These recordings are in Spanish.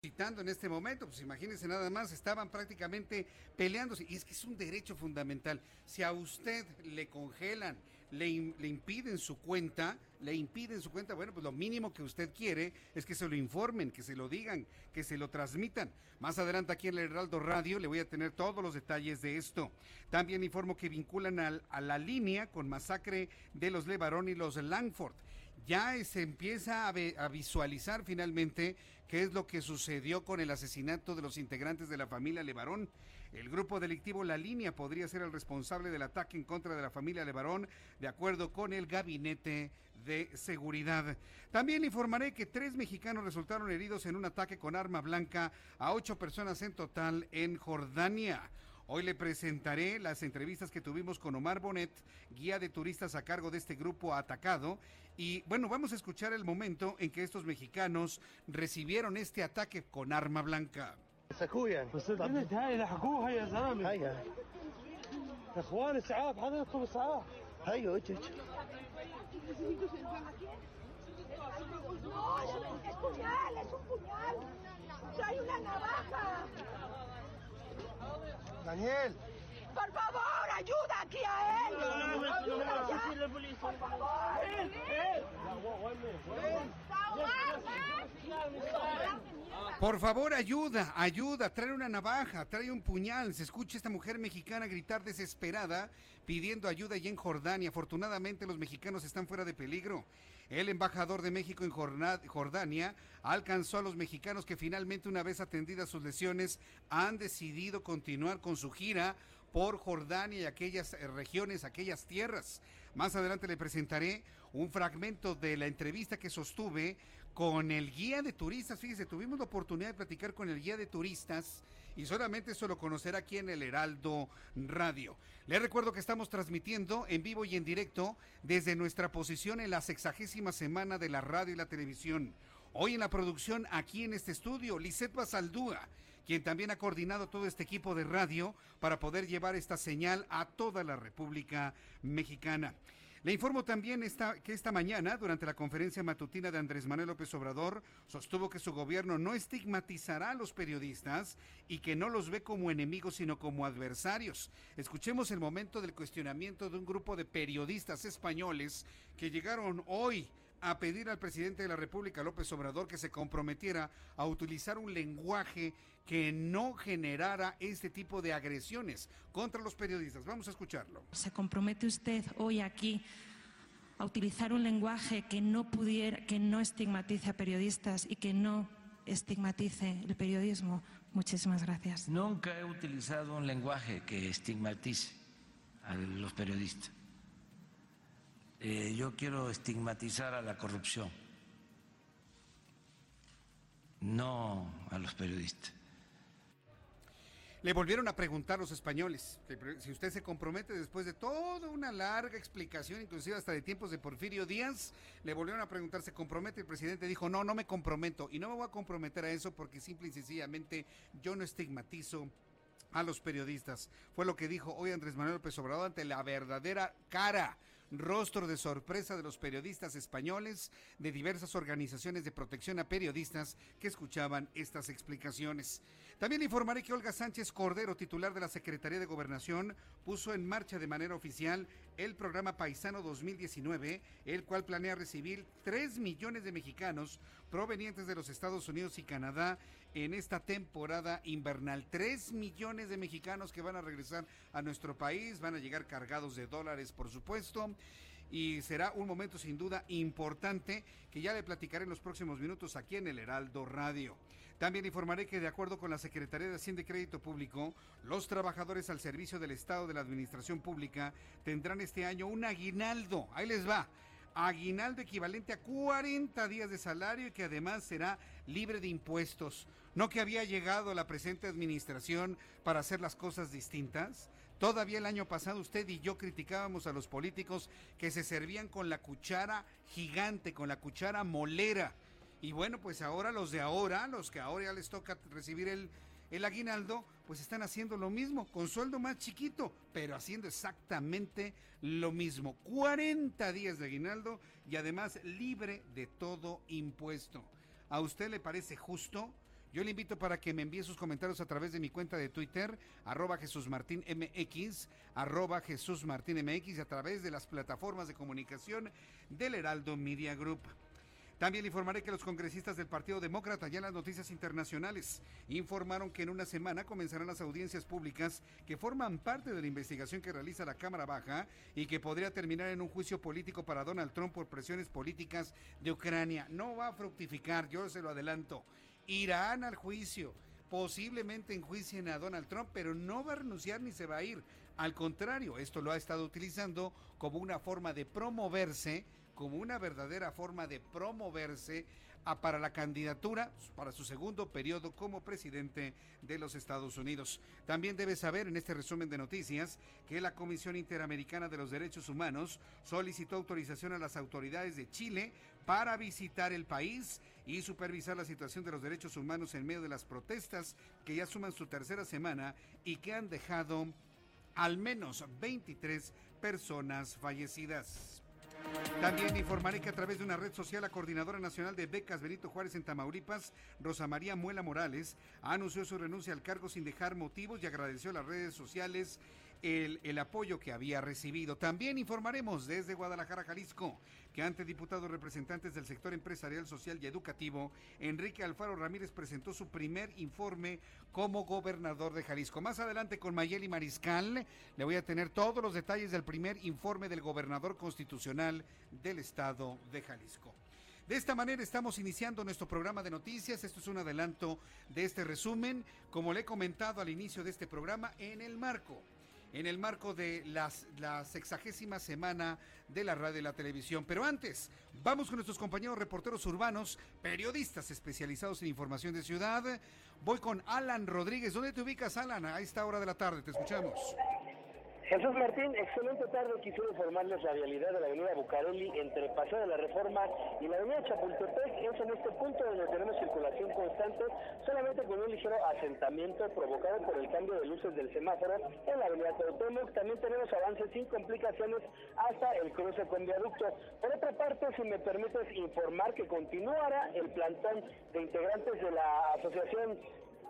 today. en este momento, pues imagínense nada más, estaban prácticamente peleándose. Y es que es un derecho fundamental. Si a usted le congelan le, impiden su cuenta, le impiden su cuenta, bueno, pues lo mínimo que usted quiere es que se lo informen, que se lo digan, que se lo transmitan. Más adelante aquí en el Heraldo Radio le voy a tener todos los detalles de esto. También informo que vinculan a la línea con masacre de los Levarón y los Langford. Ya se empieza a visualizar finalmente qué es lo que sucedió con el asesinato de los integrantes de la familia Levarón. El grupo delictivo La Línea podría ser el responsable del ataque en contra de la familia Levarón, de acuerdo con el Gabinete de Seguridad. También informaré que tres mexicanos resultaron heridos en un ataque con arma blanca a ocho personas en total en Jordania. Hoy le presentaré las entrevistas que tuvimos con Omar Bonet, guía de turistas a cargo de este grupo atacado. Y bueno, vamos a escuchar el momento en que estos mexicanos recibieron este ataque con arma blanca. Daniel. Por favor, ayuda aquí a él. Por favor. Ayuda, ayuda, trae una navaja, trae un puñal. Se escucha esta mujer mexicana gritar desesperada pidiendo ayuda y en Jordania. Afortunadamente los mexicanos están fuera de peligro. El embajador de México en Jordania alcanzó a los mexicanos que finalmente una vez atendidas sus lesiones han decidido continuar con su gira por Jordania y aquellas eh, regiones, aquellas tierras. Más adelante le presentaré un fragmento de la entrevista que sostuve con el guía de turistas. Fíjese, tuvimos la oportunidad de platicar con el guía de turistas y solamente eso lo conocerá aquí en el Heraldo Radio. Le recuerdo que estamos transmitiendo en vivo y en directo desde nuestra posición en la sexagésima semana de la radio y la televisión. Hoy en la producción, aquí en este estudio, Lisette Basaldúa, quien también ha coordinado todo este equipo de radio para poder llevar esta señal a toda la República Mexicana. Le informo también que esta mañana, durante la conferencia matutina de Andrés Manuel López Obrador, sostuvo que su gobierno no estigmatizará a los periodistas y que no los ve como enemigos, sino como adversarios. Escuchemos el momento del cuestionamiento de un grupo de periodistas españoles que llegaron hoy a pedir al presidente de la República, López Obrador, que se comprometiera a utilizar un lenguaje que no generara este tipo de agresiones contra los periodistas. Vamos a escucharlo. ¿Se compromete usted hoy aquí a utilizar un lenguaje que no pudiera, que no estigmatice a periodistas y que no estigmatice el periodismo? Muchísimas gracias. Nunca he utilizado un lenguaje que estigmatice a los periodistas. Eh, yo quiero estigmatizar a la corrupción, no a los periodistas. Le volvieron a preguntar los españoles si usted se compromete después de toda una larga explicación, inclusive hasta de tiempos de Porfirio Díaz, le volvieron a preguntar, ¿se compromete? El presidente dijo, no, no me comprometo y no me voy a comprometer a eso porque simple y sencillamente yo no estigmatizo a los periodistas. Fue lo que dijo hoy Andrés Manuel López Obrador ante la verdadera cara rostro de sorpresa de los periodistas españoles de diversas organizaciones de protección a periodistas que escuchaban estas explicaciones. También informaré que Olga Sánchez Cordero, titular de la Secretaría de Gobernación, puso en marcha de manera oficial el programa Paisano 2019, el cual planea recibir 3 millones de mexicanos provenientes de los Estados Unidos y Canadá en esta temporada invernal. 3 millones de mexicanos que van a regresar a nuestro país, van a llegar cargados de dólares, por supuesto y será un momento sin duda importante que ya le platicaré en los próximos minutos aquí en el Heraldo Radio. También informaré que de acuerdo con la Secretaría de Hacienda y Crédito Público, los trabajadores al servicio del Estado de la Administración Pública tendrán este año un aguinaldo. Ahí les va aguinaldo equivalente a 40 días de salario y que además será libre de impuestos. ¿No que había llegado la presente administración para hacer las cosas distintas? Todavía el año pasado usted y yo criticábamos a los políticos que se servían con la cuchara gigante, con la cuchara molera. Y bueno, pues ahora los de ahora, los que ahora ya les toca recibir el, el aguinaldo, pues están haciendo lo mismo, con sueldo más chiquito, pero haciendo exactamente lo mismo. 40 días de aguinaldo y además libre de todo impuesto. ¿A usted le parece justo? Yo le invito para que me envíe sus comentarios a través de mi cuenta de Twitter, arroba Jesús Martín MX, arroba Jesús Martín MX, a través de las plataformas de comunicación del Heraldo Media Group. También le informaré que los congresistas del Partido Demócrata ya en las noticias internacionales informaron que en una semana comenzarán las audiencias públicas que forman parte de la investigación que realiza la Cámara Baja y que podría terminar en un juicio político para Donald Trump por presiones políticas de Ucrania. No va a fructificar, yo se lo adelanto. Irán al juicio posiblemente enjuicien a Donald Trump, pero no va a renunciar ni se va a ir. Al contrario, esto lo ha estado utilizando como una forma de promoverse como una verdadera forma de promoverse a, para la candidatura para su segundo periodo como presidente de los Estados Unidos. También debe saber en este resumen de noticias que la Comisión Interamericana de los Derechos Humanos solicitó autorización a las autoridades de Chile para visitar el país y supervisar la situación de los derechos humanos en medio de las protestas que ya suman su tercera semana y que han dejado al menos 23 personas fallecidas. También informaré que a través de una red social la Coordinadora Nacional de Becas Benito Juárez en Tamaulipas, Rosa María Muela Morales, anunció su renuncia al cargo sin dejar motivos y agradeció a las redes sociales el, apoyo que había recibido. También informaremos desde Guadalajara, Jalisco, que ante diputados representantes del sector empresarial, social y educativo, Enrique Alfaro Ramírez presentó su primer informe como gobernador de Jalisco. Más adelante con Mayeli Mariscal le voy a tener todos los detalles del primer informe del gobernador constitucional del estado de Jalisco. De esta manera estamos iniciando nuestro programa de noticias. Esto es un adelanto de este resumen, como le he comentado al inicio de este programa, en el marco en el marco de las, la sexagésima semana de la radio y la televisión. Pero antes, vamos con nuestros compañeros reporteros urbanos, periodistas especializados en información de ciudad. Voy con Alan Rodríguez. ¿Dónde te ubicas, Alan, a esta hora de la tarde? Te escuchamos. Jesús Martín, excelente tarde. Quisiera informarles la realidad de la avenida Bucareli entre Paseo de la Reforma y la avenida Chapultepec. Es en este punto donde tenemos circulación constante, solamente con un ligero asentamiento provocado por el cambio de luces del semáforo en la avenida Cuauhtémoc. También tenemos avances sin complicaciones hasta el cruce con viaducto. Por otra parte, si me permites informar que continuará el plantón de integrantes de la Asociación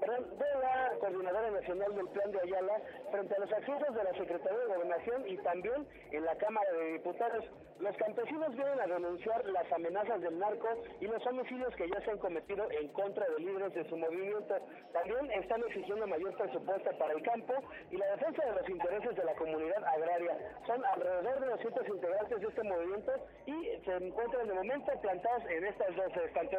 de la Coordinadora Nacional del Plan de Ayala frente a los accesos de la Secretaría de Gobernación y también en la Cámara de Diputados. Los campesinos vienen a denunciar las amenazas del narco y los homicidios que ya se han cometido en contra de líderes de su movimiento. También están exigiendo mayor presupuesto para el campo y la defensa de los intereses de la comunidad agraria. Son alrededor de 200 integrantes de este movimiento y se encuentran de momento plantados en estas dos, tanto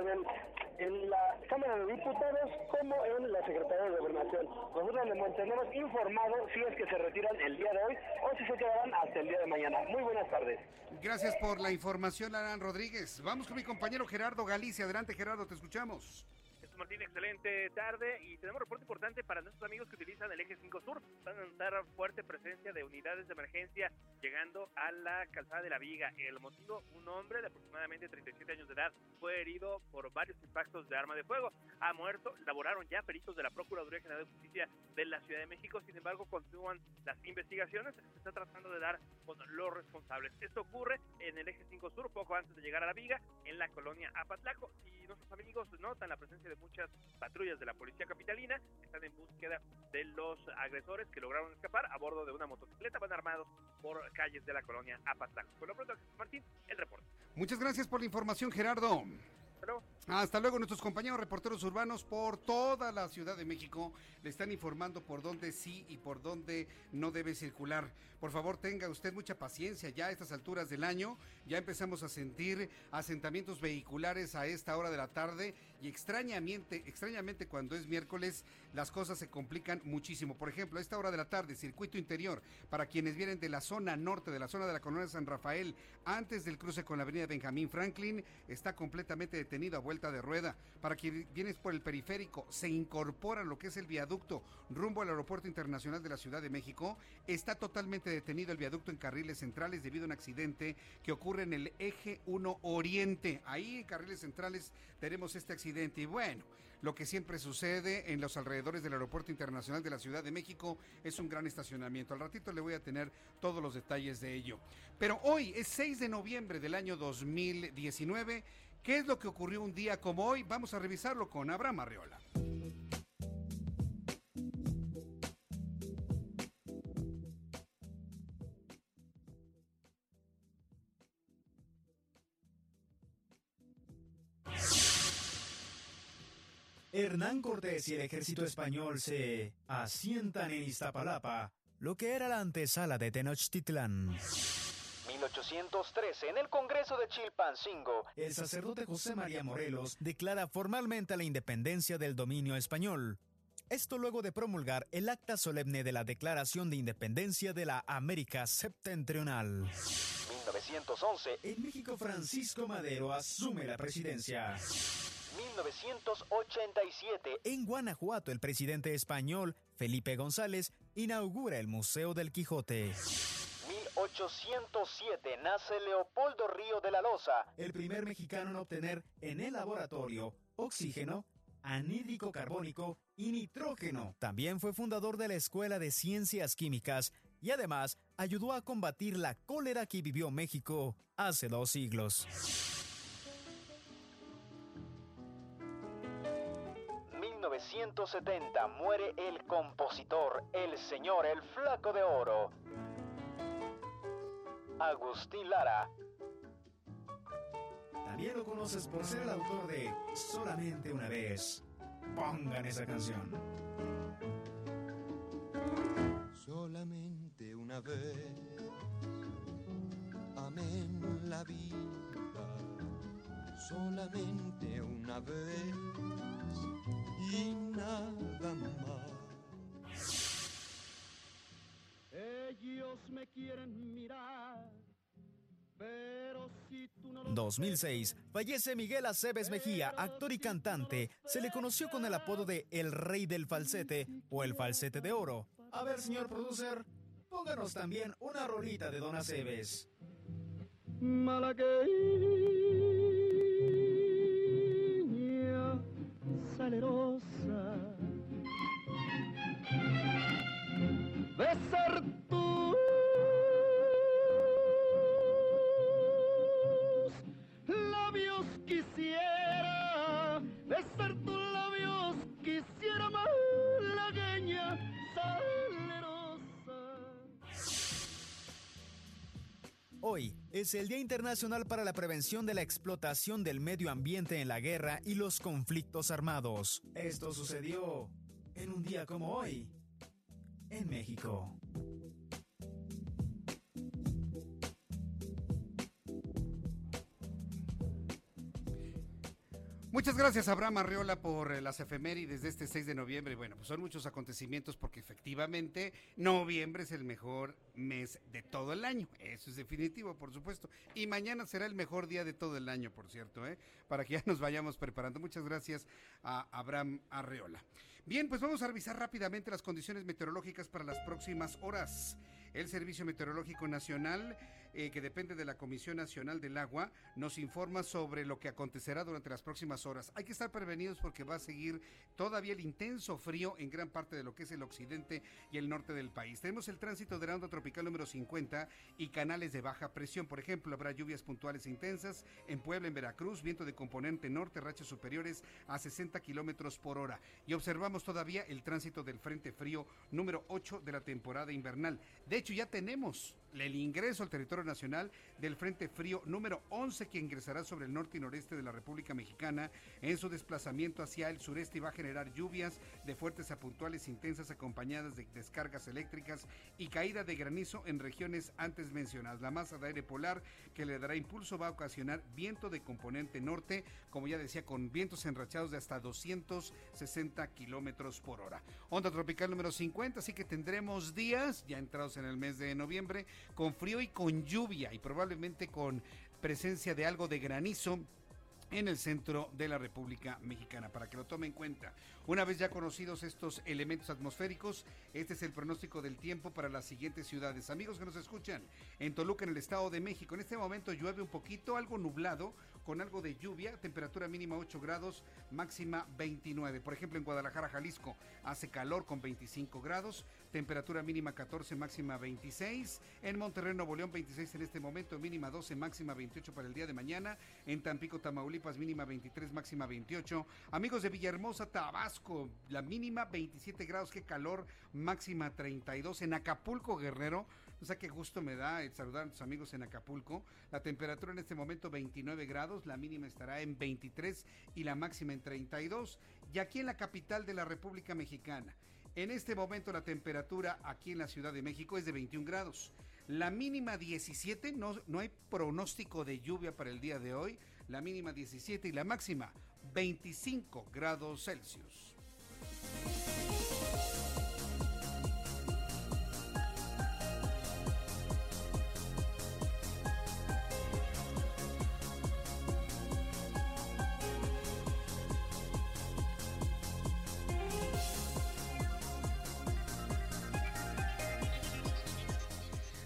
en, la Cámara de Diputados como en la Secretaría de Gobernación. Nosotros le mantenemos informado si es que se retiran el día de hoy o si se quedarán hasta el día de mañana. Muy buenas tardes. Gracias por la información, Alan Rodríguez. Vamos con mi compañero Gerardo Galicia. Adelante, Gerardo, te escuchamos. Martín, excelente tarde y tenemos reporte importante para nuestros amigos que utilizan el eje 5 Sur. Van a notar fuerte presencia de unidades de emergencia llegando a la calzada de la Viga. El motivo, un hombre de aproximadamente 37 años de edad fue herido por varios impactos de arma de fuego. Ha muerto, laboraron ya peritos de la Procuraduría General de Justicia de la Ciudad de México. Sin embargo, continúan las investigaciones. Se está tratando de dar con los responsables. Esto ocurre en el eje 5 Sur, poco antes de llegar a la Viga, en la colonia Apatlaco. Y nuestros amigos notan la presencia de muchas patrullas de la policía capitalina están en búsqueda de los agresores que lograron escapar a bordo de una motocicleta. Van armados por calles de la colonia Apatlaco. Por lo pronto, Martín, el reporte. Muchas gracias por la información, Gerardo. Hasta luego, nuestros compañeros reporteros urbanos por toda la Ciudad de México le están informando por dónde sí y por dónde no debe circular. Por favor, tenga usted mucha paciencia. Ya a estas alturas del año ya empezamos a sentir asentamientos vehiculares a esta hora de la tarde y extrañamente, extrañamente cuando es miércoles las cosas se complican muchísimo. Por ejemplo, a esta hora de la tarde, circuito interior, para quienes vienen de la zona norte, de la zona de la colonia San Rafael, antes del cruce con la avenida Benjamín Franklin, está completamente detenido a vuelta de rueda. Para quienes vienes por el periférico, se incorpora lo que es el viaducto rumbo al Aeropuerto Internacional de la Ciudad de México, está totalmente detenido el viaducto en carriles centrales debido a un accidente que ocurre en el eje 1 Oriente. Ahí en carriles centrales tenemos este accidente y bueno, lo que siempre sucede en los alrededores del Aeropuerto Internacional de la Ciudad de México es un gran estacionamiento. Al ratito le voy a tener todos los detalles de ello. Pero hoy es 6 de noviembre del año 2019. ¿Qué es lo que ocurrió un día como hoy? Vamos a revisarlo con Abraham Arreola. Hernán Cortés y el ejército español se asientan en Iztapalapa, lo que era la antesala de Tenochtitlán. 1813, en el Congreso de Chilpancingo, el sacerdote José María Morelos declara formalmente la independencia del dominio español. Esto luego de promulgar el acta solemne de la Declaración de Independencia de la América Septentrional. 1911, en México Francisco Madero asume la presidencia. 1987. En Guanajuato, el presidente español, Felipe González, inaugura el Museo del Quijote. 1807 nace Leopoldo Río de la Loza, el primer mexicano en obtener en el laboratorio oxígeno, anhídrico carbónico y nitrógeno. También fue fundador de la Escuela de Ciencias Químicas y además ayudó a combatir la cólera que vivió México hace dos siglos. 1970 muere el compositor, el señor, el flaco de oro. Agustín Lara. También lo conoces por ser el autor de Solamente una vez. Pongan esa canción. Solamente una vez. Amén la vida. Solamente una vez y nada más. Ellos me quieren mirar. Pero si tú no lo 2006, fallece Miguel Aceves Mejía, actor y cantante. Se le conoció con el apodo de El Rey del Falsete o El Falsete de Oro. A ver, señor producer, pónganos también una rolita de Don Aceves. Malagueña salerosa Hoy es el Día Internacional para la Prevención de la Explotación del Medio Ambiente en la Guerra y los Conflictos Armados. Esto sucedió en un día como hoy, en México. Muchas gracias, Abraham Arreola, por eh, las efemérides de este 6 de noviembre. Bueno, pues son muchos acontecimientos porque efectivamente noviembre es el mejor mes de todo el año. Eso es definitivo, por supuesto. Y mañana será el mejor día de todo el año, por cierto, ¿eh? para que ya nos vayamos preparando. Muchas gracias a Abraham Arreola. Bien, pues vamos a revisar rápidamente las condiciones meteorológicas para las próximas horas. El Servicio Meteorológico Nacional, eh, que depende de la Comisión Nacional del Agua, nos informa sobre lo que acontecerá durante las próximas horas. Hay que estar prevenidos porque va a seguir todavía el intenso frío en gran parte de lo que es el occidente y el norte del país. Tenemos el tránsito de la onda tropical número 50 y canales de baja presión. Por ejemplo, habrá lluvias puntuales intensas en Puebla, en Veracruz, viento de componente norte, rachas superiores a 60 kilómetros por hora. Y observamos todavía el tránsito del Frente Frío número 8 de la temporada invernal. De hecho, ya tenemos el ingreso al territorio nacional del Frente Frío número 11 que ingresará sobre el norte y noreste de la República Mexicana en su desplazamiento hacia el sureste y va a generar lluvias de fuertes a puntuales intensas acompañadas de descargas eléctricas y caída de granizo en regiones antes mencionadas. La masa de aire polar que le dará impulso va a ocasionar viento de componente norte, como ya decía, con vientos enrachados de hasta 260 kilómetros por hora. Onda tropical número 50, así que tendremos días, ya entrados en el mes de noviembre, con frío y con lluvia y probablemente con presencia de algo de granizo en el centro de la República Mexicana, para que lo tome en cuenta. Una vez ya conocidos estos elementos atmosféricos, este es el pronóstico del tiempo para las siguientes ciudades. Amigos que nos escuchan, en Toluca, en el Estado de México, en este momento llueve un poquito, algo nublado, con algo de lluvia, temperatura mínima 8 grados, máxima 29. Por ejemplo, en Guadalajara, Jalisco, hace calor con 25 grados, temperatura mínima 14, máxima 26. En Monterrey, Nuevo León, 26 en este momento, mínima 12, máxima 28 para el día de mañana. En Tampico, Tamaulipas, mínima 23, máxima 28. Amigos de Villahermosa, Tabasco, la mínima 27 grados, qué calor, máxima 32. En Acapulco, Guerrero, o sea, qué gusto me da saludar a tus amigos en Acapulco. La temperatura en este momento 29 grados, la mínima estará en 23 y la máxima en 32. Y aquí en la capital de la República Mexicana, en este momento la temperatura aquí en la Ciudad de México es de 21 grados. La mínima 17, no, no hay pronóstico de lluvia para el día de hoy. La mínima 17 y la máxima 25 grados Celsius.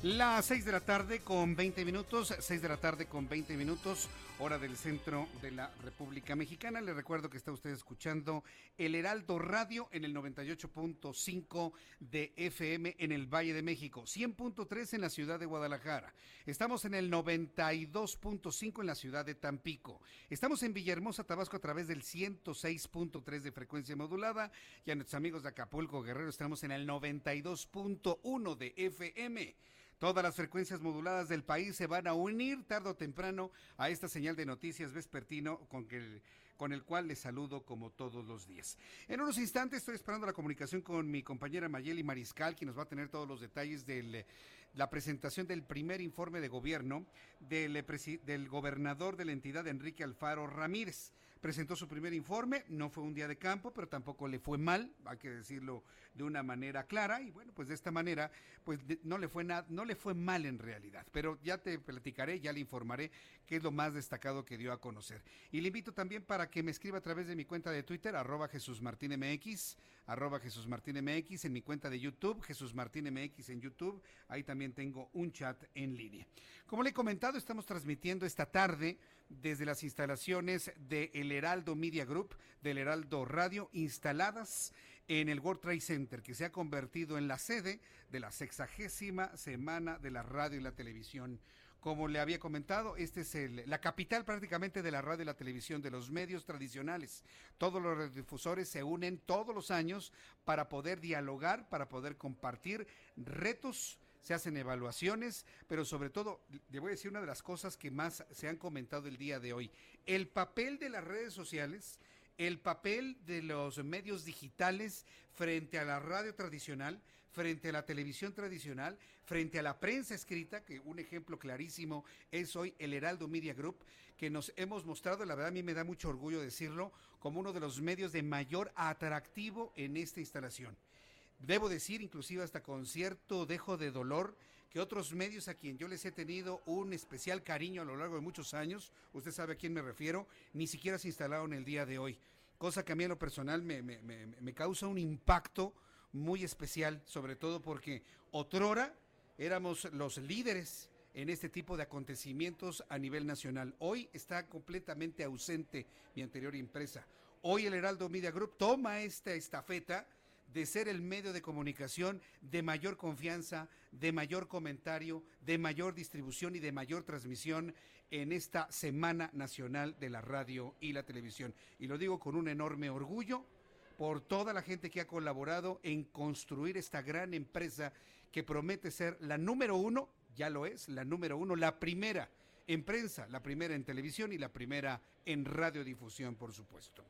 Las 6 de la tarde con 20 minutos, 6 de la tarde con 20 minutos, hora del centro de la República Mexicana. Le recuerdo que está usted escuchando el Heraldo Radio en el 98.5 de FM en el Valle de México, 100.3 en la ciudad de Guadalajara. Estamos en el 92.5 en la ciudad de Tampico. Estamos en Villahermosa, Tabasco a través del 106.3 de frecuencia modulada y a nuestros amigos de Acapulco, Guerrero, estamos en el 92.1 de FM. Todas las frecuencias moduladas del país se van a unir tarde o temprano a esta señal de noticias vespertino con el, con el cual les saludo como todos los días. En unos instantes estoy esperando la comunicación con mi compañera Mayeli Mariscal, quien nos va a tener todos los detalles de la presentación del primer informe de gobierno del, del gobernador de la entidad, Enrique Alfaro Ramírez presentó su primer informe, no fue un día de campo, pero tampoco le fue mal, hay que decirlo de una manera clara, y bueno, pues de esta manera, pues no le fue nada, no le fue mal en realidad, pero ya te platicaré, ya le informaré qué es lo más destacado que dio a conocer. Y le invito también para que me escriba a través de mi cuenta de Twitter, arroba Jesús Martín MX, arroba Jesús Martín MX, en mi cuenta de YouTube, Jesús Martín MX en YouTube, ahí también tengo un chat en línea. Como le he comentado, estamos transmitiendo esta tarde desde las instalaciones de El Heraldo Media Group, del Heraldo Radio, instaladas en el World Trade Center, que se ha convertido en la sede de la sexagésima semana de la radio y la televisión. Como le había comentado, este es el, la capital prácticamente de la radio y la televisión, de los medios tradicionales. Todos los difusores se unen todos los años para poder dialogar, para poder compartir retos, se hacen evaluaciones, pero sobre todo, le voy a decir una de las cosas que más se han comentado el día de hoy, el papel de las redes sociales, el papel de los medios digitales frente a la radio tradicional, frente a la televisión tradicional, frente a la prensa escrita, que un ejemplo clarísimo es hoy el Heraldo Media Group, que nos hemos mostrado, la verdad a mí me da mucho orgullo decirlo, como uno de los medios de mayor atractivo en esta instalación debo decir, inclusive hasta con cierto dejo de dolor, que otros medios a quien yo les he tenido un especial cariño a lo largo de muchos años, usted sabe a quién me refiero, ni siquiera se instalaron el día de hoy. Cosa que a mí en lo personal me, causa un impacto muy especial, sobre todo porque otrora éramos los líderes en este tipo de acontecimientos a nivel nacional. Hoy está completamente ausente mi anterior empresa. Hoy el Heraldo Media Group toma esta estafeta de ser el medio de comunicación de mayor confianza, de mayor comentario, de mayor distribución y de mayor transmisión en esta Semana Nacional de la Radio y la Televisión. Y lo digo con un enorme orgullo por toda la gente que ha colaborado en construir esta gran empresa que promete ser la número uno ya lo es, la número uno, la primera en prensa, la primera en televisión y la primera en radiodifusión, por supuesto.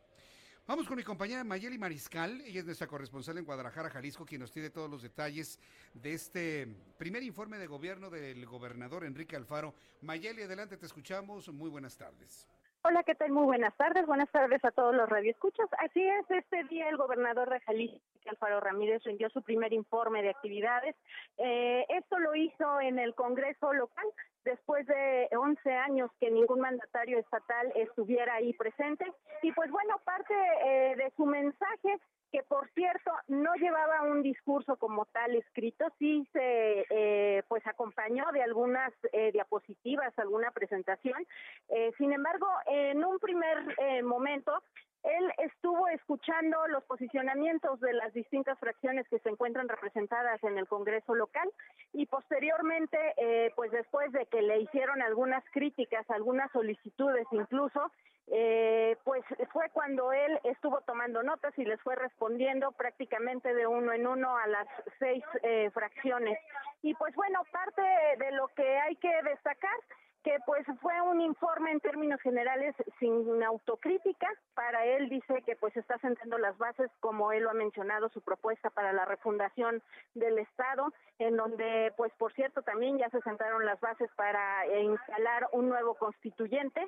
Vamos con mi compañera Mayeli Mariscal, ella es nuestra corresponsal en Guadalajara, Jalisco, quien nos tiene todos los detalles de este primer informe de gobierno del gobernador Enrique Alfaro. Mayeli, adelante, te escuchamos. Muy buenas tardes. Hola, ¿qué tal? Muy buenas tardes. Buenas tardes a todos los radioescuchas. Así es, este día el gobernador de Jalisco, Alfaro Ramírez, rindió su primer informe de actividades. Eh, esto lo hizo en el Congreso local después de 11 años que ningún mandatario estatal estuviera ahí presente. Y pues bueno, parte eh, de su mensaje que por cierto no llevaba un discurso como tal escrito, sí se eh, pues acompañó de algunas eh, diapositivas, alguna presentación. Eh, sin embargo, en un primer eh, momento él estuvo escuchando los posicionamientos de las distintas fracciones que se encuentran representadas en el Congreso local y posteriormente, eh, pues después de que le hicieron algunas críticas, algunas solicitudes incluso, eh, pues fue cuando él estuvo tomando notas y les fue respondiendo prácticamente de uno en uno a las seis eh, fracciones. Y pues bueno, parte de lo que hay que destacar que pues fue un informe en términos generales sin autocrítica. Para él dice que pues está sentando las bases, como él lo ha mencionado, su propuesta para la refundación del Estado, en donde pues por cierto también ya se sentaron las bases para eh, instalar un nuevo constituyente.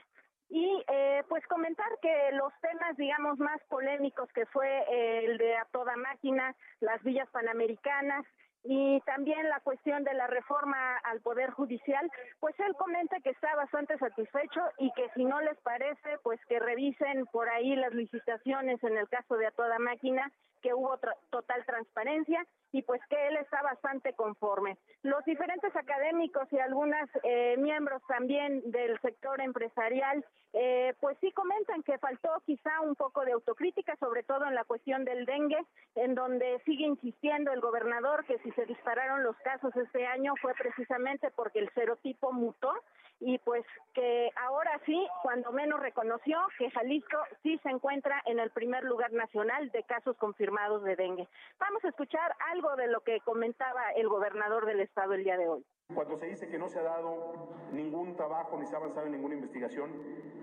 Y eh, pues comentar que los temas, digamos, más polémicos que fue el de a toda máquina, las villas panamericanas, y también la cuestión de la reforma al Poder Judicial, pues él comenta que está bastante satisfecho y que si no les parece, pues que revisen por ahí las licitaciones en el caso de a toda máquina, que hubo tra total transparencia y pues que él está bastante conforme. Los diferentes académicos y algunos eh, miembros también del sector empresarial, eh, pues sí comentan que faltó quizá un poco de autocrítica, sobre todo en la cuestión del dengue, en donde sigue insistiendo el gobernador que si se dispararon los casos este año fue precisamente porque el serotipo mutó y pues que ahora sí, cuando menos reconoció que Jalisco sí se encuentra en el primer lugar nacional de casos confirmados de dengue. Vamos a escuchar algo de lo que comentaba el gobernador del estado el día de hoy. Cuando se dice que no se ha dado ningún trabajo ni se ha avanzado en ninguna investigación,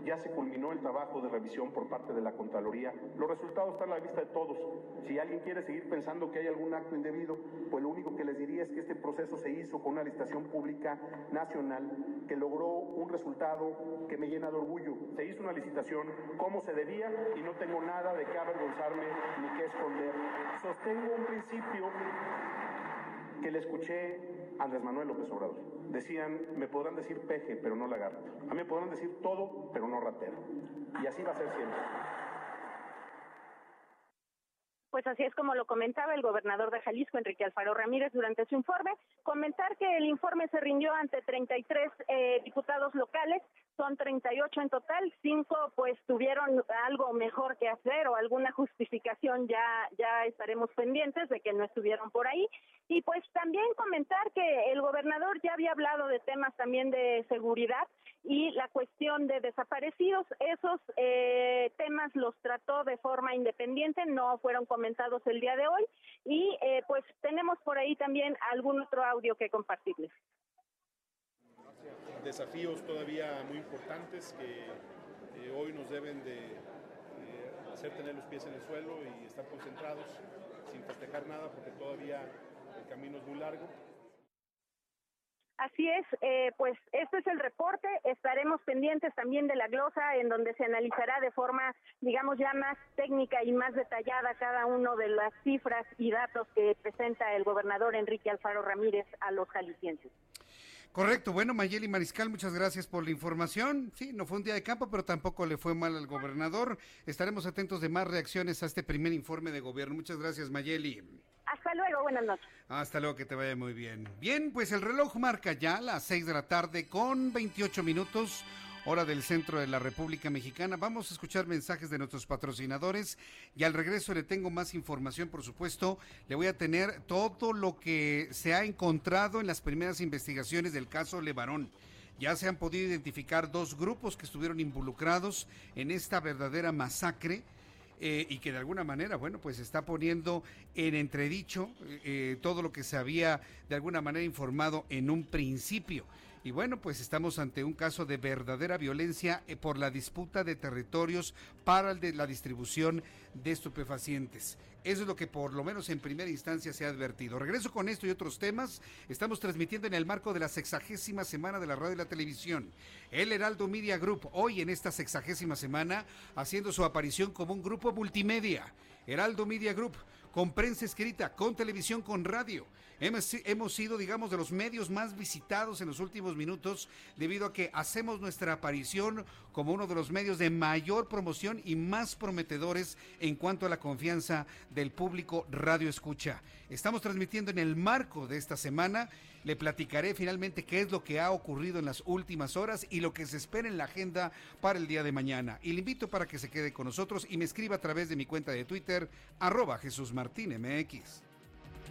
ya se culminó el trabajo de revisión por parte de la Contraloría. Los resultados están a la vista de todos. Si alguien quiere seguir pensando que hay algún acto indebido, pues lo único que les diría es que este proceso se hizo con una licitación pública nacional que logró un resultado que me llena de orgullo. Se hizo una licitación como se debía y no tengo nada de qué avergonzarme ni qué esconder. Sostengo un principio que le escuché Andrés Manuel López Obrador. Decían, me podrán decir peje, pero no lagarto. A mí me podrán decir todo, pero no ratero. Y así va a ser siempre. Pues así es como lo comentaba el gobernador de Jalisco, Enrique Alfaro Ramírez, durante su informe. Comentar que el informe se rindió ante 33 eh, diputados locales, son 38 en total, cinco pues tuvieron algo mejor que hacer o alguna justificación, ya, ya estaremos pendientes de que no estuvieron por ahí. Y pues también comentar que el gobernador ya había hablado de temas también de seguridad y la cuestión de desaparecidos, esos eh, temas los trató de forma independiente, no fueron comentados el día de hoy y eh, pues tenemos por ahí también algún otro audio que compartirles desafíos todavía muy importantes que eh, hoy nos deben de eh, hacer tener los pies en el suelo y estar concentrados sin festejar nada porque todavía el camino es muy largo. Así es, eh, pues este es el reporte. Estaremos pendientes también de la glosa en donde se analizará de forma, digamos, ya más técnica y más detallada cada uno de las cifras y datos que presenta el gobernador Enrique Alfaro Ramírez a los jaliscienses. Correcto, bueno, Mayeli Mariscal, muchas gracias por la información. Sí, no fue un día de campo, pero tampoco le fue mal al gobernador. Estaremos atentos de más reacciones a este primer informe de gobierno. Muchas gracias, Mayeli. Hasta luego, buenas noches. Hasta luego, que te vaya muy bien. Bien, pues el reloj marca ya las 6 de la tarde con 28 minutos hora del centro de la República Mexicana. Vamos a escuchar mensajes de nuestros patrocinadores y al regreso le tengo más información, por supuesto. Le voy a tener todo lo que se ha encontrado en las primeras investigaciones del caso Levarón. Ya se han podido identificar dos grupos que estuvieron involucrados en esta verdadera masacre eh, y que de alguna manera, bueno, pues está poniendo en entredicho eh, todo lo que se había de alguna manera informado en un principio. Y bueno, pues estamos ante un caso de verdadera violencia eh, por la disputa de territorios para la distribución de estupefacientes. Eso es lo que por lo menos en primera instancia se ha advertido. Regreso con esto y otros temas. Estamos transmitiendo en el marco de la sexagésima semana de la radio y la televisión. El Heraldo Media Group, hoy en esta sexagésima semana, haciendo su aparición como un grupo multimedia. Heraldo Media Group, con prensa escrita, con televisión, con radio. Hemos, hemos, sido, digamos, de los medios más visitados en los últimos minutos debido a que hacemos nuestra aparición como uno de los medios de mayor promoción y más prometedores en cuanto a la confianza del público radio escucha. Estamos transmitiendo en el marco de esta semana. Le platicaré finalmente qué es lo que ha ocurrido en las últimas horas y lo que se espera en la agenda para el día de mañana. Y le invito para que se quede con nosotros y me escriba a través de mi cuenta de Twitter, arroba Jesús Martín MX.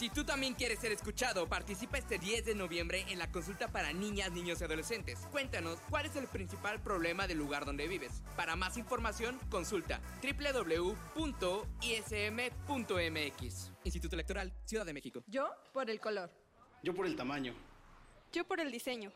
Si tú también quieres ser escuchado, participa este 10 de noviembre en la consulta para niñas, niños y adolescentes. Cuéntanos cuál es el principal problema del lugar donde vives. Para más información, consulta www.ism.mx. Instituto Electoral, Ciudad de México. Yo por el color. Yo por el tamaño. Yo por el diseño.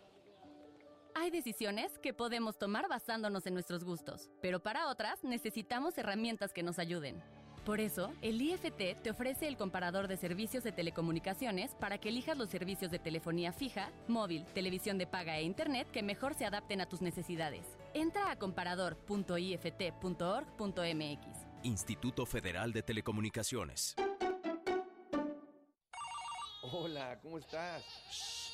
Hay decisiones que podemos tomar basándonos en nuestros gustos, pero para otras necesitamos herramientas que nos ayuden. Por eso, el IFT te ofrece el comparador de servicios de telecomunicaciones para que elijas los servicios de telefonía fija, móvil, televisión de paga e internet que mejor se adapten a tus necesidades. Entra a comparador.ift.org.mx. Instituto Federal de Telecomunicaciones. Hola, ¿cómo estás?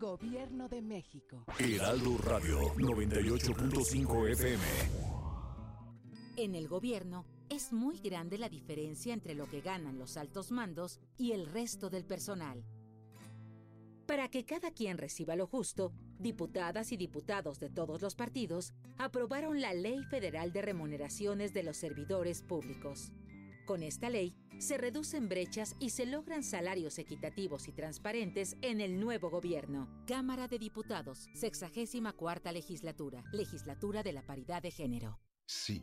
Gobierno de México. Heraldo Radio 98.5 FM. En el gobierno es muy grande la diferencia entre lo que ganan los altos mandos y el resto del personal. Para que cada quien reciba lo justo, diputadas y diputados de todos los partidos aprobaron la Ley Federal de Remuneraciones de los Servidores Públicos. Con esta ley, se reducen brechas y se logran salarios equitativos y transparentes en el nuevo gobierno. Cámara de Diputados, 64 legislatura, legislatura de la paridad de género. Sí,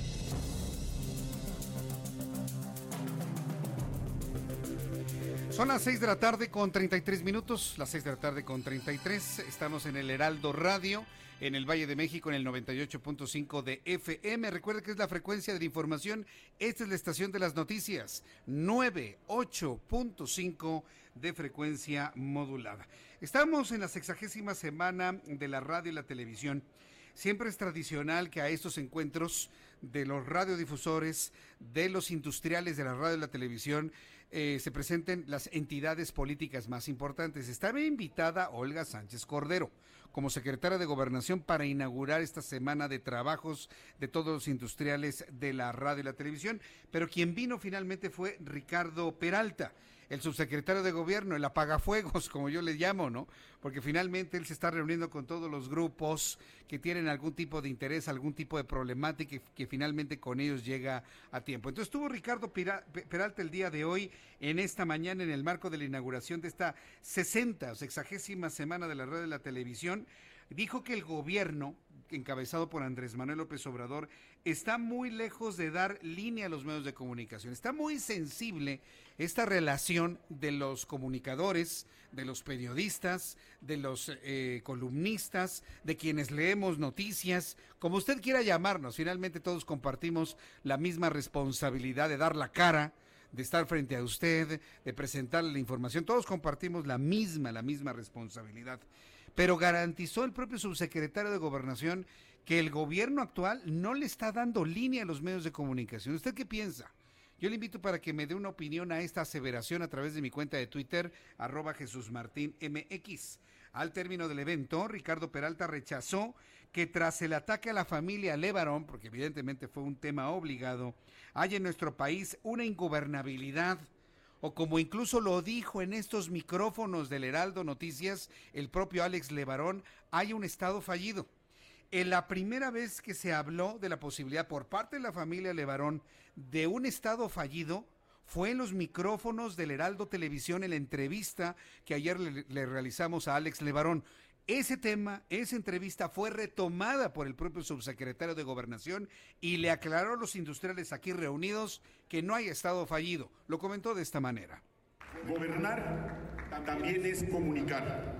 Son las 6 de la tarde con 33 minutos, las 6 de la tarde con 33. Estamos en el Heraldo Radio, en el Valle de México, en el 98.5 de FM. Recuerda que es la frecuencia de la información. Esta es la estación de las noticias, 98.5 de frecuencia modulada. Estamos en la sexagésima semana de la radio y la televisión. Siempre es tradicional que a estos encuentros de los radiodifusores, de los industriales de la radio y la televisión, eh, se presenten las entidades políticas más importantes. Estaba invitada Olga Sánchez Cordero como secretaria de Gobernación para inaugurar esta semana de trabajos de todos los industriales de la radio y la televisión, pero quien vino finalmente fue Ricardo Peralta el subsecretario de gobierno, el apagafuegos, como yo le llamo, ¿no? Porque finalmente él se está reuniendo con todos los grupos que tienen algún tipo de interés, algún tipo de problemática y que finalmente con ellos llega a tiempo. Entonces estuvo Ricardo Peralta el día de hoy, en esta mañana, en el marco de la inauguración de esta 60 o sexagésima semana de la red de la televisión, dijo que el gobierno, encabezado por Andrés Manuel López Obrador, está muy lejos de dar línea a los medios de comunicación. Está muy sensible esta relación de los comunicadores, de los periodistas, de los eh, columnistas, de quienes leemos noticias, como usted quiera llamarnos. Finalmente todos compartimos la misma responsabilidad de dar la cara, de estar frente a usted, de presentarle la información. Todos compartimos la misma, la misma responsabilidad. Pero garantizó el propio subsecretario de Gobernación que el gobierno actual no le está dando línea a los medios de comunicación. ¿Usted qué piensa? Yo le invito para que me dé una opinión a esta aseveración a través de mi cuenta de Twitter, arroba Jesús Martín MX. Al término del evento, Ricardo Peralta rechazó que tras el ataque a la familia Levarón, porque evidentemente fue un tema obligado, hay en nuestro país una ingobernabilidad o como incluso lo dijo en estos micrófonos del Heraldo Noticias el propio Alex Levarón, hay un Estado fallido. En la primera vez que se habló de la posibilidad por parte de la familia Levarón de un Estado fallido, fue en los micrófonos del Heraldo Televisión en la entrevista que ayer le, le realizamos a Alex Levarón. Ese tema, esa entrevista fue retomada por el propio subsecretario de Gobernación y le aclaró a los industriales aquí reunidos que no hay estado fallido. Lo comentó de esta manera. Gobernar también es comunicar,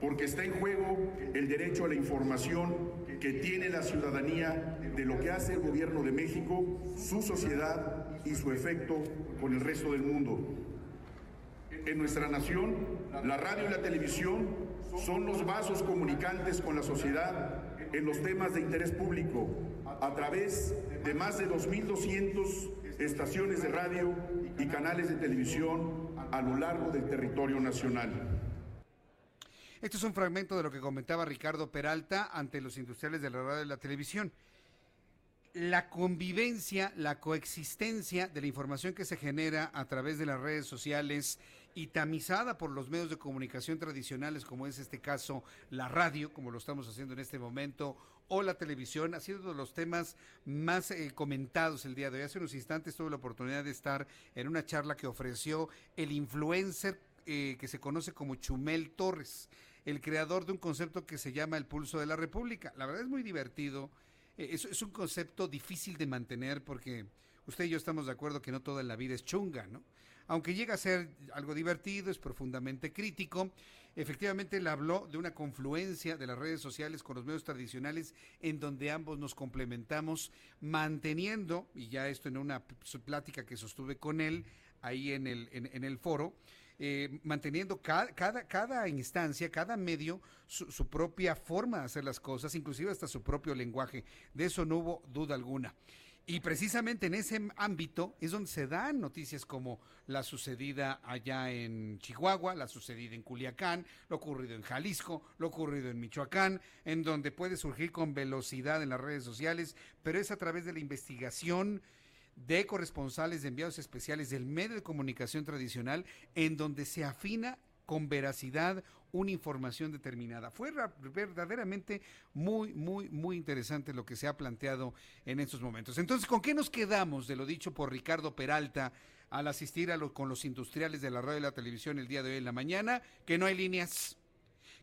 porque está en juego el derecho a la información que tiene la ciudadanía de lo que hace el gobierno de México, su sociedad y su efecto con el resto del mundo. En nuestra nación, la radio y la televisión son los vasos comunicantes con la sociedad en los temas de interés público a través de más de 2.200 estaciones de radio y canales de televisión a lo largo del territorio nacional. Este es un fragmento de lo que comentaba Ricardo Peralta ante los industriales de la radio y la televisión. La convivencia, la coexistencia de la información que se genera a través de las redes sociales y tamizada por los medios de comunicación tradicionales, como es este caso la radio, como lo estamos haciendo en este momento, o la televisión, ha sido uno de los temas más eh, comentados el día de hoy. Hace unos instantes tuve la oportunidad de estar en una charla que ofreció el influencer eh, que se conoce como Chumel Torres, el creador de un concepto que se llama el pulso de la República. La verdad es muy divertido, eh, es, es un concepto difícil de mantener porque usted y yo estamos de acuerdo que no toda la vida es chunga, ¿no? Aunque llega a ser algo divertido, es profundamente crítico. Efectivamente, él habló de una confluencia de las redes sociales con los medios tradicionales en donde ambos nos complementamos, manteniendo, y ya esto en una plática que sostuve con él ahí en el, en, el foro, eh, manteniendo cada, cada, cada, instancia, cada medio, su, su, propia forma de hacer las cosas, inclusive hasta su propio lenguaje. De eso no hubo duda alguna. Y precisamente en ese ámbito es donde se dan noticias como la sucedida allá en Chihuahua, la sucedida en Culiacán, lo ocurrido en Jalisco, lo ocurrido en Michoacán, en donde puede surgir con velocidad en las redes sociales, pero es a través de la investigación de corresponsales, de enviados especiales del medio de comunicación tradicional, en donde se afina con veracidad una información determinada. Fue verdaderamente muy, muy, muy interesante lo que se ha planteado en estos momentos. Entonces, ¿con qué nos quedamos de lo dicho por Ricardo Peralta al asistir a con los industriales de la radio y la televisión el día de hoy en la mañana? Que no hay líneas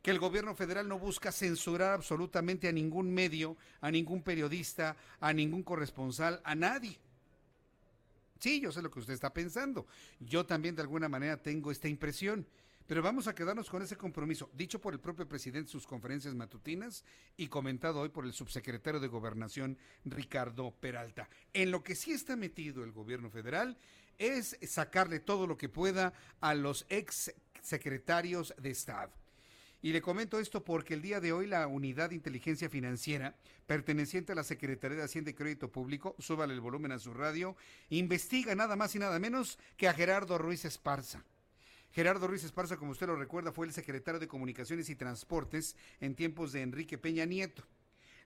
que el gobierno federal no busca censurar absolutamente a ningún medio, a ningún periodista, a ningún corresponsal, a nadie. Sí, yo sé lo que usted está pensando. Yo también de alguna manera tengo esta impresión. Pero vamos a quedarnos con ese compromiso, dicho por el propio presidente en sus conferencias matutinas y comentado hoy por el subsecretario de Gobernación, Ricardo Peralta. En lo que sí está metido el gobierno federal es sacarle todo lo que pueda a los ex secretarios de Estado. Y le comento esto porque el día de hoy la Unidad de Inteligencia Financiera, perteneciente a la Secretaría de Hacienda y Crédito Público, súbale el volumen a su radio, investiga nada más y nada menos que a Gerardo Ruiz Esparza. Gerardo Ruiz Esparza, como usted lo recuerda, fue el secretario de Comunicaciones y Transportes en tiempos de Enrique Peña Nieto.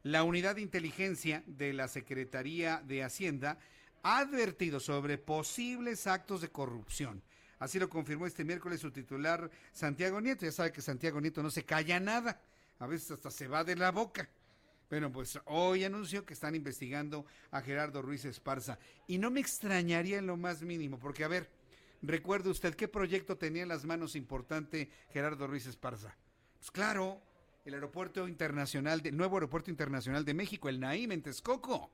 La unidad de inteligencia de la Secretaría de Hacienda ha advertido sobre posibles actos de corrupción. Así lo confirmó este miércoles su titular Santiago Nieto. Ya sabe que Santiago Nieto no se calla nada. A veces hasta se va de la boca. Bueno, pues hoy anunció que están investigando a Gerardo Ruiz Esparza. Y no me extrañaría en lo más mínimo, porque a ver, Recuerde usted qué proyecto tenía en las manos importante Gerardo Ruiz Esparza. Pues claro, el aeropuerto internacional, el nuevo aeropuerto internacional de México, el Naim en Texcoco.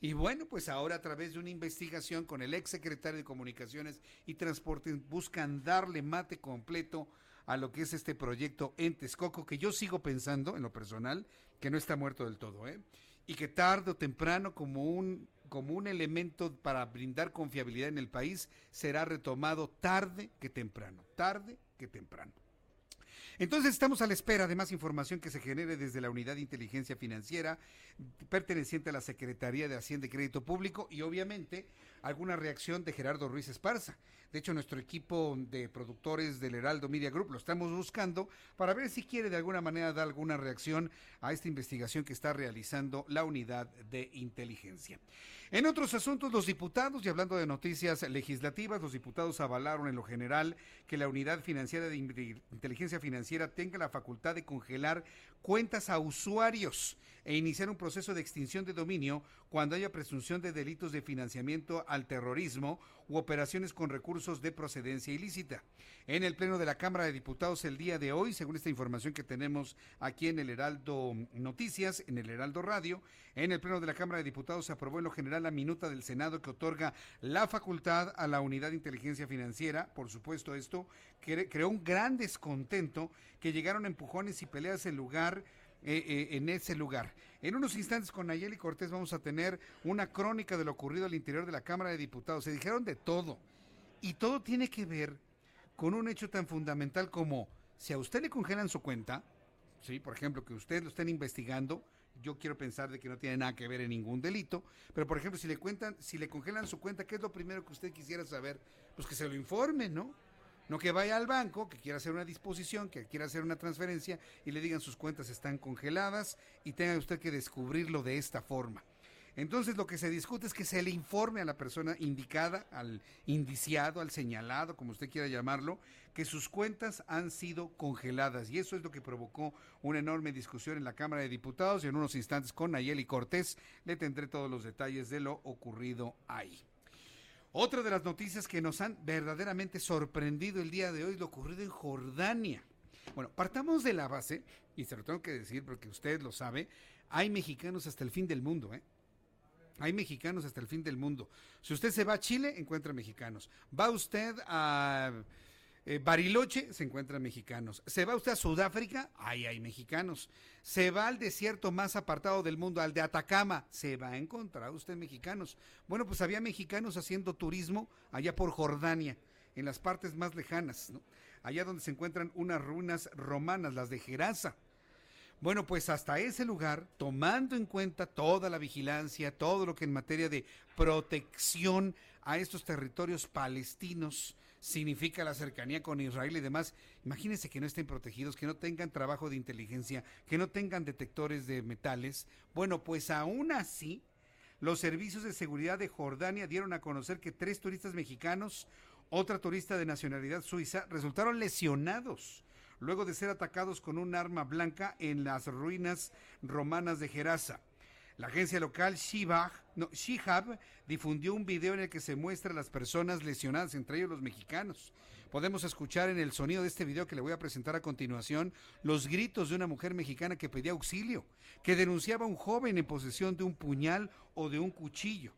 Y bueno, pues ahora a través de una investigación con el ex secretario de Comunicaciones y Transportes buscan darle mate completo a lo que es este proyecto en Texcoco, que yo sigo pensando, en lo personal, que no está muerto del todo, ¿eh? Y que tarde o temprano, como un como un elemento para brindar confiabilidad en el país será retomado tarde que temprano, tarde que temprano. Entonces estamos a la espera de más información que se genere desde la Unidad de Inteligencia Financiera perteneciente a la Secretaría de Hacienda y Crédito Público y obviamente alguna reacción de Gerardo Ruiz Esparza. De hecho, nuestro equipo de productores del Heraldo Media Group lo estamos buscando para ver si quiere de alguna manera dar alguna reacción a esta investigación que está realizando la unidad de inteligencia. En otros asuntos, los diputados, y hablando de noticias legislativas, los diputados avalaron en lo general que la unidad financiera de inteligencia financiera tenga la facultad de congelar cuentas a usuarios e iniciar un proceso de extinción de dominio cuando haya presunción de delitos de financiamiento al terrorismo u operaciones con recursos de procedencia ilícita. En el Pleno de la Cámara de Diputados el día de hoy, según esta información que tenemos aquí en el Heraldo Noticias, en el Heraldo Radio, en el Pleno de la Cámara de Diputados se aprobó en lo general la minuta del Senado que otorga la facultad a la Unidad de Inteligencia Financiera. Por supuesto, esto creó un gran descontento que llegaron empujones y peleas en lugar eh, eh, en ese lugar. En unos instantes con Nayeli Cortés vamos a tener una crónica de lo ocurrido al interior de la Cámara de Diputados. Se dijeron de todo. Y todo tiene que ver con un hecho tan fundamental como si a usted le congelan su cuenta, sí, por ejemplo, que usted lo estén investigando, yo quiero pensar de que no tiene nada que ver en ningún delito, pero por ejemplo, si le cuentan, si le congelan su cuenta, ¿qué es lo primero que usted quisiera saber? Pues que se lo informe, ¿no? No que vaya al banco, que quiera hacer una disposición, que quiera hacer una transferencia y le digan sus cuentas están congeladas y tenga usted que descubrirlo de esta forma. Entonces lo que se discute es que se le informe a la persona indicada, al indiciado, al señalado, como usted quiera llamarlo, que sus cuentas han sido congeladas. Y eso es lo que provocó una enorme discusión en la Cámara de Diputados y en unos instantes con Nayeli Cortés le tendré todos los detalles de lo ocurrido ahí. Otra de las noticias que nos han verdaderamente sorprendido el día de hoy, lo ocurrido en Jordania. Bueno, partamos de la base, y se lo tengo que decir porque usted lo sabe, hay mexicanos hasta el fin del mundo, ¿eh? Hay mexicanos hasta el fin del mundo. Si usted se va a Chile, encuentra mexicanos. Va usted a eh, Bariloche, se encuentran mexicanos. Se va usted a Sudáfrica, ahí hay mexicanos. Se va al desierto más apartado del mundo, al de Atacama, se va a encontrar usted mexicanos. Bueno, pues había mexicanos haciendo turismo allá por Jordania, en las partes más lejanas, ¿no? allá donde se encuentran unas ruinas romanas, las de Gerasa. Bueno, pues hasta ese lugar, tomando en cuenta toda la vigilancia, todo lo que en materia de protección a estos territorios palestinos significa la cercanía con Israel y demás, imagínense que no estén protegidos, que no tengan trabajo de inteligencia, que no tengan detectores de metales. Bueno, pues aún así, los servicios de seguridad de Jordania dieron a conocer que tres turistas mexicanos, otra turista de nacionalidad suiza, resultaron lesionados luego de ser atacados con un arma blanca en las ruinas romanas de Gerasa. La agencia local Shihab, no, difundió un video en el que se muestra a las personas lesionadas, entre ellos los mexicanos. Podemos escuchar en el sonido de este video que le voy a presentar a continuación los gritos de una mujer mexicana que pedía auxilio, que denunciaba a un joven en posesión de un puñal o de un cuchillo.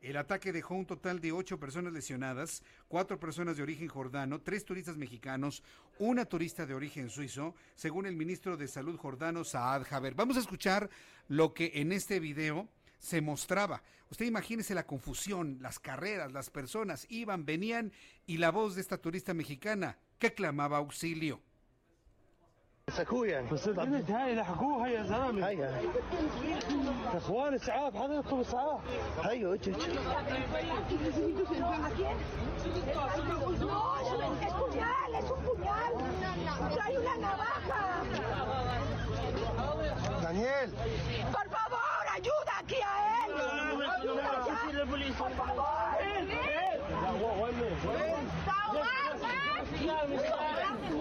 El ataque dejó un total de ocho personas lesionadas, cuatro personas de origen jordano, tres turistas mexicanos, una turista de origen suizo, según el ministro de Salud jordano Saad Jaber. Vamos a escuchar lo que en este video se mostraba. Usted imagínese la confusión, las carreras, las personas iban, venían y la voz de esta turista mexicana que clamaba auxilio. اخويا بس البنت هاي لحقوها يا زلمه هيا يا اخوان اسعاف حضرتكم اسعاف هيا أجي navaja. Daniel Por favor, ayuda aquí a él. Por favor.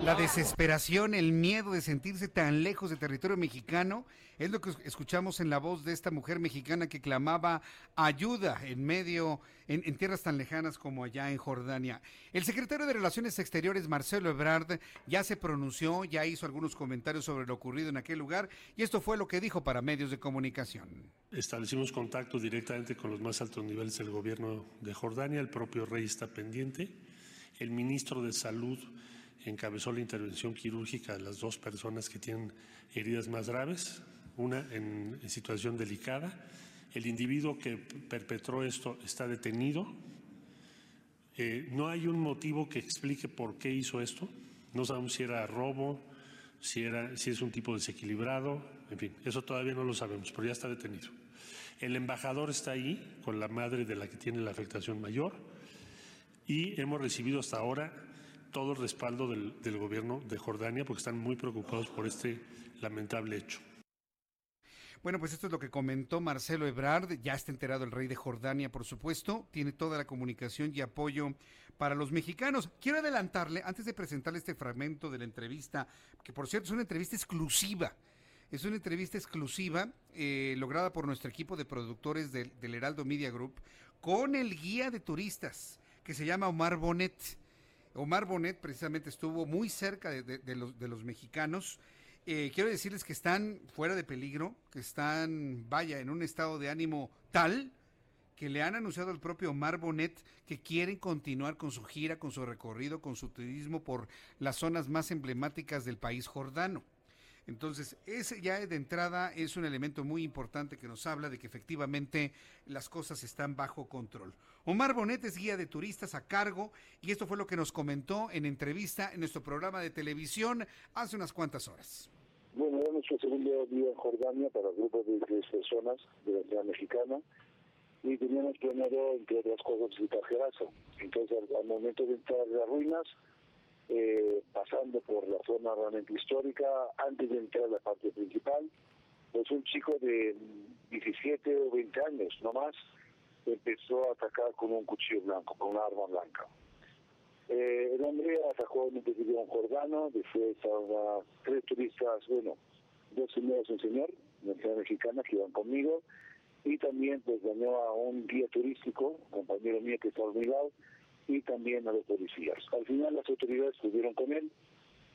La desesperación, el miedo de sentirse tan lejos del territorio mexicano, es lo que escuchamos en la voz de esta mujer mexicana que clamaba ayuda en medio, en, tierras tan lejanas como allá en Jordania. El secretario de Relaciones Exteriores, Marcelo Ebrard, ya se pronunció, ya hizo algunos comentarios sobre lo ocurrido en aquel lugar, y esto fue lo que dijo para medios de comunicación. Establecimos contacto directamente con los más altos niveles del gobierno de Jordania, el propio rey está pendiente, el ministro de Salud encabezó la intervención quirúrgica de las dos personas que tienen heridas más graves, una en, en situación delicada. El individuo que perpetró esto está detenido. Eh, no hay un motivo que explique por qué hizo esto. No sabemos si era robo, si, era, si es un tipo desequilibrado, en fin, eso todavía no lo sabemos, pero ya está detenido. El embajador está ahí con la madre de la que tiene la afectación mayor y hemos recibido hasta ahora todo el respaldo del, gobierno de Jordania porque están muy preocupados por este lamentable hecho. Bueno, pues esto es lo que comentó Marcelo Ebrard, ya está enterado el rey de Jordania, por supuesto, tiene toda la comunicación y apoyo para los mexicanos. Quiero adelantarle, antes de presentarle este fragmento de la entrevista, que por cierto es una entrevista exclusiva, es una entrevista exclusiva eh, lograda por nuestro equipo de productores del, del Heraldo Media Group con el guía de turistas que se llama Omar Bonet. Omar Bonet precisamente estuvo muy cerca de, los, mexicanos. Eh, quiero decirles que están fuera de peligro, que están, vaya, en un estado de ánimo tal que le han anunciado al propio Omar Bonet que quieren continuar con su gira, con su recorrido, con su turismo por las zonas más emblemáticas del país jordano. Entonces, ese ya de entrada es un elemento muy importante que nos habla de que efectivamente las cosas están bajo control. Omar Bonet es guía de turistas a cargo y esto fue lo que nos comentó en entrevista en nuestro programa de televisión hace unas cuantas horas. Bueno, era nuestro segundo día en Jordania para el grupo de tres personas de la ciudad mexicana y teníamos planeado, entre otras cosas, visitar Gerazo. Entonces, al, al momento de entrar a las ruinas, eh, pasando por la zona realmente histórica, antes de entrar a la parte principal, pues un chico de 17 o 20 años, no más, empezó a atacar con un cuchillo blanco, con una arma blanca. Eh, el hombre atacó a un individuo jordano, después a tres turistas, bueno, dos señores un señor, una ciudad mexicana que iban conmigo, y también pues dañó a un guía turístico, compañero mío que está obligado, y también a los policías. Al final las autoridades estuvieron con él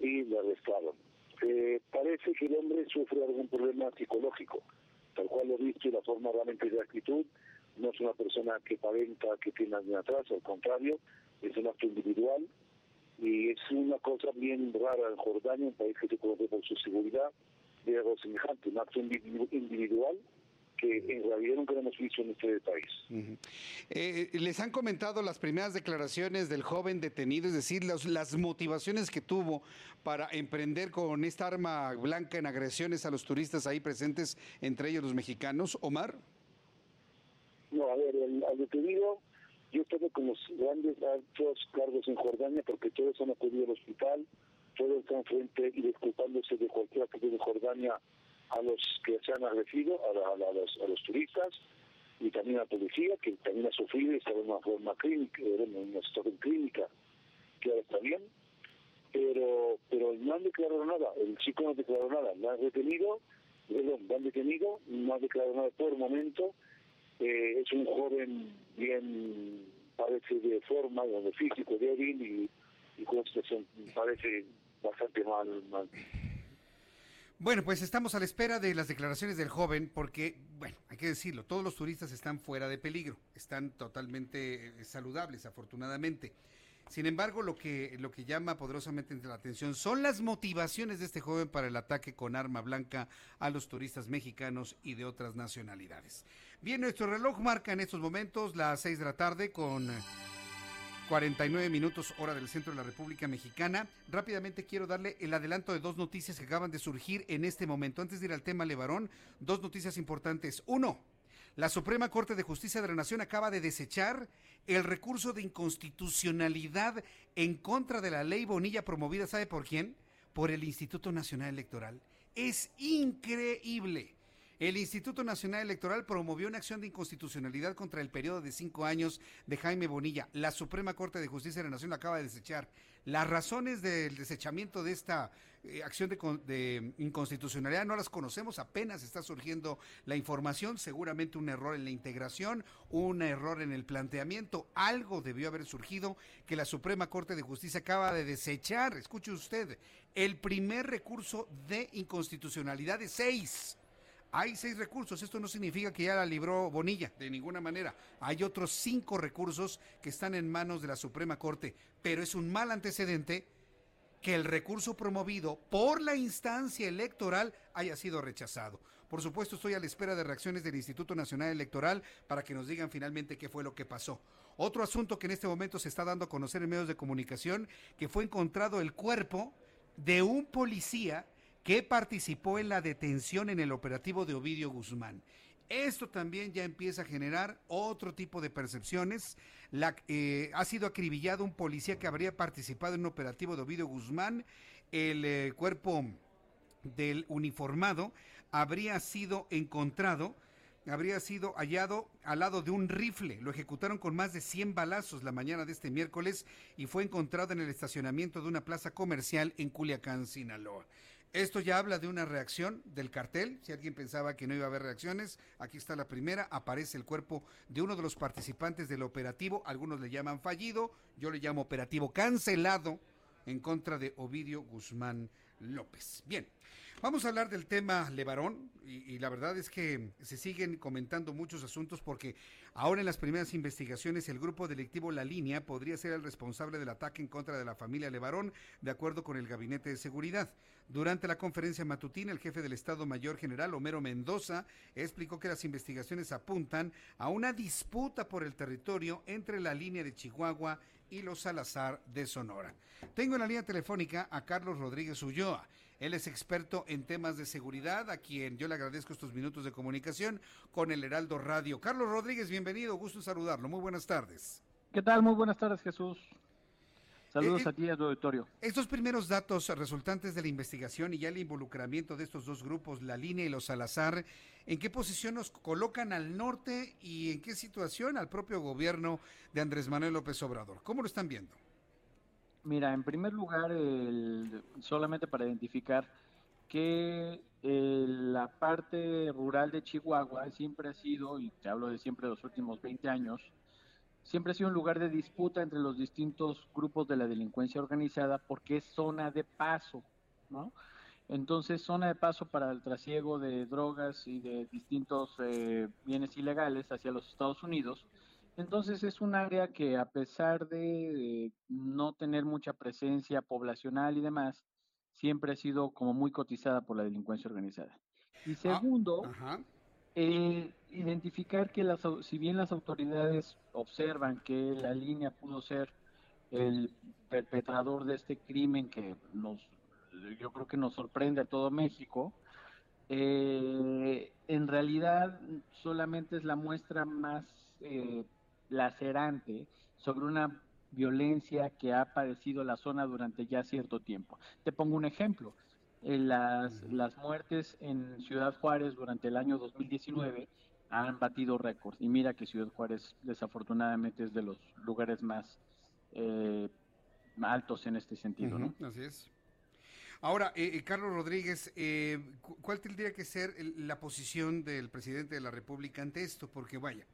y le arrestaron. Eh, parece que el hombre sufre algún problema psicológico, tal cual lo he visto y la forma realmente de actitud, no es una persona que parenta que tiene alguien atrás, al contrario, es un acto individual y es una cosa bien rara en Jordania, un país que se conoce por su seguridad, de algo semejante, un acto individual que en realidad nunca hemos visto en este país. Uh -huh. eh, ¿Les han comentado las primeras declaraciones del joven detenido, es decir, los, las motivaciones que tuvo para emprender con esta arma blanca en agresiones a los turistas ahí presentes, entre ellos los mexicanos? Omar. No, a ver, el, al detenido yo tengo como grandes altos cargos en Jordania porque todos han acudido al hospital, todos están frente y disculpándose de cualquier actitud de Jordania a los que se han agredido, a, a, los, turistas y también a la policía, que también ha sufrido y está en una forma clínica, en una situación clínica, que ahora está bien, pero pero no han declarado nada, el chico no ha declarado nada, lo han detenido, perdón, lo han detenido, no ha declarado nada por momento, eh, es un joven bien, parece de forma, de físico débil y y con situación, parece, bastante mal. mal. Bueno, pues estamos a la espera de las declaraciones del joven porque, bueno, hay que decirlo, todos los turistas están fuera de peligro, están totalmente eh, saludables, afortunadamente. Sin embargo, lo que, lo que llama poderosamente la atención son las motivaciones de este joven para el ataque con arma blanca a los turistas mexicanos y de otras nacionalidades. Bien, nuestro reloj marca en estos momentos las 6 de la tarde con 49 minutos hora del centro de la República Mexicana. Rápidamente quiero darle el adelanto de dos noticias que acaban de surgir en este momento. Antes de ir al tema Levarón, dos noticias importantes. Uno, la Suprema Corte de Justicia de la Nación acaba de desechar el recurso de inconstitucionalidad en contra de la ley Bonilla promovida, ¿sabe por quién? Por el Instituto Nacional Electoral. Es increíble. El Instituto Nacional Electoral promovió una acción de inconstitucionalidad contra el periodo de cinco años de Jaime Bonilla. La Suprema Corte de Justicia de la Nación la acaba de desechar. Las razones del desechamiento de esta eh, acción de, de, inconstitucionalidad no las conocemos, apenas está surgiendo la información, seguramente un error en la integración, un error en el planteamiento, algo debió haber surgido que la Suprema Corte de Justicia acaba de desechar, escuche usted, el primer recurso de inconstitucionalidad de seis hay seis recursos, esto no significa que ya la libró Bonilla, de ninguna manera. Hay otros cinco recursos que están en manos de la Suprema Corte, pero es un mal antecedente que el recurso promovido por la instancia electoral haya sido rechazado. Por supuesto, estoy a la espera de reacciones del Instituto Nacional Electoral para que nos digan finalmente qué fue lo que pasó. Otro asunto que en este momento se está dando a conocer en medios de comunicación, que fue encontrado el cuerpo de un policía que participó en la detención en el operativo de Ovidio Guzmán. Esto también ya empieza a generar otro tipo de percepciones. Eh, ha sido acribillado un policía que habría participado en un operativo de Ovidio Guzmán. El eh, cuerpo del uniformado habría sido encontrado, habría sido hallado al lado de un rifle. Lo ejecutaron con más de 100 balazos la mañana de este miércoles y fue encontrado en el estacionamiento de una plaza comercial en Culiacán, Sinaloa. Esto ya habla de una reacción del cartel. Si alguien pensaba que no iba a haber reacciones, aquí está la primera. Aparece el cuerpo de uno de los participantes del operativo. Algunos le llaman fallido, yo le llamo operativo cancelado en contra de Ovidio Guzmán López. Bien, vamos a hablar del tema Levarón y, la verdad es que se siguen comentando muchos asuntos porque ahora en las primeras investigaciones el grupo delictivo La Línea podría ser el responsable del ataque en contra de la familia Levarón de acuerdo con el Gabinete de Seguridad. Durante la conferencia matutina, el jefe del Estado Mayor General, Homero Mendoza, explicó que las investigaciones apuntan a una disputa por el territorio entre la línea de Chihuahua y los Salazar de Sonora. Tengo en la línea telefónica a Carlos Rodríguez Ulloa. Él es experto en temas de seguridad, a quien yo le agradezco estos minutos de comunicación con el Heraldo Radio. Carlos Rodríguez, bienvenido, gusto saludarlo. Muy buenas tardes. ¿Qué tal? Muy buenas tardes, Jesús. Saludos eh, a ti y a tu auditorio. Estos primeros datos resultantes de la investigación y ya el involucramiento de estos dos grupos, la línea y los Salazar, ¿en qué posición nos colocan al norte y en qué situación al propio gobierno de Andrés Manuel López Obrador? ¿Cómo lo están viendo? Mira, en primer lugar, el, solamente para identificar que el, la parte rural de Chihuahua siempre ha sido, y te hablo de siempre los últimos 20 años, siempre ha sido un lugar de disputa entre los distintos grupos de la delincuencia organizada porque es zona de paso, ¿no? Entonces, zona de paso para el trasiego de drogas y de distintos eh, bienes ilegales hacia los Estados Unidos. Entonces, es un área que a pesar de, no tener mucha presencia poblacional y demás, siempre ha sido como muy cotizada por la delincuencia organizada. Y Ah, segundo, eh, identificar que las, si bien las autoridades observan que la línea pudo ser el perpetrador de este crimen que nos, yo creo que nos sorprende a todo México, eh, en realidad solamente es la muestra más eh, lacerante sobre una violencia que ha padecido la zona durante ya cierto tiempo. Te pongo un ejemplo. Eh, las, las muertes en Ciudad Juárez durante el año 2019 han batido récords. Y mira que Ciudad Juárez desafortunadamente es de los lugares más eh, altos en este sentido, ¿no? Así es. Ahora, eh, eh, Carlos Rodríguez, eh, cu- ¿cuál tendría que ser el- la posición del presidente de la República ante esto? Porque vaya,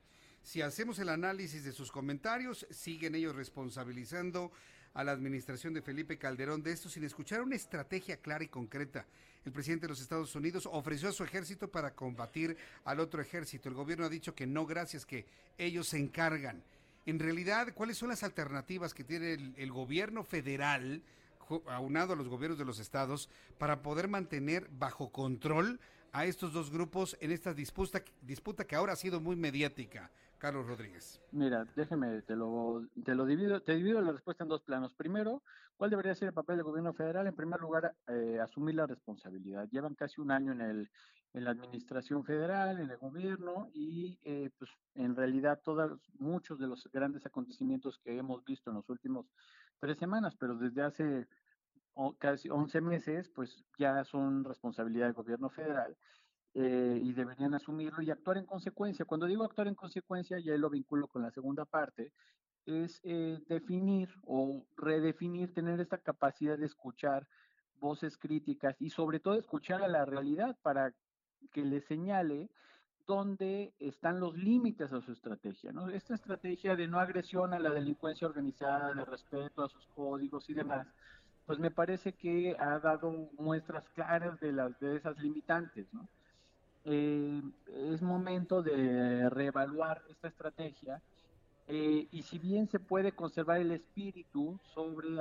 si hacemos el análisis de sus comentarios, siguen ellos responsabilizando a la administración de Felipe Calderón de esto sin escuchar una estrategia clara y concreta. El presidente de los Estados Unidos ofreció a su ejército para combatir al otro ejército. El gobierno ha dicho que no, gracias, que ellos se encargan. En realidad, ¿cuáles son las alternativas que tiene el, gobierno federal, aunado a los gobiernos de los estados, para poder mantener bajo control a estos dos grupos en esta disputa, disputa que ahora ha sido muy mediática? Carlos Rodríguez. Mira, déjeme, te lo, te lo divido, te divido la respuesta en dos planos. Primero, ¿cuál debería ser el papel del gobierno federal? En primer lugar, eh, asumir la responsabilidad. Llevan casi un año en el, en la administración federal, en el gobierno, y eh, pues en realidad todos, muchos de los grandes acontecimientos que hemos visto en los últimos tres semanas, pero desde hace casi 11 meses, pues ya son responsabilidad del gobierno federal eh, y deberían asumirlo y actuar en consecuencia. Cuando digo actuar en consecuencia, ya lo vinculo con la segunda parte, es eh, definir o redefinir, tener esta capacidad de escuchar voces críticas y sobre todo escuchar a la realidad para que le señale dónde están los límites a su estrategia. Esta estrategia de no agresión a la delincuencia organizada, de respeto a sus códigos y demás, pues me parece que ha dado muestras claras de, las, de esas limitantes. ¿no? Eh, es momento de reevaluar esta estrategia eh, y si bien se puede conservar el espíritu sobre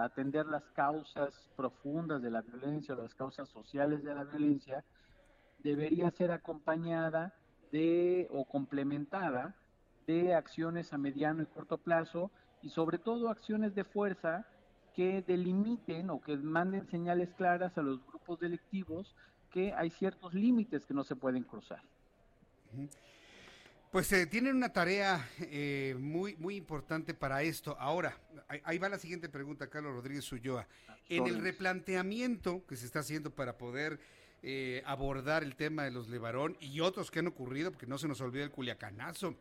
atender las causas profundas de la violencia o las causas sociales de la violencia, debería ser acompañada de o complementada de acciones a mediano y corto plazo y sobre todo acciones de fuerza que delimiten o que manden señales claras a los grupos delictivos que hay ciertos límites que no se pueden cruzar. Pues eh, tienen una tarea eh, muy, muy importante para esto. Ahora, ahí, va la siguiente pregunta, Carlos Rodríguez Ulloa. En el replanteamiento que se está haciendo para poder eh, abordar el tema de los Levarón y otros que han ocurrido, porque no se nos olvida el Culiacanazo,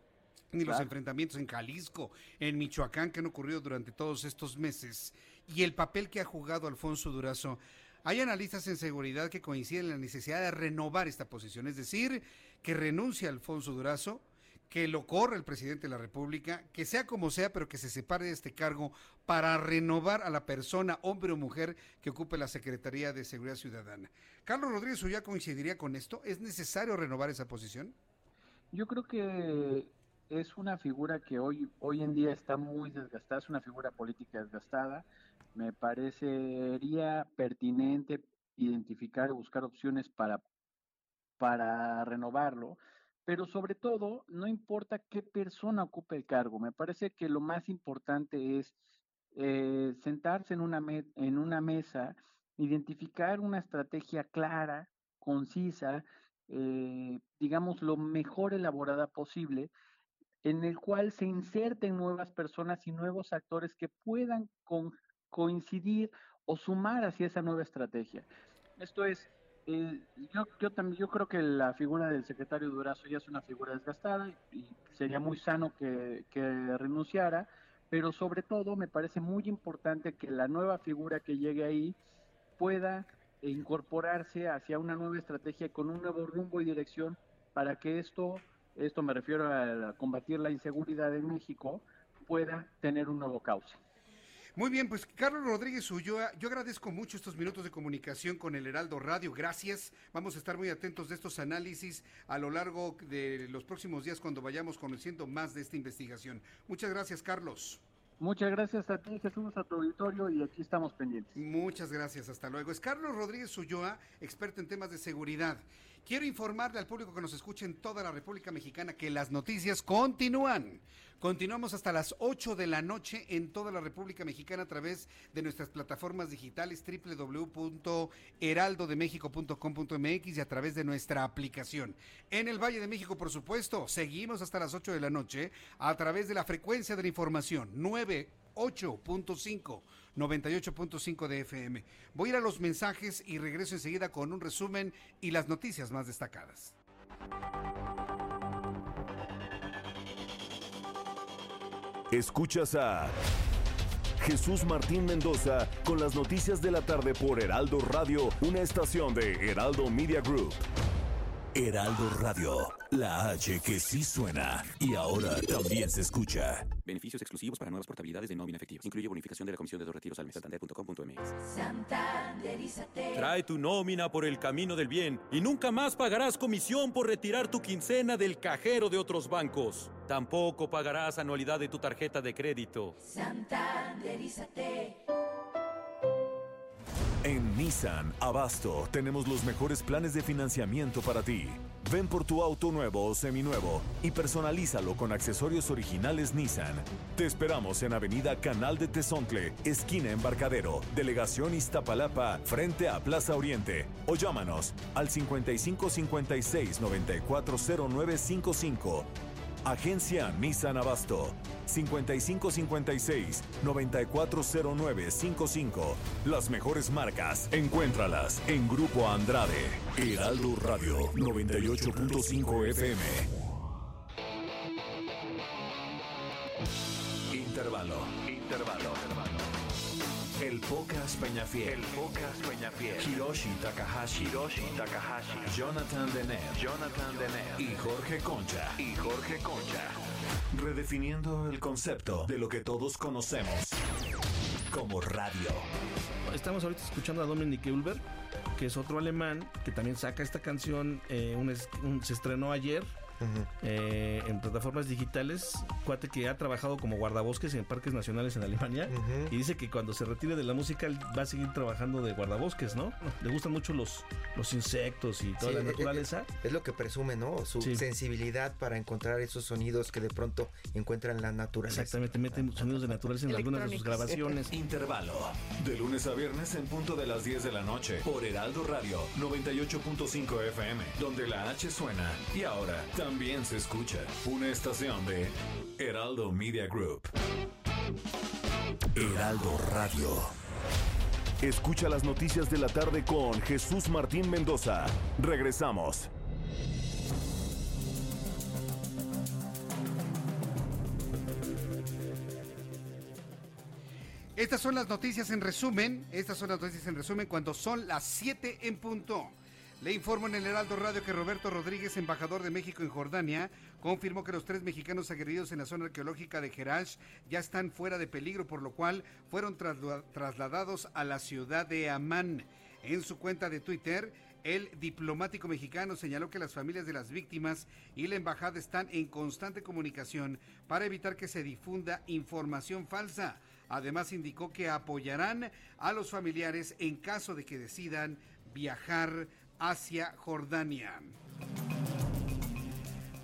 ni los enfrentamientos en Jalisco, en Michoacán que han ocurrido durante todos estos meses, y el papel que ha jugado Alfonso Durazo. Hay analistas en seguridad que coinciden en la necesidad de renovar esta posición, es decir, que renuncie Alfonso Durazo, que lo corra el presidente de la República, que sea como sea, pero que se separe de este cargo para renovar a la persona, hombre o mujer, que ocupe la Secretaría de Seguridad Ciudadana. Carlos Rodríguez Ullá coincidiría con esto. ¿Es necesario renovar esa posición? Yo creo que es una figura que hoy, hoy en día está muy desgastada, es una figura política desgastada. Me parecería pertinente identificar y buscar opciones para, para renovarlo, pero sobre todo, no importa qué persona ocupe el cargo, me parece que lo más importante es eh, sentarse en una, en una mesa, identificar una estrategia clara, concisa, eh, digamos, lo mejor elaborada posible, en el cual se inserten nuevas personas y nuevos actores que puedan con- coincidir o sumar hacia esa nueva estrategia. Esto es, eh, yo, yo también yo creo que la figura del secretario Durazo ya es una figura desgastada y sería muy sano que, que renunciara, pero sobre todo me parece muy importante que la nueva figura que llegue ahí pueda incorporarse hacia una nueva estrategia con un nuevo rumbo y dirección para que esto, esto me refiero a, combatir la inseguridad en México, pueda tener un nuevo cauce. Muy bien, pues Carlos Rodríguez Ulloa, yo agradezco mucho estos minutos de comunicación con el Heraldo Radio. Gracias. Vamos a estar muy atentos de estos análisis a lo largo de los próximos días cuando vayamos conociendo más de esta investigación. Muchas gracias, Carlos. Muchas gracias a ti, Jesús, a tu auditorio y aquí estamos pendientes. Muchas gracias, hasta luego. Es Carlos Rodríguez Ulloa, experto en temas de seguridad. Quiero informarle al público que nos escucha en toda la República Mexicana que las noticias continúan. Continuamos hasta las 8 de la noche en toda la República Mexicana a través de nuestras plataformas digitales www.heraldodemexico.com.mx y a través de nuestra aplicación. En el Valle de México, por supuesto, seguimos hasta las 8 de la noche a través de la frecuencia de la información 98.5 98.5 de FM. Voy a ir a los mensajes y regreso enseguida con un resumen y las noticias más destacadas. Escuchas a Jesús Martín Mendoza con las noticias de la tarde por Heraldo Radio, una estación de Heraldo Media Group. Heraldo Radio, la H que sí suena y ahora también se escucha. Beneficios exclusivos para nuevas portabilidades de nómina efectivos. Incluye bonificación de la comisión de dos retiros al mes. Santander.com.mx. Santanderízate. Trae tu nómina por el camino del bien y nunca más pagarás comisión por retirar tu quincena del cajero de otros bancos. Tampoco pagarás anualidad de tu tarjeta de crédito. Santanderízate. En Nissan Abasto tenemos los mejores planes de financiamiento para ti. Ven por tu auto nuevo o seminuevo y personalízalo con accesorios originales Nissan. Te esperamos en Avenida Canal de Tezontle, esquina Embarcadero, Delegación Iztapalapa, frente a Plaza Oriente. O llámanos al 5556 940955. Agencia Nissan Abasto. 5556-940955. Las mejores marcas, encuéntralas en Grupo Andrade. Heraldo Radio 98.5 FM. Intervalo. El Pocas Peñafiel. El Pocas Peñafiel. Hiroshi Takahashi. Hiroshi Takahashi. Jonathan Denet. Jonathan Denet. Y Jorge Concha. Y Jorge Concha. Redefiniendo el concepto de lo que todos conocemos como radio. Estamos ahorita escuchando a Dominic Ulber, que es otro alemán que también saca esta canción. eh, un- se estrenó ayer. Eh, en plataformas digitales, cuate que ha trabajado como guardabosques en parques nacionales en Alemania y dice que cuando se retire de la música él va a seguir trabajando de guardabosques, ¿no? Le gustan mucho los, los insectos y toda Sí, la eh, naturaleza. eh, Es lo que presume, ¿no? Su Sí. sensibilidad para encontrar esos sonidos que de pronto encuentran en la naturaleza. Exactamente, meten sonidos de naturaleza en algunas de sus grabaciones. Intervalo. De lunes a viernes en punto de las 10 de la noche por Heraldo Radio 98.5 FM, donde la H suena y ahora también se escucha. Una estación de Heraldo Media Group. Heraldo Radio. Escucha las noticias de la tarde con Jesús Martín Mendoza. Regresamos. Estas son las noticias en resumen. Estas son las noticias en resumen cuando son las 7 en punto. Le informo en el Heraldo Radio que Roberto Rodríguez, embajador de México en Jordania, confirmó que los tres mexicanos agredidos en la zona arqueológica de Jerash ya están fuera de peligro, por lo cual fueron trasla- trasladados a la ciudad de Amán. En su cuenta de Twitter, el diplomático mexicano señaló que las familias de las víctimas y la embajada están en constante comunicación para evitar que se difunda información falsa. Además indicó que apoyarán a los familiares en caso de que decidan viajar hacia Jordania.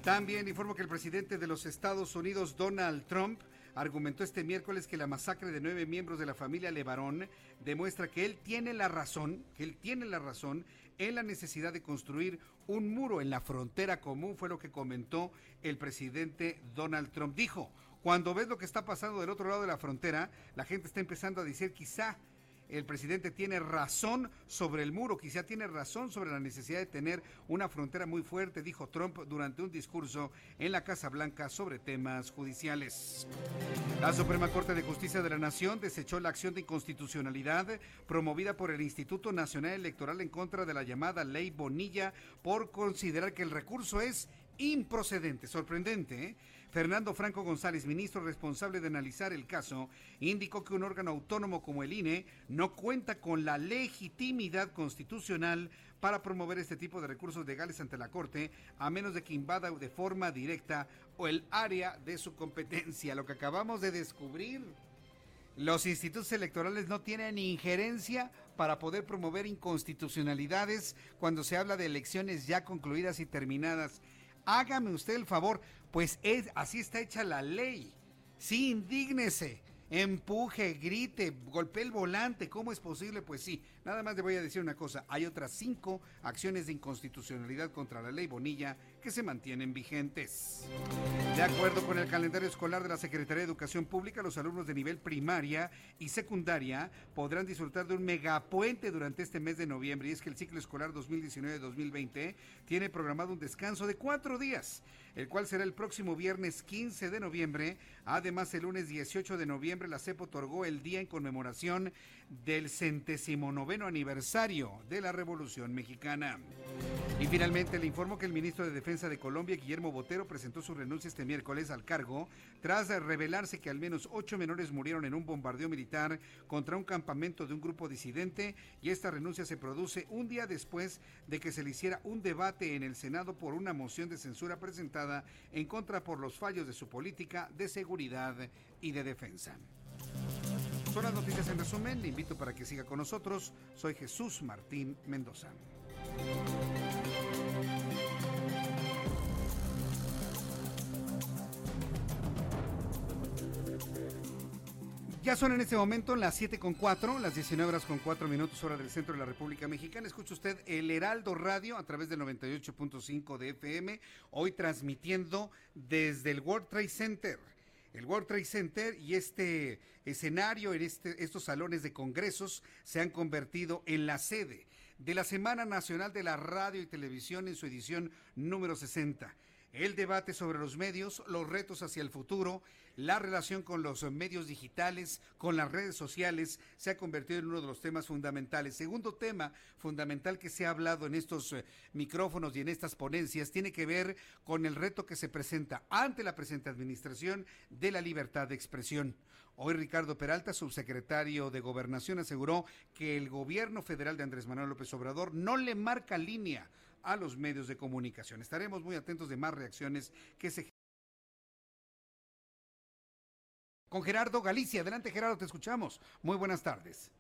También informo que el presidente de los Estados Unidos, Donald Trump, argumentó este miércoles que la masacre de nueve miembros de la familia Levarón demuestra que él tiene la razón, que él tiene la razón en la necesidad de construir un muro en la frontera común, fue lo que comentó el presidente Donald Trump. Dijo, cuando ves lo que está pasando del otro lado de la frontera, la gente está empezando a decir quizá el presidente tiene razón sobre el muro, quizá tiene razón sobre la necesidad de tener una frontera muy fuerte, dijo Trump durante un discurso en la Casa Blanca sobre temas judiciales. La Suprema Corte de Justicia de la Nación desechó la acción de inconstitucionalidad promovida por el Instituto Nacional Electoral en contra de la llamada Ley Bonilla por considerar que el recurso es improcedente. Sorprendente, ¿eh? Fernando Franco González, ministro responsable de analizar el caso, indicó que un órgano autónomo como el INE no cuenta con la legitimidad constitucional para promover este tipo de recursos legales ante la Corte, a menos de que invada de forma directa o el área de su competencia. Lo que acabamos de descubrir. Los institutos electorales no tienen injerencia para poder promover inconstitucionalidades cuando se habla de elecciones ya concluidas y terminadas. Hágame usted el favor, pues es, así está hecha la ley. Sí, indígnese, empuje, grite, golpee el volante. ¿Cómo es posible? Pues sí, nada más le voy a decir una cosa. Hay otras cinco acciones de inconstitucionalidad contra la ley Bonilla que se mantienen vigentes. De acuerdo con el calendario escolar de la Secretaría de Educación Pública, los alumnos de nivel primaria y secundaria podrán disfrutar de un megapuente durante este mes de noviembre. Y es que el ciclo escolar 2019-2020 tiene programado un descanso de cuatro días, el cual será el próximo viernes 15 de noviembre. Además, el lunes 18 de noviembre la CEP otorgó el día en conmemoración del centésimo noveno aniversario de la Revolución Mexicana. Y finalmente le informo que el ministro de Defensa de Colombia, Guillermo Botero, presentó su renuncia este miércoles al cargo tras revelarse que al menos ocho menores murieron en un bombardeo militar contra un campamento de un grupo disidente y esta renuncia se produce un día después de que se le hiciera un debate en el Senado por una moción de censura presentada en contra por los fallos de su política de seguridad y de defensa. Son las noticias en resumen. Le invito para que siga con nosotros. Soy Jesús Martín Mendoza. Ya son en este momento las 7 con 4, las 19 horas con 4 minutos hora del centro de la República Mexicana. Escucha usted el Heraldo Radio a través del 98.5 de FM, hoy transmitiendo desde el World Trade Center. El World Trade Center y este escenario, en este, estos salones de congresos, se han convertido en la sede de la Semana Nacional de la Radio y Televisión en su edición número 60 el debate sobre los medios, los retos hacia el futuro, la relación con los medios digitales, con las redes sociales, se ha convertido en uno de los temas fundamentales. Segundo tema fundamental que se ha hablado en estos eh, micrófonos y en estas ponencias tiene que ver con el reto que se presenta ante la presente administración de la libertad de expresión. Hoy Ricardo Peralta, subsecretario de Gobernación, aseguró que el gobierno federal de Andrés Manuel López Obrador no le marca línea a los medios de comunicación. Estaremos muy atentos de más reacciones que se con Gerardo Galicia. Adelante Gerardo, te escuchamos. Muy buenas tardes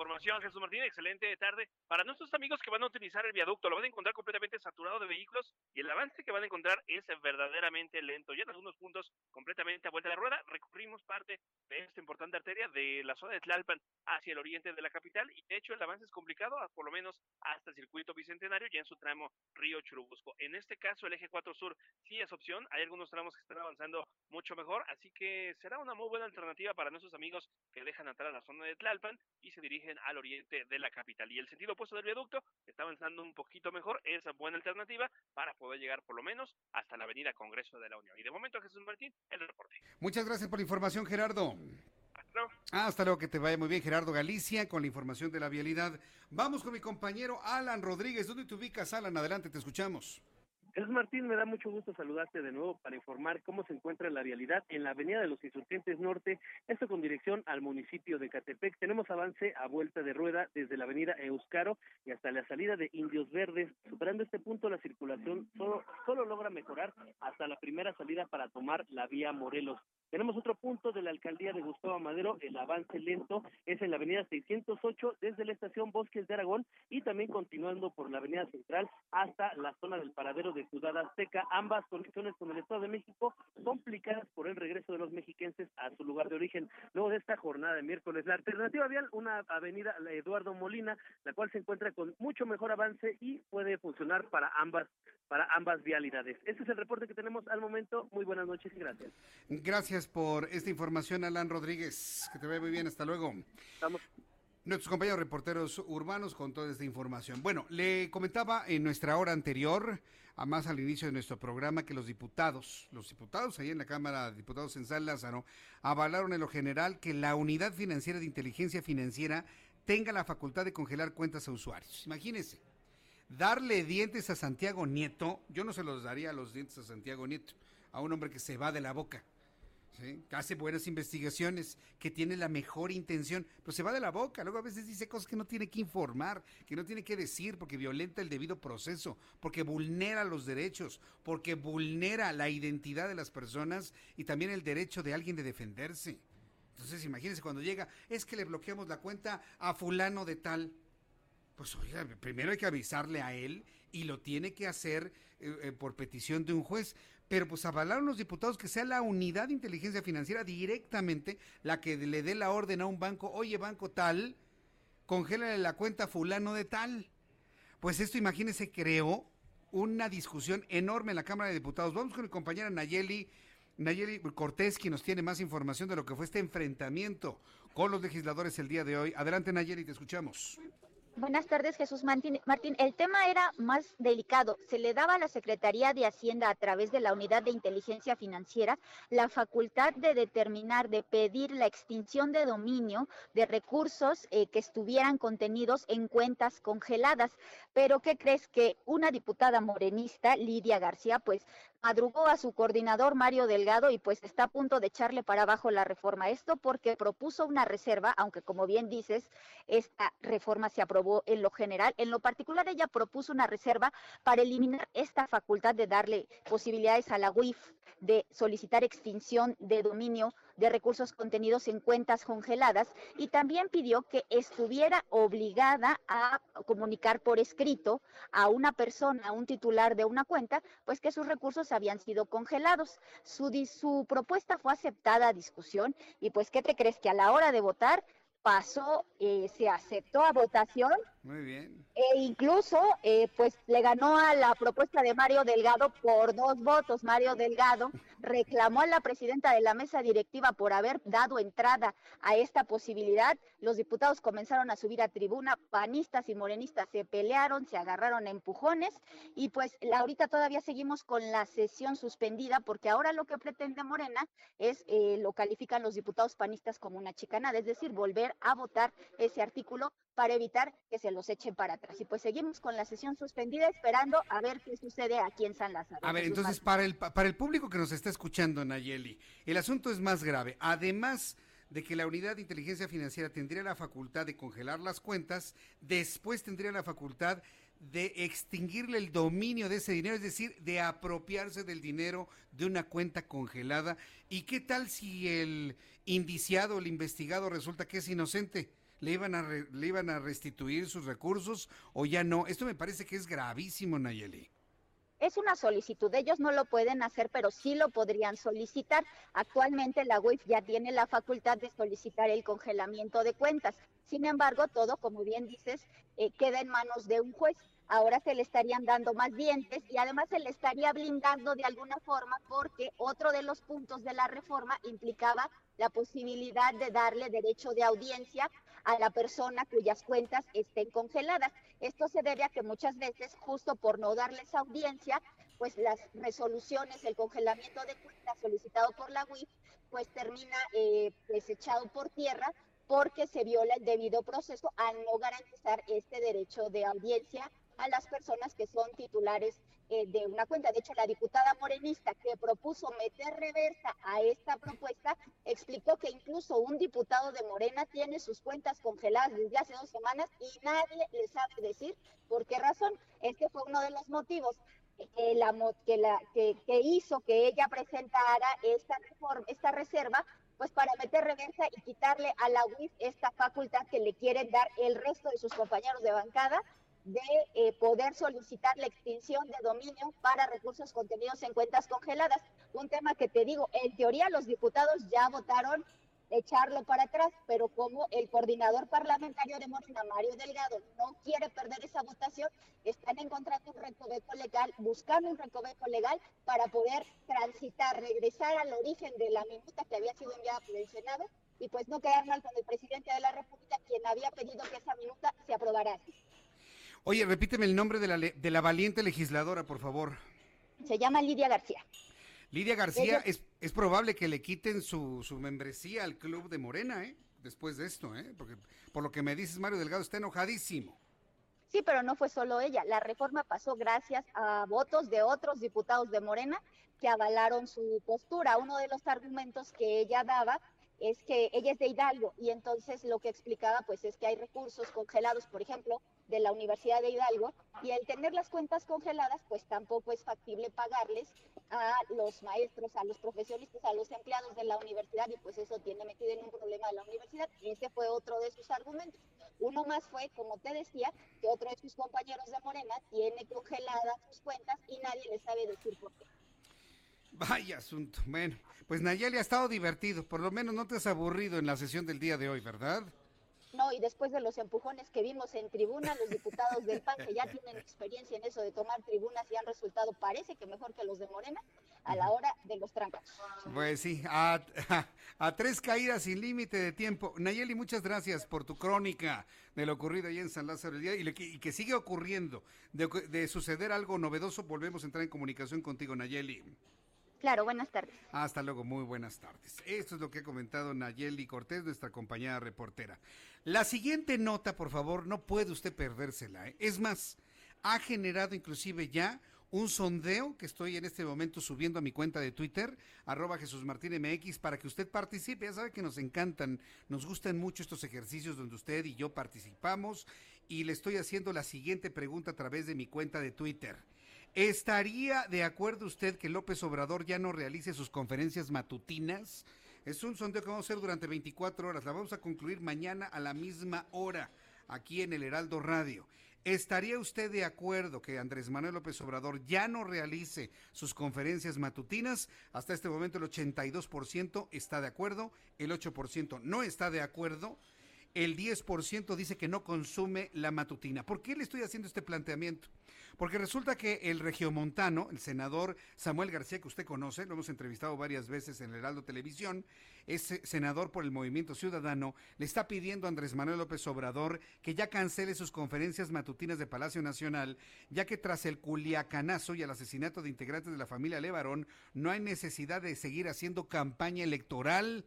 información, Jesús Martín. Excelente tarde. Para nuestros amigos que van a utilizar el viaducto, lo van a encontrar completamente saturado de vehículos y el avance que van a encontrar es verdaderamente lento. Ya en algunos puntos completamente a vuelta de la rueda, recorrimos parte de esta importante arteria de la zona de Tlalpan hacia el oriente de la capital y de hecho el avance es complicado, por lo menos hasta el circuito bicentenario, ya en su tramo Río Churubusco. En este caso, el eje 4 sur sí es opción. Hay algunos tramos que están avanzando mucho mejor, así que será una muy buena alternativa para nuestros amigos que dejan entrar a la zona de Tlalpan y se dirigen al oriente de la capital. Y el sentido opuesto del viaducto está avanzando un poquito mejor, es buena alternativa para poder llegar por lo menos hasta la avenida Congreso de la Unión. Y de momento, Jesús Martín, el reporte. Muchas gracias por la información, Gerardo. Hasta luego. Hasta luego, que te vaya muy bien, Gerardo Galicia, con la información de la vialidad. Vamos con mi compañero Alan Rodríguez. ¿Dónde te ubicas, Alan? Adelante, te escuchamos. Jesús Martín, me da mucho gusto saludarte de nuevo para informar cómo se encuentra la vialidad en la Avenida de los Insurgentes Norte, esto con dirección al municipio de Catepec. Tenemos avance a vuelta de rueda desde la Avenida Euskaro y hasta la salida de Indios Verdes. Superando este punto, la circulación solo, solo logra mejorar hasta la primera salida para tomar la vía Morelos. Tenemos otro punto de la alcaldía de Gustavo Madero, el avance lento es en la avenida 608 desde la estación Bosques de Aragón y también continuando por la avenida central hasta la zona del paradero de Ciudad Azteca, ambas conexiones con el Estado de México complicadas por el regreso de los mexiquenses a su lugar de origen. Luego de esta jornada de miércoles, la alternativa vial, una avenida Eduardo Molina, la cual se encuentra con mucho mejor avance y puede funcionar para ambas para ambas vialidades. Este es el reporte que tenemos al momento. Muy buenas noches y gracias. Gracias por esta información, Alan Rodríguez. Que te vaya muy bien. Hasta luego. Nuestros compañeros reporteros urbanos con toda esta información. Bueno, le comentaba en nuestra hora anterior, a más al inicio de nuestro programa, que los diputados, los diputados ahí en la Cámara de Diputados en San Lázaro, avalaron en lo general que la Unidad Financiera de Inteligencia Financiera tenga la facultad de congelar cuentas a usuarios. Imagínense darle dientes a Santiago Nieto, yo no se los daría los dientes a Santiago Nieto, a un hombre que se va de la boca, que hace buenas investigaciones, que tiene la mejor intención, pero se va de la boca, luego a veces dice cosas que no tiene que informar, que no tiene que decir, porque violenta el debido proceso, porque vulnera los derechos, porque vulnera la identidad de las personas y también el derecho de alguien de defenderse. Entonces imagínense cuando llega, es que le bloqueamos la cuenta a fulano de tal pues oiga, primero hay que avisarle a él y lo tiene que hacer eh, eh, por petición de un juez. Pero pues avalaron los diputados que sea la unidad de inteligencia financiera directamente la que le dé la orden a un banco, oye banco tal, congélale la cuenta fulano de tal. Pues esto, imagínese, creó una discusión enorme en la Cámara de Diputados. Vamos con mi compañera Nayeli, Nayeli Cortés, quien nos tiene más información de lo que fue este enfrentamiento con los legisladores el día de hoy. Adelante Nayeli, te escuchamos. Buenas tardes, Jesús Martín. Martín, el tema era más delicado. Se le daba a la Secretaría de Hacienda a través de la Unidad de Inteligencia Financiera la facultad de determinar, de pedir la extinción de dominio de recursos eh, que estuvieran contenidos en cuentas congeladas. Pero ¿qué crees que una diputada morenista, Lidia García, pues madrugó a su coordinador Mario Delgado y pues está a punto de echarle para abajo la reforma. Esto porque propuso una reserva, aunque como bien dices, esta reforma se aprobó en lo general. En lo particular, ella propuso una reserva para eliminar esta facultad de darle posibilidades a la UIF de solicitar extinción de dominio de recursos contenidos en cuentas congeladas y también pidió que estuviera obligada a comunicar por escrito a una persona, a un titular de una cuenta, pues que sus recursos habían sido congelados. Su, propuesta fue aceptada a discusión y pues ¿qué te crees que a la hora de votar pasó, eh, se aceptó a votación. Muy bien. E incluso, eh, pues le ganó a la propuesta de Mario Delgado por dos votos. Mario Delgado reclamó a la presidenta de la mesa directiva por haber dado entrada a esta posibilidad. Los diputados comenzaron a subir a tribuna, panistas y morenistas se pelearon, se agarraron empujones y pues ahorita todavía seguimos con la sesión suspendida porque ahora lo que pretende Morena es, eh, lo califican los diputados panistas como una chicanada, es decir, volver a votar ese artículo para evitar que se los echen para atrás. Y pues seguimos con la sesión suspendida esperando a ver qué sucede aquí en San Lázaro. A ver, entonces para el, para el público que nos está escuchando, Nayeli, el asunto es más grave. Además de que la unidad de inteligencia financiera tendría la facultad de congelar las cuentas, después tendría la facultad de extinguirle el dominio de ese dinero, es decir, de apropiarse del dinero de una cuenta congelada. ¿Y qué tal si el indiciado, el investigado resulta que es inocente? ¿Le iban, a ¿Le iban a restituir sus recursos o ya no? Esto me parece que es gravísimo, Nayeli es una solicitud. Ellos no lo pueden hacer, pero sí lo podrían solicitar. Actualmente la UIF ya tiene la facultad de solicitar el congelamiento de cuentas. Sin embargo, todo, como bien dices, eh, queda en manos de un juez. Ahora se le estarían dando más dientes y además se le estaría blindando de alguna forma porque otro de los puntos de la reforma implicaba la posibilidad de darle derecho de audiencia a la persona cuyas cuentas estén congeladas. Esto se debe a que muchas veces, justo por no darles audiencia, pues las resoluciones, el congelamiento de cuentas solicitado por la UIF, pues termina eh, desechado por tierra porque se viola el debido proceso al no garantizar este derecho de audiencia a las personas que son titulares eh, de una cuenta. De hecho, la diputada morenista que propuso meter reversa a esta propuesta explicó que incluso un diputado de Morena tiene sus cuentas congeladas desde hace dos semanas y nadie le sabe decir por qué razón. Este fue uno de los motivos que, la, que, la, que, que hizo que ella presentara esta, reforma, esta reserva pues para meter reversa y quitarle a la UIF esta facultad que le quieren dar el resto de sus compañeros de bancada de eh, poder solicitar la extinción de dominio para recursos contenidos en cuentas congeladas. Un tema que te digo, en teoría los diputados ya votaron echarlo para atrás, pero como el coordinador parlamentario de Morena, Mario Delgado, no quiere perder esa votación, están encontrando un recoveco legal, buscando un recoveco legal para poder transitar, regresar al origen de la minuta que había sido enviada por el Senado y pues no quedar mal con el presidente de la República, quien había pedido que esa minuta se aprobara. Oye, repíteme el nombre de la, de la valiente legisladora, por favor. Se llama Lidia García. Lidia García, es, es, probable que le quiten su, su, membresía al club de Morena, ¿eh? Después de esto, ¿eh? Porque por lo que me dices, Mario Delgado está enojadísimo. Sí, pero no fue solo ella. La reforma pasó gracias a votos de otros diputados de Morena que avalaron su postura. Uno de los argumentos que ella daba es que ella es de Hidalgo y entonces lo que explicaba pues es que hay recursos congelados, por ejemplo, de la Universidad de Hidalgo y al tener las cuentas congeladas pues tampoco es factible pagarles a los maestros, a los profesionistas, a los empleados de la universidad y pues eso tiene metido en un problema de la universidad. Ese fue otro de sus argumentos. Uno más fue, como te decía, que otro de sus compañeros de Morena tiene congeladas sus cuentas y nadie le sabe decir por qué. Vaya asunto. Bueno, pues Nayeli ha estado divertido. Por lo menos no te has aburrido en la sesión del día de hoy, ¿verdad? No, y después de los empujones que vimos en tribuna, los diputados del PAN, que ya tienen experiencia en eso de tomar tribunas y han resultado, parece que mejor que los de Morena, a la hora de los trancazos. Pues sí, a, a, tres caídas sin límite de tiempo. Nayeli, muchas gracias por tu crónica de lo ocurrido ahí en San Lázaro el día y, y que sigue ocurriendo. De, de suceder algo novedoso, volvemos a entrar en comunicación contigo, Nayeli. Claro, buenas tardes. Hasta luego, muy buenas tardes. Esto es lo que ha comentado Nayeli Cortés, nuestra compañera reportera. La siguiente nota, por favor, no puede usted perdérsela. ¿eh? Es más, ha generado inclusive ya un sondeo que estoy en este momento subiendo a mi cuenta de Twitter, arroba Jesús Martín MX, para que usted participe. Ya sabe que nos encantan, nos gustan mucho estos ejercicios donde usted y yo participamos y le estoy haciendo la siguiente pregunta a través de mi cuenta de Twitter. ¿Estaría de acuerdo usted que López Obrador ya no realice sus conferencias matutinas? Es un sondeo que vamos a hacer durante 24 horas. La vamos a concluir mañana a la misma hora, aquí en el Heraldo Radio. ¿Estaría usted de acuerdo que Andrés Manuel López Obrador ya no realice sus conferencias matutinas? Hasta este momento el 82% está de acuerdo, el 8% no está de acuerdo el 10% dice que no consume la matutina. ¿Por qué le estoy haciendo este planteamiento? Porque resulta que el regiomontano, el senador Samuel García, que usted conoce, lo hemos entrevistado varias veces en el Heraldo Televisión, es senador por el Movimiento Ciudadano, le está pidiendo a Andrés Manuel López Obrador que ya cancele sus conferencias matutinas de Palacio Nacional, ya que tras el culiacanazo y el asesinato de integrantes de la familia Levarón, no hay necesidad de seguir haciendo campaña electoral.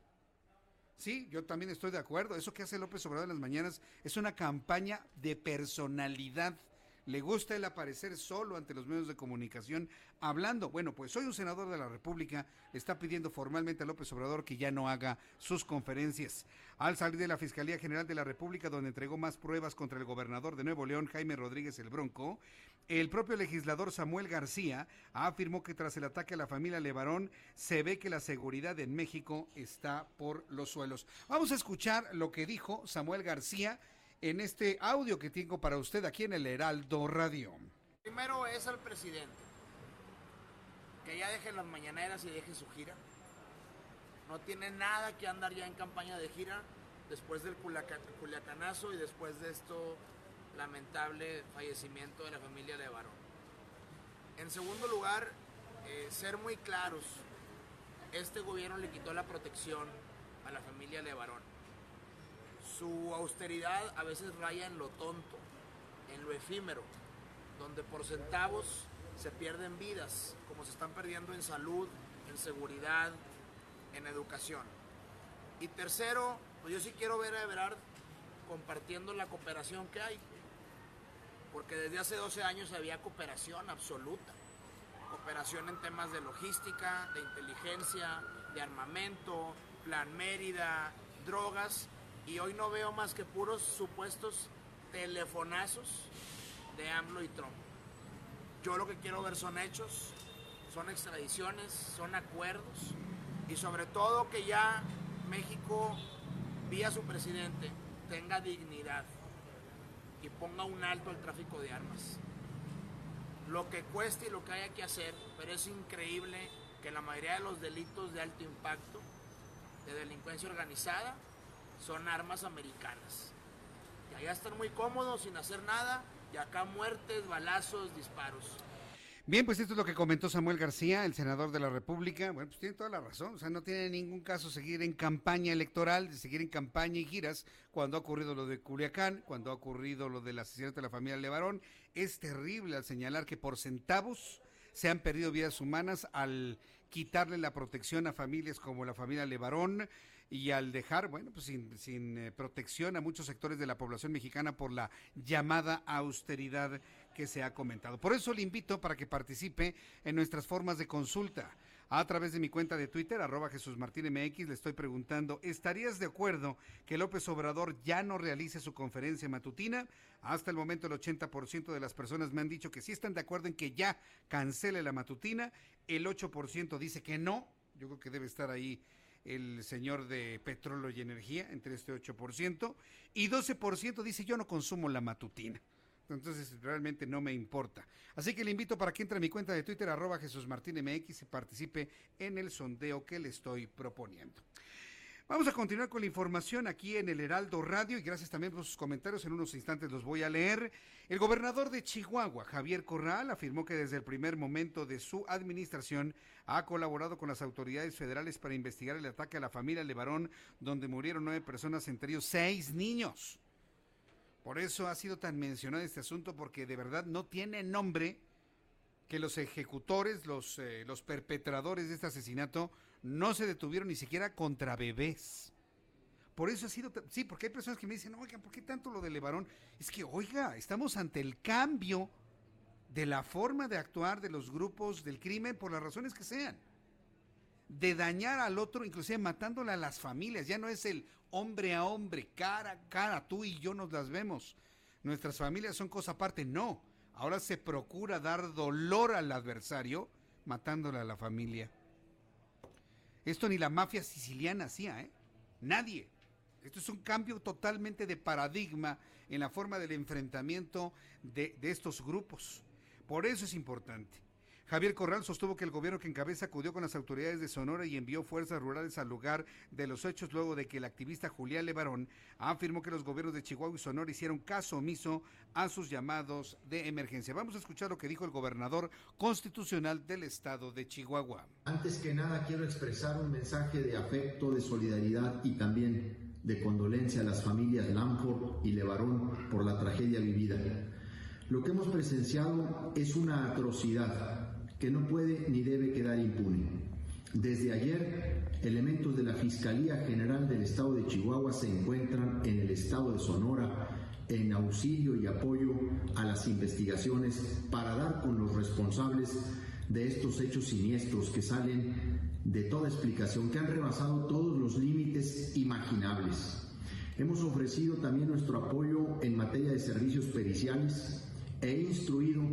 Sí, yo también estoy de acuerdo. Eso que hace López Obrador en las mañanas es una campaña de personalidad. Le gusta el aparecer solo ante los medios de comunicación hablando. Bueno, pues soy un senador de la República, está pidiendo formalmente a López Obrador que ya no haga sus conferencias. Al salir de la Fiscalía General de la República, donde entregó más pruebas contra el gobernador de Nuevo León, Jaime Rodríguez el Bronco, el propio legislador Samuel García afirmó que tras el ataque a la familia Levarón se ve que la seguridad en México está por los suelos. Vamos a escuchar lo que dijo Samuel García en este audio que tengo para usted aquí en el Heraldo Radio. Primero es al presidente, que ya deje las mañaneras y deje su gira. No tiene nada que andar ya en campaña de gira después del culiacanazo y después de esto lamentable fallecimiento de la familia de Barón. En segundo lugar, eh, ser muy claros, este gobierno le quitó la protección a la familia de Barón. Su austeridad a veces raya en lo tonto, en lo efímero, donde por centavos se pierden vidas, como se están perdiendo en salud, en seguridad, en educación. Y tercero, pues yo sí quiero ver a Ebrard compartiendo la cooperación que hay porque desde hace 12 años había cooperación absoluta. Cooperación en temas de logística, de inteligencia, de armamento, Plan Mérida, drogas, y hoy no veo más que puros supuestos telefonazos de AMLO y Trump. Yo lo que quiero ver son hechos, son extradiciones, son acuerdos y sobre todo que ya México, vía su presidente, tenga dignidad y ponga un alto al tráfico de armas. Lo que cueste y lo que haya que hacer, pero es increíble que la mayoría de los delitos de alto impacto, de delincuencia organizada, son armas americanas. Y allá están muy cómodos sin hacer nada y acá muertes, balazos, disparos. Bien, pues esto es lo que comentó Samuel García, el senador de la República. Bueno, pues tiene toda la razón. O sea, no tiene ningún caso seguir en campaña electoral, seguir en campaña y giras cuando ha ocurrido lo de Culiacán, cuando ha ocurrido lo del asesinato de la familia Levarón. Es terrible al señalar que por centavos se han perdido vidas humanas al quitarle la protección a familias como la familia Levarón y al dejar, bueno, pues sin, sin eh, protección a muchos sectores de la población mexicana por la llamada austeridad que se ha comentado. Por eso le invito para que participe en nuestras formas de consulta. A través de mi cuenta de Twitter, arroba Jesús Martín MX, le estoy preguntando, ¿estarías de acuerdo que López Obrador ya no realice su conferencia matutina? Hasta el momento el 80% de las personas me han dicho que sí están de acuerdo en que ya cancele la matutina, el 8% dice que no, yo creo que debe estar ahí el señor de petróleo y energía, entre este 8%, y 12% dice yo no consumo la matutina. Entonces realmente no me importa. Así que le invito para que entre a mi cuenta de Twitter, arroba Jesús Martín MX, y participe en el sondeo que le estoy proponiendo. Vamos a continuar con la información aquí en el Heraldo Radio y gracias también por sus comentarios. En unos instantes los voy a leer. El gobernador de Chihuahua, Javier Corral, afirmó que desde el primer momento de su administración ha colaborado con las autoridades federales para investigar el ataque a la familia Levarón, donde murieron nueve personas, entre ellos seis niños. Por eso ha sido tan mencionado este asunto, porque de verdad no tiene nombre que los ejecutores, los, eh, los perpetradores de este asesinato, no se detuvieron ni siquiera contra bebés. Por eso ha sido, sí, porque hay personas que me dicen, oigan, ¿por qué tanto lo de Levarón? Es que, oiga, estamos ante el cambio de la forma de actuar de los grupos del crimen por las razones que sean. De dañar al otro, inclusive matándole a las familias. Ya no es el hombre a hombre, cara a cara, tú y yo nos las vemos. Nuestras familias son cosa aparte. No. Ahora se procura dar dolor al adversario matándole a la familia. Esto ni la mafia siciliana hacía, ¿eh? Nadie. Esto es un cambio totalmente de paradigma en la forma del enfrentamiento de, de estos grupos. Por eso es importante. Javier Corral sostuvo que el gobierno que encabeza acudió con las autoridades de Sonora y envió fuerzas rurales al lugar de los hechos luego de que el activista Julián Levarón afirmó que los gobiernos de Chihuahua y Sonora hicieron caso omiso a sus llamados de emergencia. Vamos a escuchar lo que dijo el gobernador constitucional del estado de Chihuahua. Antes que nada quiero expresar un mensaje de afecto, de solidaridad y también de condolencia a las familias Lamford y Levarón por la tragedia vivida. Lo que hemos presenciado es una atrocidad que no puede ni debe quedar impune. Desde ayer, elementos de la Fiscalía General del Estado de Chihuahua se encuentran en el Estado de Sonora en auxilio y apoyo a las investigaciones para dar con los responsables de estos hechos siniestros que salen de toda explicación, que han rebasado todos los límites imaginables. Hemos ofrecido también nuestro apoyo en materia de servicios periciales, He instruido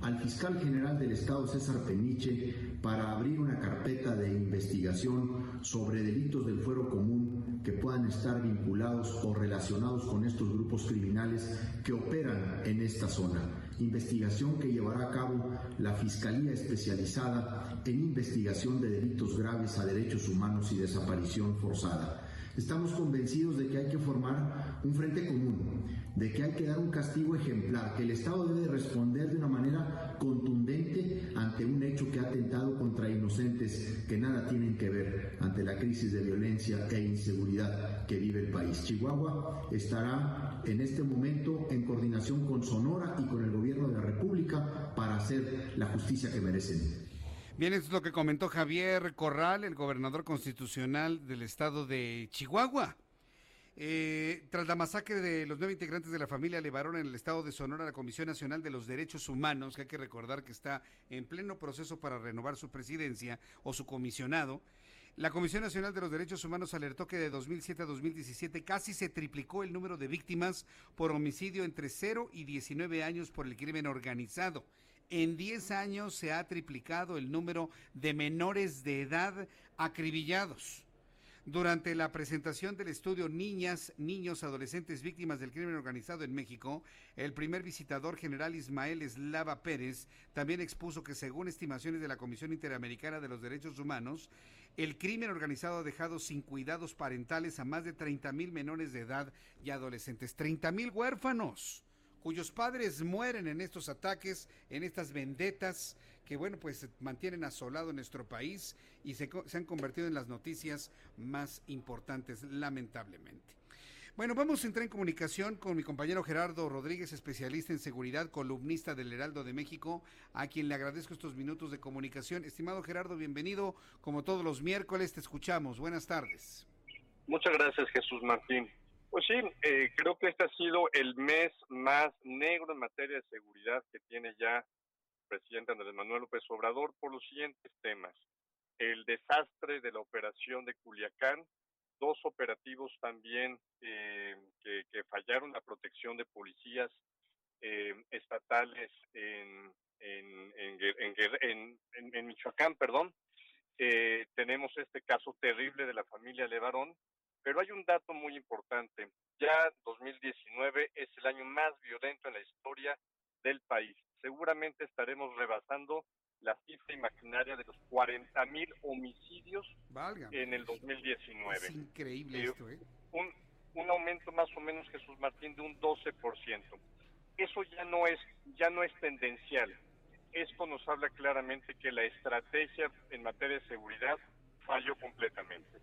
al fiscal general del Estado, César Peniche, para abrir una carpeta de investigación sobre delitos del fuero común que puedan estar vinculados o relacionados con estos grupos criminales que operan en esta zona. Investigación que llevará a cabo la Fiscalía Especializada en Investigación de Delitos Graves a Derechos Humanos y Desaparición Forzada. Estamos convencidos de que hay que formar un frente común, de que hay que dar un castigo ejemplar, que el Estado debe responder de una manera contundente ante un hecho que ha atentado contra inocentes que nada tienen que ver ante la crisis de violencia e inseguridad que vive el país. Chihuahua estará en este momento en coordinación con Sonora y con el gobierno de la República para hacer la justicia que merecen. Bien, esto es lo que comentó Javier Corral, el gobernador constitucional del estado de Chihuahua. Eh, tras la masacre de los nueve integrantes de la familia Levarón en el estado de Sonora, la Comisión Nacional de los Derechos Humanos, que hay que recordar que está en pleno proceso para renovar su presidencia o su comisionado, la Comisión Nacional de los Derechos Humanos alertó que de 2007 a 2017 casi se triplicó el número de víctimas por homicidio entre 0 y 19 años por el crimen organizado. En 10 años se ha triplicado el número de menores de edad acribillados. Durante la presentación del estudio Niñas, Niños, Adolescentes Víctimas del Crimen Organizado en México, el primer visitador general Ismael Eslava Pérez también expuso que según estimaciones de la Comisión Interamericana de los Derechos Humanos, el crimen organizado ha dejado sin cuidados parentales a más de 30 mil menores de edad y adolescentes, 30 mil huérfanos cuyos padres mueren en estos ataques, en estas vendetas que, bueno, pues mantienen asolado nuestro país y se, se han convertido en las noticias más importantes, lamentablemente. Bueno, vamos a entrar en comunicación con mi compañero Gerardo Rodríguez, especialista en seguridad, columnista del Heraldo de México, a quien le agradezco estos minutos de comunicación. Estimado Gerardo, bienvenido. Como todos los miércoles, te escuchamos. Buenas tardes. Muchas gracias, Jesús Martín. Pues sí, eh, creo que este ha sido el mes más negro en materia de seguridad que tiene ya el presidente Andrés Manuel López Obrador por los siguientes temas. El desastre de la operación de Culiacán, dos operativos también eh, que, fallaron la protección de policías eh, estatales en, en, Michoacán, perdón. tenemos este caso terrible de la familia Levarón, pero hay un dato muy importante. Ya 2019 es el año más violento en la historia del país. Seguramente estaremos rebasando la cifra imaginaria de los 40 40 mil homicidios en el 2019. Es increíble esto, ¿eh? Un, un aumento más o menos, Jesús Martín, de un 12%. Eso ya no es, ya no es tendencial. Esto nos habla claramente que la estrategia en materia de seguridad falló completamente.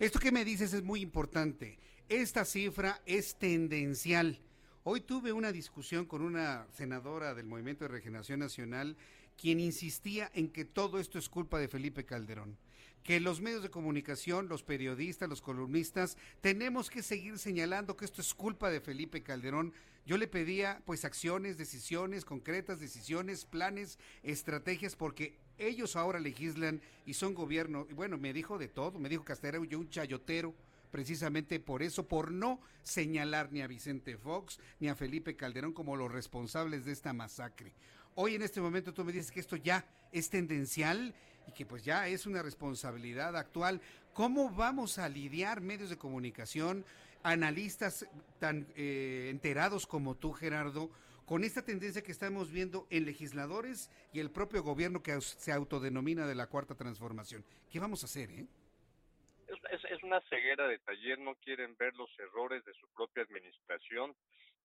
Esto que me dices es muy importante. Esta cifra es tendencial. Hoy tuve una discusión con una senadora del Movimiento de Regeneración Nacional quien insistía en que todo esto es culpa de Felipe Calderón que los medios de comunicación, los periodistas, los columnistas, tenemos que seguir señalando que esto es culpa de Felipe Calderón. Yo le pedía pues acciones, decisiones concretas, decisiones, planes, estrategias, porque ellos ahora legislan y son gobierno. Y bueno, me dijo de todo, me dijo era yo un chayotero precisamente por eso, por no señalar ni a Vicente Fox ni a Felipe Calderón como los responsables de esta masacre. Hoy en este momento tú me dices que esto ya es tendencial y que pues ya es una responsabilidad actual. ¿Cómo vamos a lidiar medios de comunicación, analistas tan eh, enterados como tú, Gerardo, con esta tendencia que estamos viendo en legisladores y el propio gobierno que se autodenomina de la cuarta transformación? ¿Qué vamos a hacer, eh? Es, es, una ceguera de taller, no quieren ver los errores de su propia administración.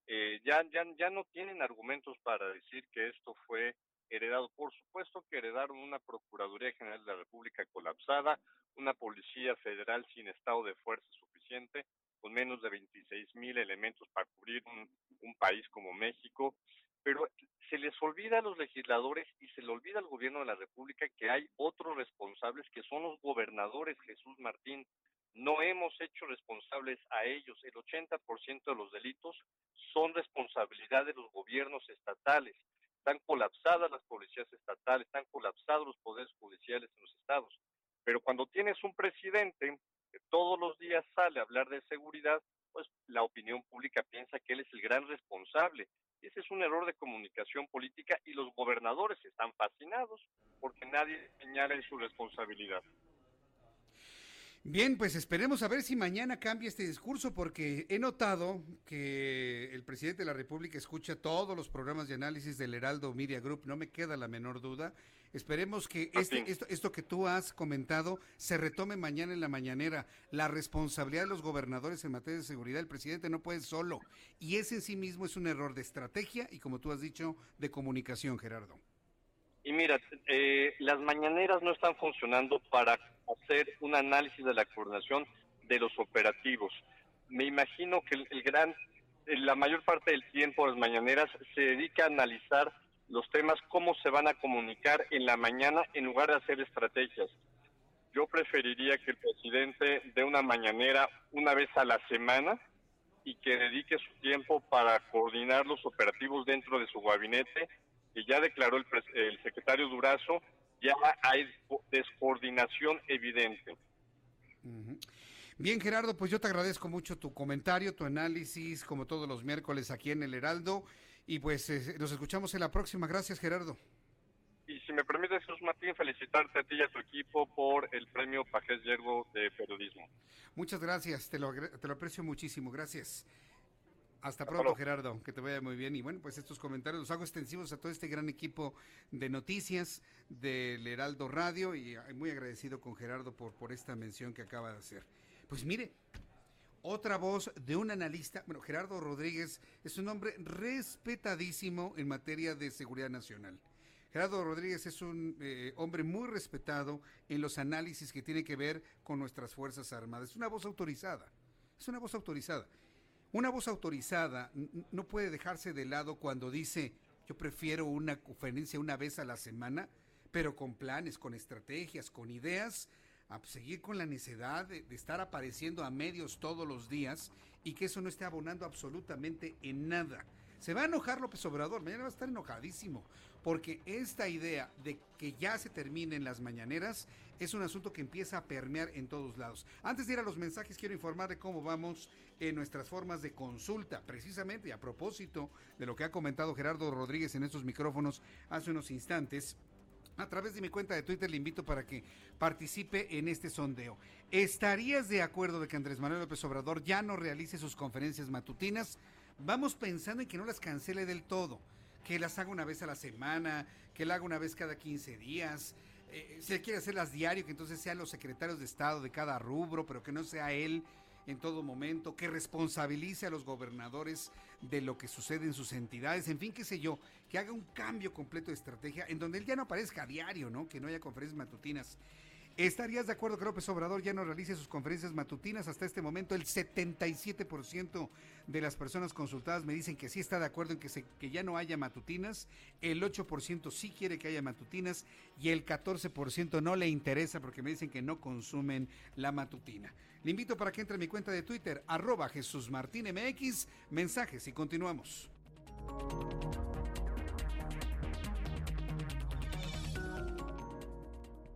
Eh, ya, ya, ya no tienen argumentos para decir que esto fue heredado. Por supuesto que heredaron una Procuraduría General de la República colapsada, una Policía Federal sin estado de fuerza suficiente, con menos de 26 mil elementos para cubrir un, un, país como México, pero se les olvida a los legisladores y se le olvida al gobierno de la República que hay otros responsables que son los gobernadores, Jesús Martín. No hemos hecho responsables a ellos. El 80% de los delitos son responsabilidad de los gobiernos estatales están colapsadas las policías estatales, están colapsados los poderes judiciales en los estados. Pero cuando tienes un presidente que todos los días sale a hablar de seguridad, pues la opinión pública piensa que él es el gran responsable. Ese es un error de comunicación política y los gobernadores están fascinados porque nadie señala su responsabilidad. Bien, pues esperemos a ver si mañana cambia este discurso porque he notado que el presidente de la República escucha todos los programas de análisis del Heraldo Media Group, no me queda la menor duda. Esperemos que este, esto, esto que tú has comentado se retome mañana en la mañanera. La responsabilidad de los gobernadores en materia de seguridad, el presidente no puede solo. Y ese en sí mismo es un error de estrategia y, como tú has dicho, de comunicación, Gerardo. Y mira, eh, las mañaneras no están funcionando para hacer un análisis de la coordinación de los operativos. Me imagino que el, gran, la mayor parte del tiempo las mañaneras se dedica a analizar los temas, cómo se van a comunicar en la mañana en lugar de hacer estrategias. Yo preferiría que el presidente dé una mañanera una vez a la semana y que dedique su tiempo para coordinar los operativos dentro de su gabinete que ya declaró el, el secretario Durazo, ya hay descoordinación evidente. Bien, Gerardo, pues yo te agradezco mucho tu comentario, tu análisis, como todos los miércoles aquí en el Heraldo. Y pues eh, nos escuchamos en la próxima. Gracias, Gerardo. Y si me permite, Jesús Martín, felicitarte a ti y a tu equipo por el premio Pajés Yergo de Periodismo. Muchas gracias, te lo, te lo aprecio muchísimo. Gracias. Hasta pronto, Gerardo, que te vaya muy bien. Y bueno, pues estos comentarios los hago extensivos a todo este gran equipo de noticias del Heraldo Radio y muy agradecido con Gerardo por, por esta mención que acaba de hacer. Pues mire, otra voz de un analista, bueno, Gerardo Rodríguez es un hombre respetadísimo en materia de seguridad nacional. Gerardo Rodríguez es un eh, hombre muy respetado en los análisis que tiene que ver con nuestras Fuerzas Armadas. Es una voz autorizada, es una voz autorizada. Una voz autorizada no puede dejarse de lado cuando dice yo prefiero una conferencia una vez a la semana, pero con planes, con estrategias, con ideas, a seguir con la necesidad de, estar apareciendo a medios todos los días y que eso no esté abonando absolutamente en nada. Se va a enojar López Obrador, mañana va a estar enojadísimo, porque esta idea de que ya se terminen las mañaneras es un asunto que empieza a permear en todos lados. Antes de ir a los mensajes, quiero informar de cómo vamos en nuestras formas de consulta, precisamente a propósito de lo que ha comentado Gerardo Rodríguez en estos micrófonos hace unos instantes. A través de mi cuenta de Twitter le invito para que participe en este sondeo. ¿Estarías de acuerdo de que Andrés Manuel López Obrador ya no realice sus conferencias matutinas? Vamos pensando en que no las cancele del todo, que las haga una vez a la semana, que la haga una vez cada 15 días, eh, se quiere hacerlas diario, que entonces sean los secretarios de Estado de cada rubro, pero que no sea él en todo momento, que responsabilice a los gobernadores de lo que sucede en sus entidades, en fin, qué sé yo, que haga un cambio completo de estrategia en donde él ya no aparezca a diario, ¿no? Que no haya conferencias matutinas. ¿Estarías de acuerdo que López Obrador ya no realice sus conferencias matutinas? Hasta este momento el 77% de las personas consultadas me dicen que sí está de acuerdo en que, ya no haya matutinas, el 8% sí quiere que haya matutinas y el 14% no le interesa porque me dicen que no consumen la matutina. Le invito para que entre a mi cuenta de Twitter, arroba Jesús mensajes y continuamos.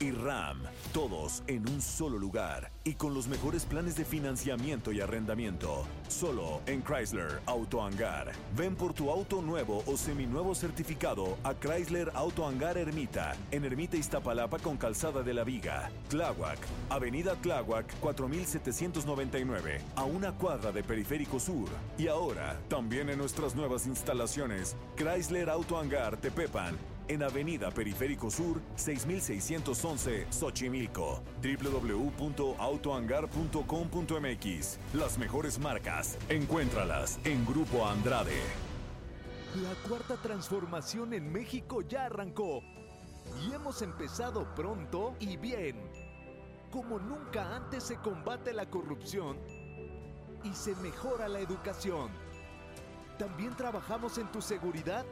y RAM, todos en un solo lugar y con los mejores planes de financiamiento y arrendamiento. Solo en Chrysler Auto Hangar. Ven por tu auto nuevo o seminuevo certificado a Chrysler Auto Hangar Ermita, en Ermita Iztapalapa con Calzada de la Viga. Tláhuac, Avenida Tláhuac 4799, a una cuadra de Periférico Sur. Y ahora, también en nuestras nuevas instalaciones, Chrysler Auto Hangar Tepepan en Avenida Periférico Sur, 6611, Xochimilco. www.autohangar.com.mx. Las mejores marcas, encuéntralas en Grupo Andrade. La cuarta transformación en México ya arrancó. Y hemos empezado pronto y bien. Como nunca antes se combate la corrupción y se mejora la educación. También trabajamos en tu seguridad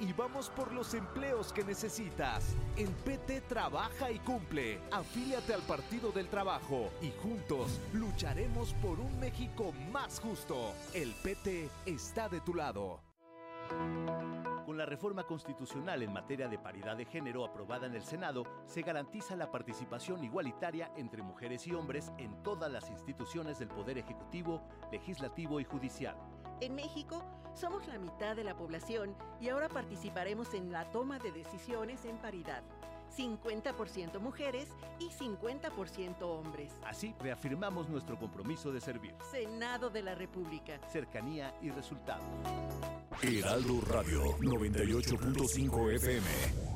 y vamos por los empleos que necesitas. En PT trabaja y cumple. Afíliate al Partido del Trabajo y juntos lucharemos por un México más justo. El PT está de tu lado. Con la reforma constitucional en materia de paridad de género aprobada en el Senado, se garantiza la participación igualitaria entre mujeres y hombres en todas las instituciones del Poder Ejecutivo, Legislativo y Judicial. En México somos la mitad de la población y ahora participaremos en la toma de decisiones en paridad. 50% mujeres y 50% hombres. Así reafirmamos nuestro compromiso de servir. Senado de la República. Cercanía y resultados. Heraldo Radio 98.5 FM.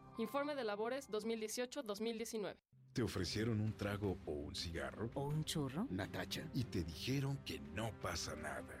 Informe de labores 2018-2019. ¿Te ofrecieron un trago o un cigarro? ¿O un churro? Natacha. Y te dijeron que no pasa nada.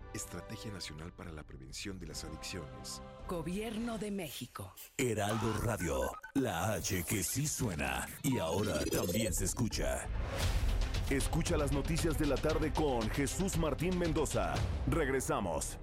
Estrategia Nacional para la Prevención de las Adicciones. Gobierno de México. Heraldo Radio, la H que sí suena y ahora también se escucha. Escucha las noticias de la tarde con Jesús Martín Mendoza. Regresamos.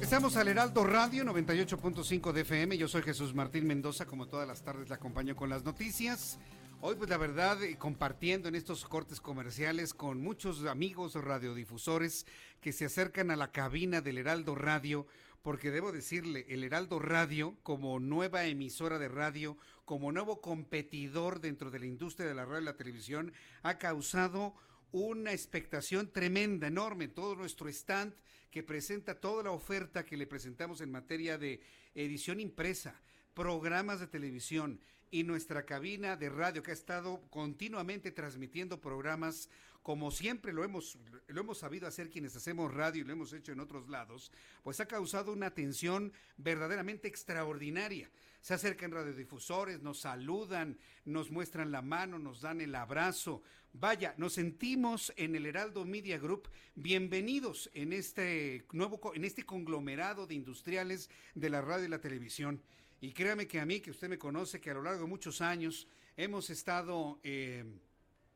Estamos al Heraldo Radio 98.5 de FM. Yo soy Jesús Martín Mendoza. Como todas las tardes, la acompaño con las noticias. Hoy, pues la verdad, eh, compartiendo en estos cortes comerciales con muchos amigos radiodifusores que se acercan a la cabina del Heraldo Radio, porque debo decirle, el Heraldo Radio, como nueva emisora de radio, como nuevo competidor dentro de la industria de la radio y la televisión, ha causado una expectación tremenda, enorme, todo nuestro stand que presenta toda la oferta que le presentamos en materia de edición impresa, programas de televisión y nuestra cabina de radio que ha estado continuamente transmitiendo programas como siempre lo hemos, lo hemos sabido hacer quienes hacemos radio y lo hemos hecho en otros lados, pues ha causado una atención verdaderamente extraordinaria. Se acercan radiodifusores, nos saludan, nos muestran la mano, nos dan el abrazo. Vaya, nos sentimos en el Heraldo Media Group bienvenidos en este nuevo, en este conglomerado de industriales de la radio y la televisión. Y créame que a mí, que usted me conoce, que a lo largo de muchos años hemos estado... Eh,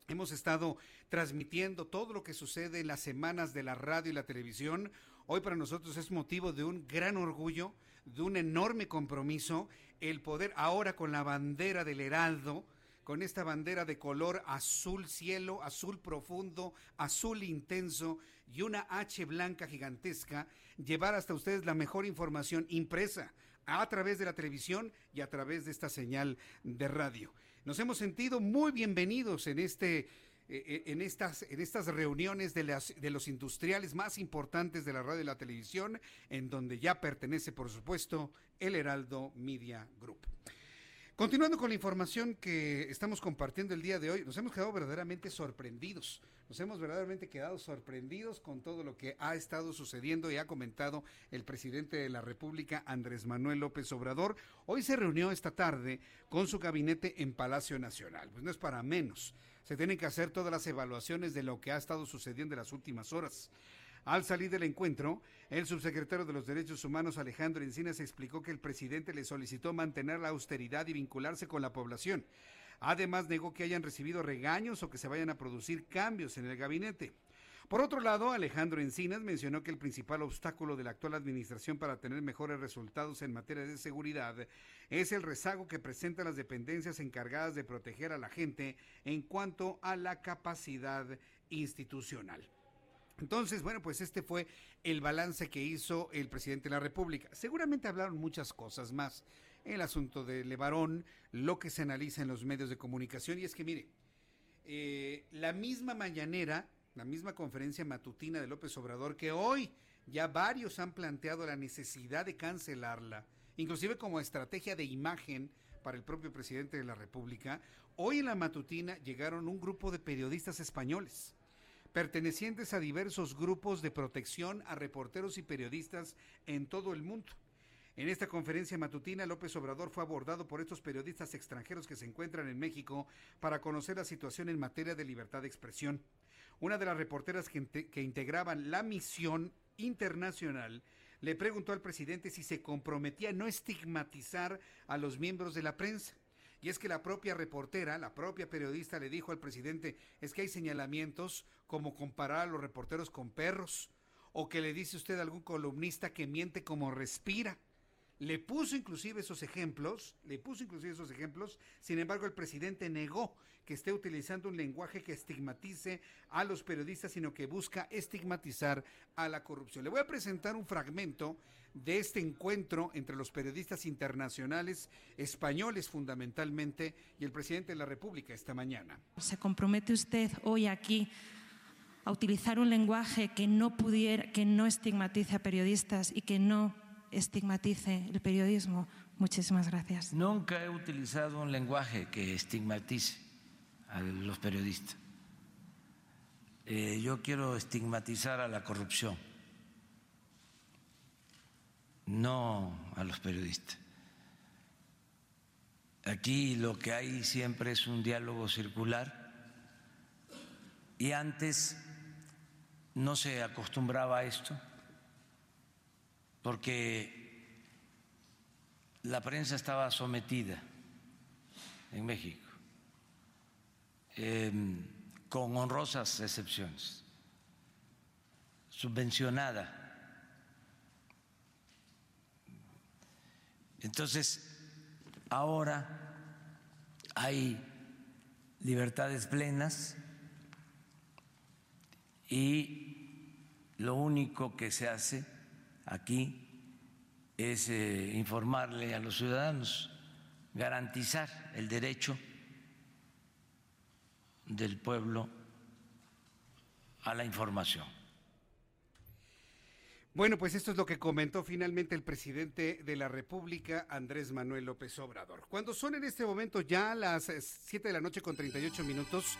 Hemos estado transmitiendo todo lo que sucede en las semanas de la radio y la televisión. Hoy para nosotros es motivo de un gran orgullo, de un enorme compromiso, el poder ahora con la bandera del Heraldo, con esta bandera de color azul cielo, azul profundo, azul intenso y una H blanca gigantesca, llevar hasta ustedes la mejor información impresa a través de la televisión y a través de esta señal de radio. Nos hemos sentido muy bienvenidos en este eh, eh, en estas, en estas reuniones de, las, de los industriales más importantes de la radio y la televisión, en donde ya pertenece, por supuesto, el Heraldo Media Group. Continuando con la información que estamos compartiendo el día de hoy, nos hemos quedado verdaderamente sorprendidos. Nos hemos verdaderamente quedado sorprendidos con todo lo que ha estado sucediendo y ha comentado el presidente de la República, Andrés Manuel López Obrador. Hoy se reunió esta tarde con su gabinete en Palacio Nacional. Pues no es para menos. Se tienen que hacer todas las evaluaciones de lo que ha estado sucediendo en las últimas horas. Al salir del encuentro, el subsecretario de los Derechos Humanos Alejandro Encinas explicó que el presidente le solicitó mantener la austeridad y vincularse con la población. Además, negó que hayan recibido regaños o que se vayan a producir cambios en el gabinete. Por otro lado, Alejandro Encinas mencionó que el principal obstáculo de la actual administración para tener mejores resultados en materia de seguridad es el rezago que presentan las dependencias encargadas de proteger a la gente en cuanto a la capacidad institucional. Entonces, bueno, pues este fue el balance que hizo el presidente de la República. Seguramente hablaron muchas cosas más. El asunto de Levarón, lo que se analiza en los medios de comunicación. Y es que, mire, eh, la misma mañanera, la misma conferencia matutina de López Obrador, que hoy ya varios han planteado la necesidad de cancelarla, inclusive como estrategia de imagen para el propio presidente de la República, hoy en la matutina llegaron un grupo de periodistas españoles pertenecientes a diversos grupos de protección a reporteros y periodistas en todo el mundo. En esta conferencia matutina, López Obrador fue abordado por estos periodistas extranjeros que se encuentran en México para conocer la situación en materia de libertad de expresión. Una de las reporteras que, integraban la misión internacional le preguntó al presidente si se comprometía a no estigmatizar a los miembros de la prensa. Y es que la propia reportera, la propia periodista le dijo al presidente, es que hay señalamientos como comparar a los reporteros con perros, o que le dice usted a algún columnista que miente como respira. Le puso inclusive esos ejemplos, le puso inclusive esos ejemplos, sin embargo el presidente negó que esté utilizando un lenguaje que estigmatice a los periodistas, sino que busca estigmatizar a la corrupción. Le voy a presentar un fragmento de este encuentro entre los periodistas internacionales, españoles fundamentalmente, y el presidente de la República esta mañana. ¿Se compromete usted hoy aquí a utilizar un lenguaje que no pudiera, que no estigmatice a periodistas y que no estigmatice el periodismo? Muchísimas gracias. Nunca he utilizado un lenguaje que estigmatice a los periodistas. Eh, yo quiero estigmatizar a la corrupción no a los periodistas. Aquí lo que hay siempre es un diálogo circular y antes no se acostumbraba a esto porque la prensa estaba sometida en México, em, con honrosas excepciones, subvencionada Entonces, ahora hay libertades plenas y lo único que se hace aquí es eh, informarle a los ciudadanos, garantizar el derecho del pueblo a la información. Bueno, pues esto es lo que comentó finalmente el presidente de la República, Andrés Manuel López Obrador. Cuando son en este momento ya las 7 de la noche con 38 minutos,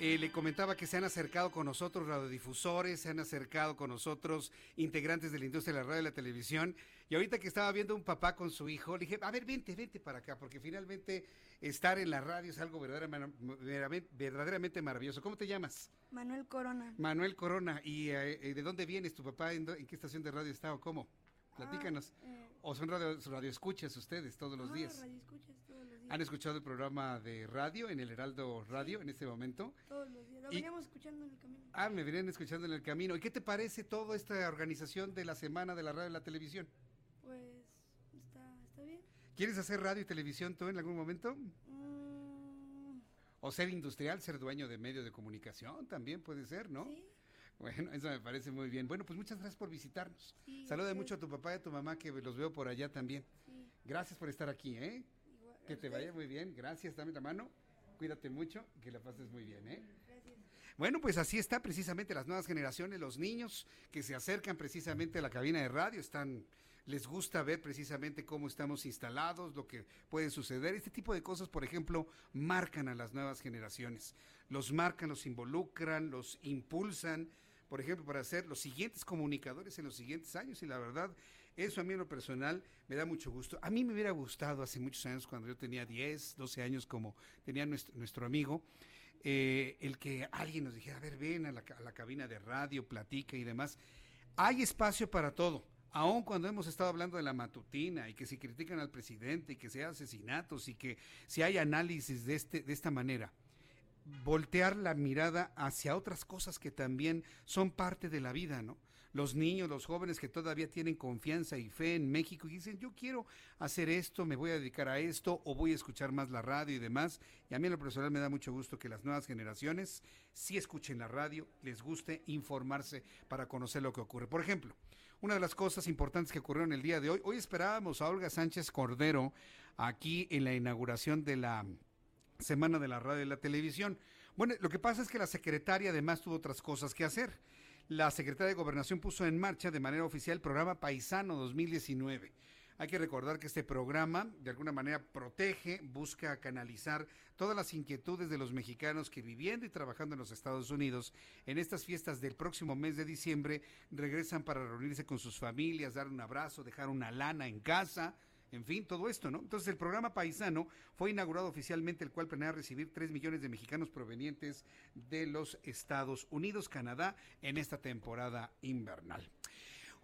eh, le comentaba que se han acercado con nosotros radiodifusores, se han acercado con nosotros integrantes de la industria de la radio y la televisión. Y ahorita que estaba viendo un papá con su hijo, le dije, a ver, vente, vente para acá, porque finalmente estar en la radio es algo verdaderamente, verdaderamente maravilloso. ¿Cómo te llamas? Manuel Corona. Manuel Corona. ¿Y eh, de dónde vienes tu papá? ¿En, qué estación de radio está o cómo? Platícanos. Ah, eh, ¿O son radio, radio, escuchas ustedes todos los días? Radio escuchas todos los días. ¿Han escuchado el programa de radio en el Heraldo Radio en este momento? Todos los días. Lo veníamos escuchando en el camino. Ah, me venían escuchando en el camino. ¿Y qué te parece toda esta organización de la Semana de la Radio y la Televisión? Pues está, está bien. ¿Quieres hacer radio y televisión tú en algún momento? Mm. O ser industrial, ser dueño de medio de comunicación también puede ser, ¿no? Sí. Bueno, eso me parece muy bien. Bueno, pues muchas gracias por visitarnos. Saluda mucho a tu papá y a tu mamá que los veo por allá también. Gracias por estar aquí, ¿eh? que te vaya muy bien. Gracias, dame la mano. Cuídate mucho que la pases muy bien, ¿eh? Bueno, pues así está precisamente las nuevas generaciones, los niños que se acercan precisamente a la cabina de radio, están les gusta ver precisamente cómo estamos instalados, lo que puede suceder. Este tipo de cosas, por ejemplo, marcan a las nuevas generaciones. Los marcan, los involucran, los impulsan, por ejemplo, para ser los siguientes comunicadores en los siguientes años. Y la verdad, eso a mí en lo personal me da mucho gusto. A mí me hubiera gustado hace muchos años, cuando yo tenía 10, 12 años, como tenía nuestro, amigo, eh, el que alguien nos dijera, a ver, ven a la, a la cabina de radio, platica y demás. Hay espacio para todo aun cuando hemos estado hablando de la matutina y que si critican al presidente y que sea asesinatos y que si hay análisis de, este, de esta manera, voltear la mirada hacia otras cosas que también son parte de la vida, ¿no? Los niños, los jóvenes que todavía tienen confianza y fe en México y dicen, yo quiero hacer esto, me voy a dedicar a esto o voy a escuchar más la radio y demás. Y a mí en lo personal me da mucho gusto que las nuevas generaciones sí escuchen la radio, les guste informarse para conocer lo que ocurre. Por ejemplo, una de las cosas importantes que ocurrieron el día de hoy. Hoy esperábamos a Olga Sánchez Cordero aquí en la inauguración de la Semana de la Radio y la Televisión. Bueno, lo que pasa es que la secretaria además tuvo otras cosas que hacer. La secretaria de Gobernación puso en marcha de manera oficial el programa Paisano 2019 hay que recordar que este programa de alguna manera protege, busca canalizar todas las inquietudes de los mexicanos que viviendo y trabajando en los Estados Unidos en estas fiestas del próximo mes de diciembre regresan para reunirse con sus familias, dar un abrazo, dejar una lana en casa, en fin, todo esto, ¿no? Entonces el programa Paisano fue inaugurado oficialmente, el cual planea recibir 3 millones de mexicanos provenientes de los Estados Unidos, Canadá, en esta temporada invernal.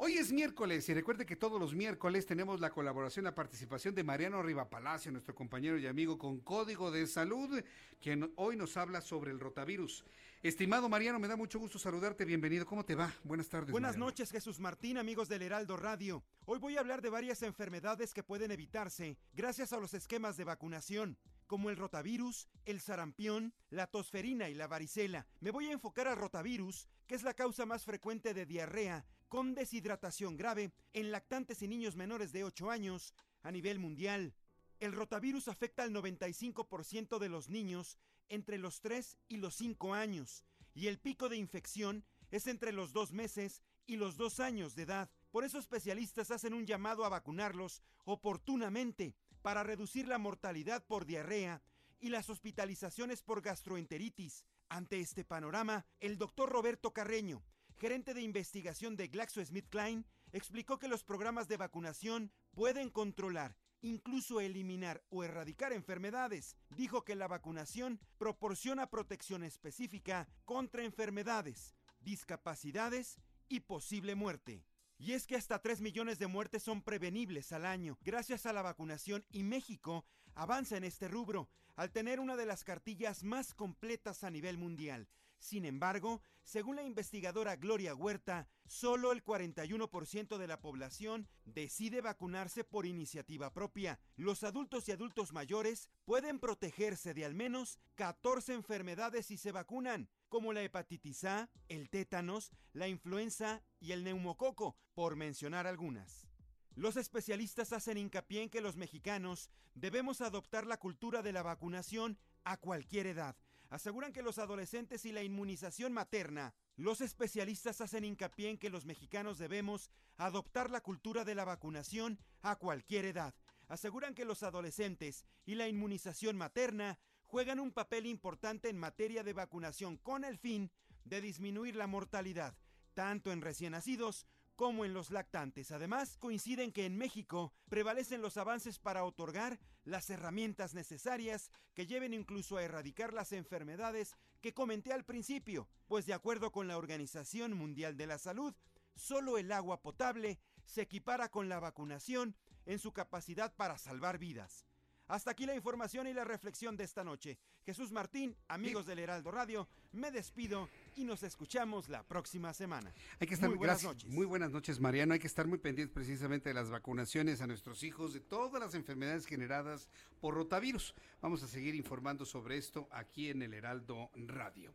Hoy es miércoles y recuerde que todos los miércoles tenemos la colaboración, la participación de Mariano Palacio, nuestro compañero y amigo con Código de Salud, quien hoy nos habla sobre el rotavirus. Estimado Mariano, me da mucho gusto saludarte, bienvenido. ¿Cómo te va? Buenas tardes. Buenas noches, Jesús Martín, amigos del Heraldo Radio. Hoy voy a hablar de varias enfermedades que pueden evitarse gracias a los esquemas de vacunación como el rotavirus, el sarampión, la tosferina y la varicela. Me voy a enfocar al rotavirus, que es la causa más frecuente de diarrea con deshidratación grave en lactantes y niños menores de 8 años a nivel mundial. El rotavirus afecta al 95% de los niños entre los 3 y los 5 años y el pico de infección es entre los 2 meses y los 2 años de edad. Por eso especialistas hacen un llamado a vacunarlos oportunamente para reducir la mortalidad por diarrea y las hospitalizaciones por gastroenteritis. Ante este panorama, el doctor Roberto Carreño, gerente de investigación de GlaxoSmithKline, explicó que los programas de vacunación pueden controlar, incluso eliminar o erradicar enfermedades. Dijo que la vacunación proporciona protección específica contra enfermedades, discapacidades y posible muerte. Y es que hasta 3 millones de muertes son prevenibles al año gracias a la vacunación y México avanza en este rubro al tener una de las cartillas más completas a nivel mundial. Sin embargo, según la investigadora Gloria Huerta, solo el 41% de la población decide vacunarse por iniciativa propia. Los adultos y adultos mayores pueden protegerse de al menos 14 enfermedades si se vacunan, como la hepatitis A, el tétanos, la influenza y el neumococo, por mencionar algunas. Los especialistas hacen hincapié en que los mexicanos debemos adoptar la cultura de la vacunación a cualquier edad, aseguran que los adolescentes y la inmunización materna Los especialistas hacen hincapié en que los mexicanos debemos adoptar la cultura de la vacunación a cualquier edad. Aseguran que los adolescentes y la inmunización materna juegan un papel importante en materia de vacunación con el fin de disminuir la mortalidad, tanto en recién nacidos como en los lactantes. Además, coinciden que en México prevalecen los avances para otorgar las herramientas necesarias que lleven incluso a erradicar las enfermedades que comenté al principio, pues de acuerdo con la Organización Mundial de la Salud, solo el agua potable se equipara con la vacunación en su capacidad para salvar vidas. Hasta aquí la información y la reflexión de esta noche. Jesús Martín, amigos del Heraldo Radio, me despido y nos escuchamos la próxima semana. Hay que estar muy buenas gracias. noches. Muy buenas noches, Mariano. Hay que estar muy pendientes precisamente de las vacunaciones a nuestros hijos, de todas las enfermedades generadas por rotavirus. Vamos a seguir informando sobre esto aquí en el Heraldo Radio.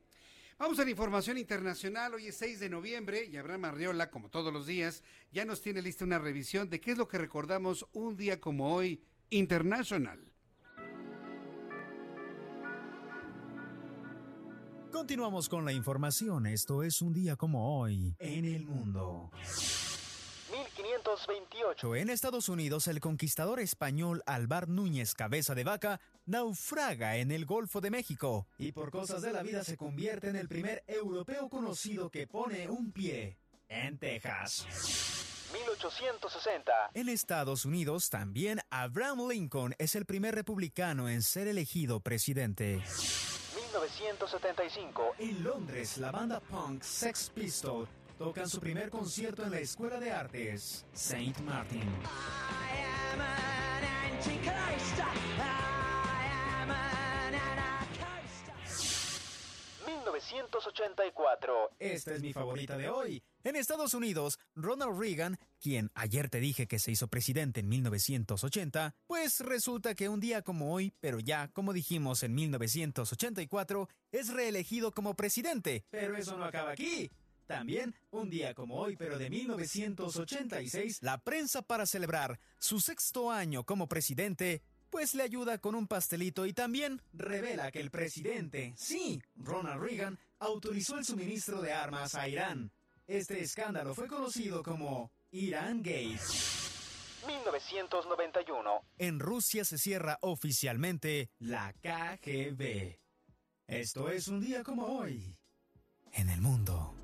Vamos a la información internacional. Hoy es 6 de noviembre y Abraham Arriola, como todos los días, ya nos tiene lista una revisión de qué es lo que recordamos un día como hoy internacional. Continuamos con la información. Esto es un día como hoy en el mundo. 1528. En Estados Unidos, el conquistador español Alvar Núñez Cabeza de Vaca naufraga en el Golfo de México y por cosas de la vida se convierte en el primer europeo conocido que pone un pie en Texas. 1860. En Estados Unidos, también Abraham Lincoln es el primer republicano en ser elegido presidente. 1975. En Londres, la banda punk Sex Pistol tocan su primer concierto en la Escuela de Artes Saint Martin. 1984. Esta es mi favorita de hoy. En Estados Unidos, Ronald Reagan, quien ayer te dije que se hizo presidente en 1980, pues resulta que un día como hoy, pero ya como dijimos en 1984, es reelegido como presidente. Pero eso no acaba aquí. También, un día como hoy, pero de 1986, la prensa para celebrar su sexto año como presidente, pues le ayuda con un pastelito y también revela que el presidente, sí, Ronald Reagan, autorizó el suministro de armas a Irán. Este escándalo fue conocido como Irán Gate. 1991. En Rusia se cierra oficialmente la KGB. Esto es un día como hoy en el mundo.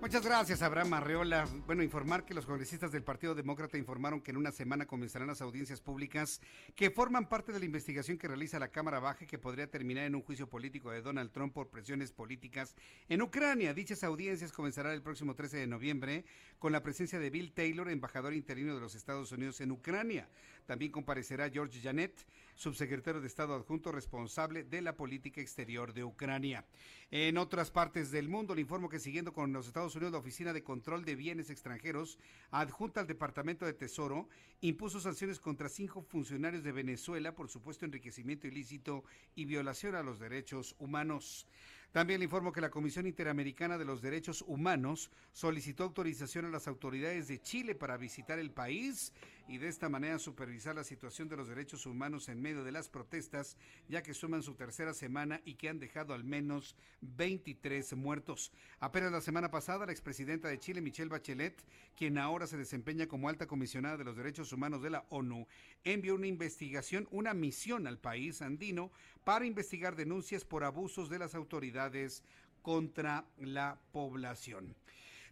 Muchas gracias, Abraham Arreola. Bueno, informar que los congresistas del Partido Demócrata informaron que en una semana comenzarán las audiencias públicas que forman parte de la investigación que realiza la Cámara Baja que podría terminar en un juicio político de Donald Trump por presiones políticas en Ucrania. Dichas audiencias comenzarán el próximo 13 de noviembre con la presencia de Bill Taylor, embajador interino de los Estados Unidos en Ucrania. También comparecerá George Janet, subsecretario de Estado adjunto responsable de la política exterior de Ucrania. En otras partes del mundo, le informo que siguiendo con los Estados Unidos, la Oficina de Control de Bienes Extranjeros, adjunta al Departamento de Tesoro, impuso sanciones contra cinco funcionarios de Venezuela por supuesto enriquecimiento ilícito y violación a los derechos humanos. También le informo que la Comisión Interamericana de los Derechos Humanos solicitó autorización a las autoridades de Chile para visitar el país y de esta manera supervisar la situación de los derechos humanos en medio de las protestas, ya que suman su tercera semana y que han dejado al menos 23 muertos. Apenas la semana pasada, la expresidenta de Chile, Michelle Bachelet, quien ahora se desempeña como alta comisionada de los derechos humanos de la ONU, envió una investigación, una misión al país andino para investigar denuncias por abusos de las autoridades contra la población.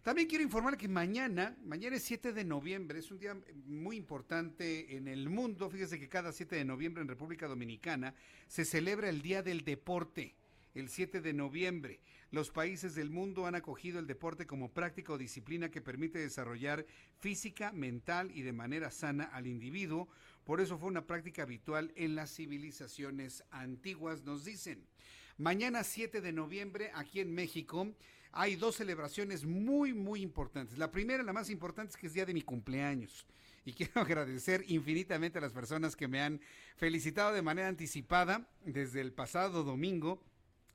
También quiero informar que mañana, mañana es 7 de noviembre, es un día muy importante en el mundo. Fíjese que cada 7 de noviembre en República Dominicana se celebra el Día del Deporte. El 7 de noviembre, los países del mundo han acogido el deporte como práctica o disciplina que permite desarrollar física, mental y de manera sana al individuo. Por eso fue una práctica habitual en las civilizaciones antiguas, nos dicen. Mañana 7 de noviembre, aquí en México, hay dos celebraciones muy, muy importantes. La primera, la más importante, es que es día de mi cumpleaños. Y quiero agradecer infinitamente a las personas que me han felicitado de manera anticipada desde el pasado domingo.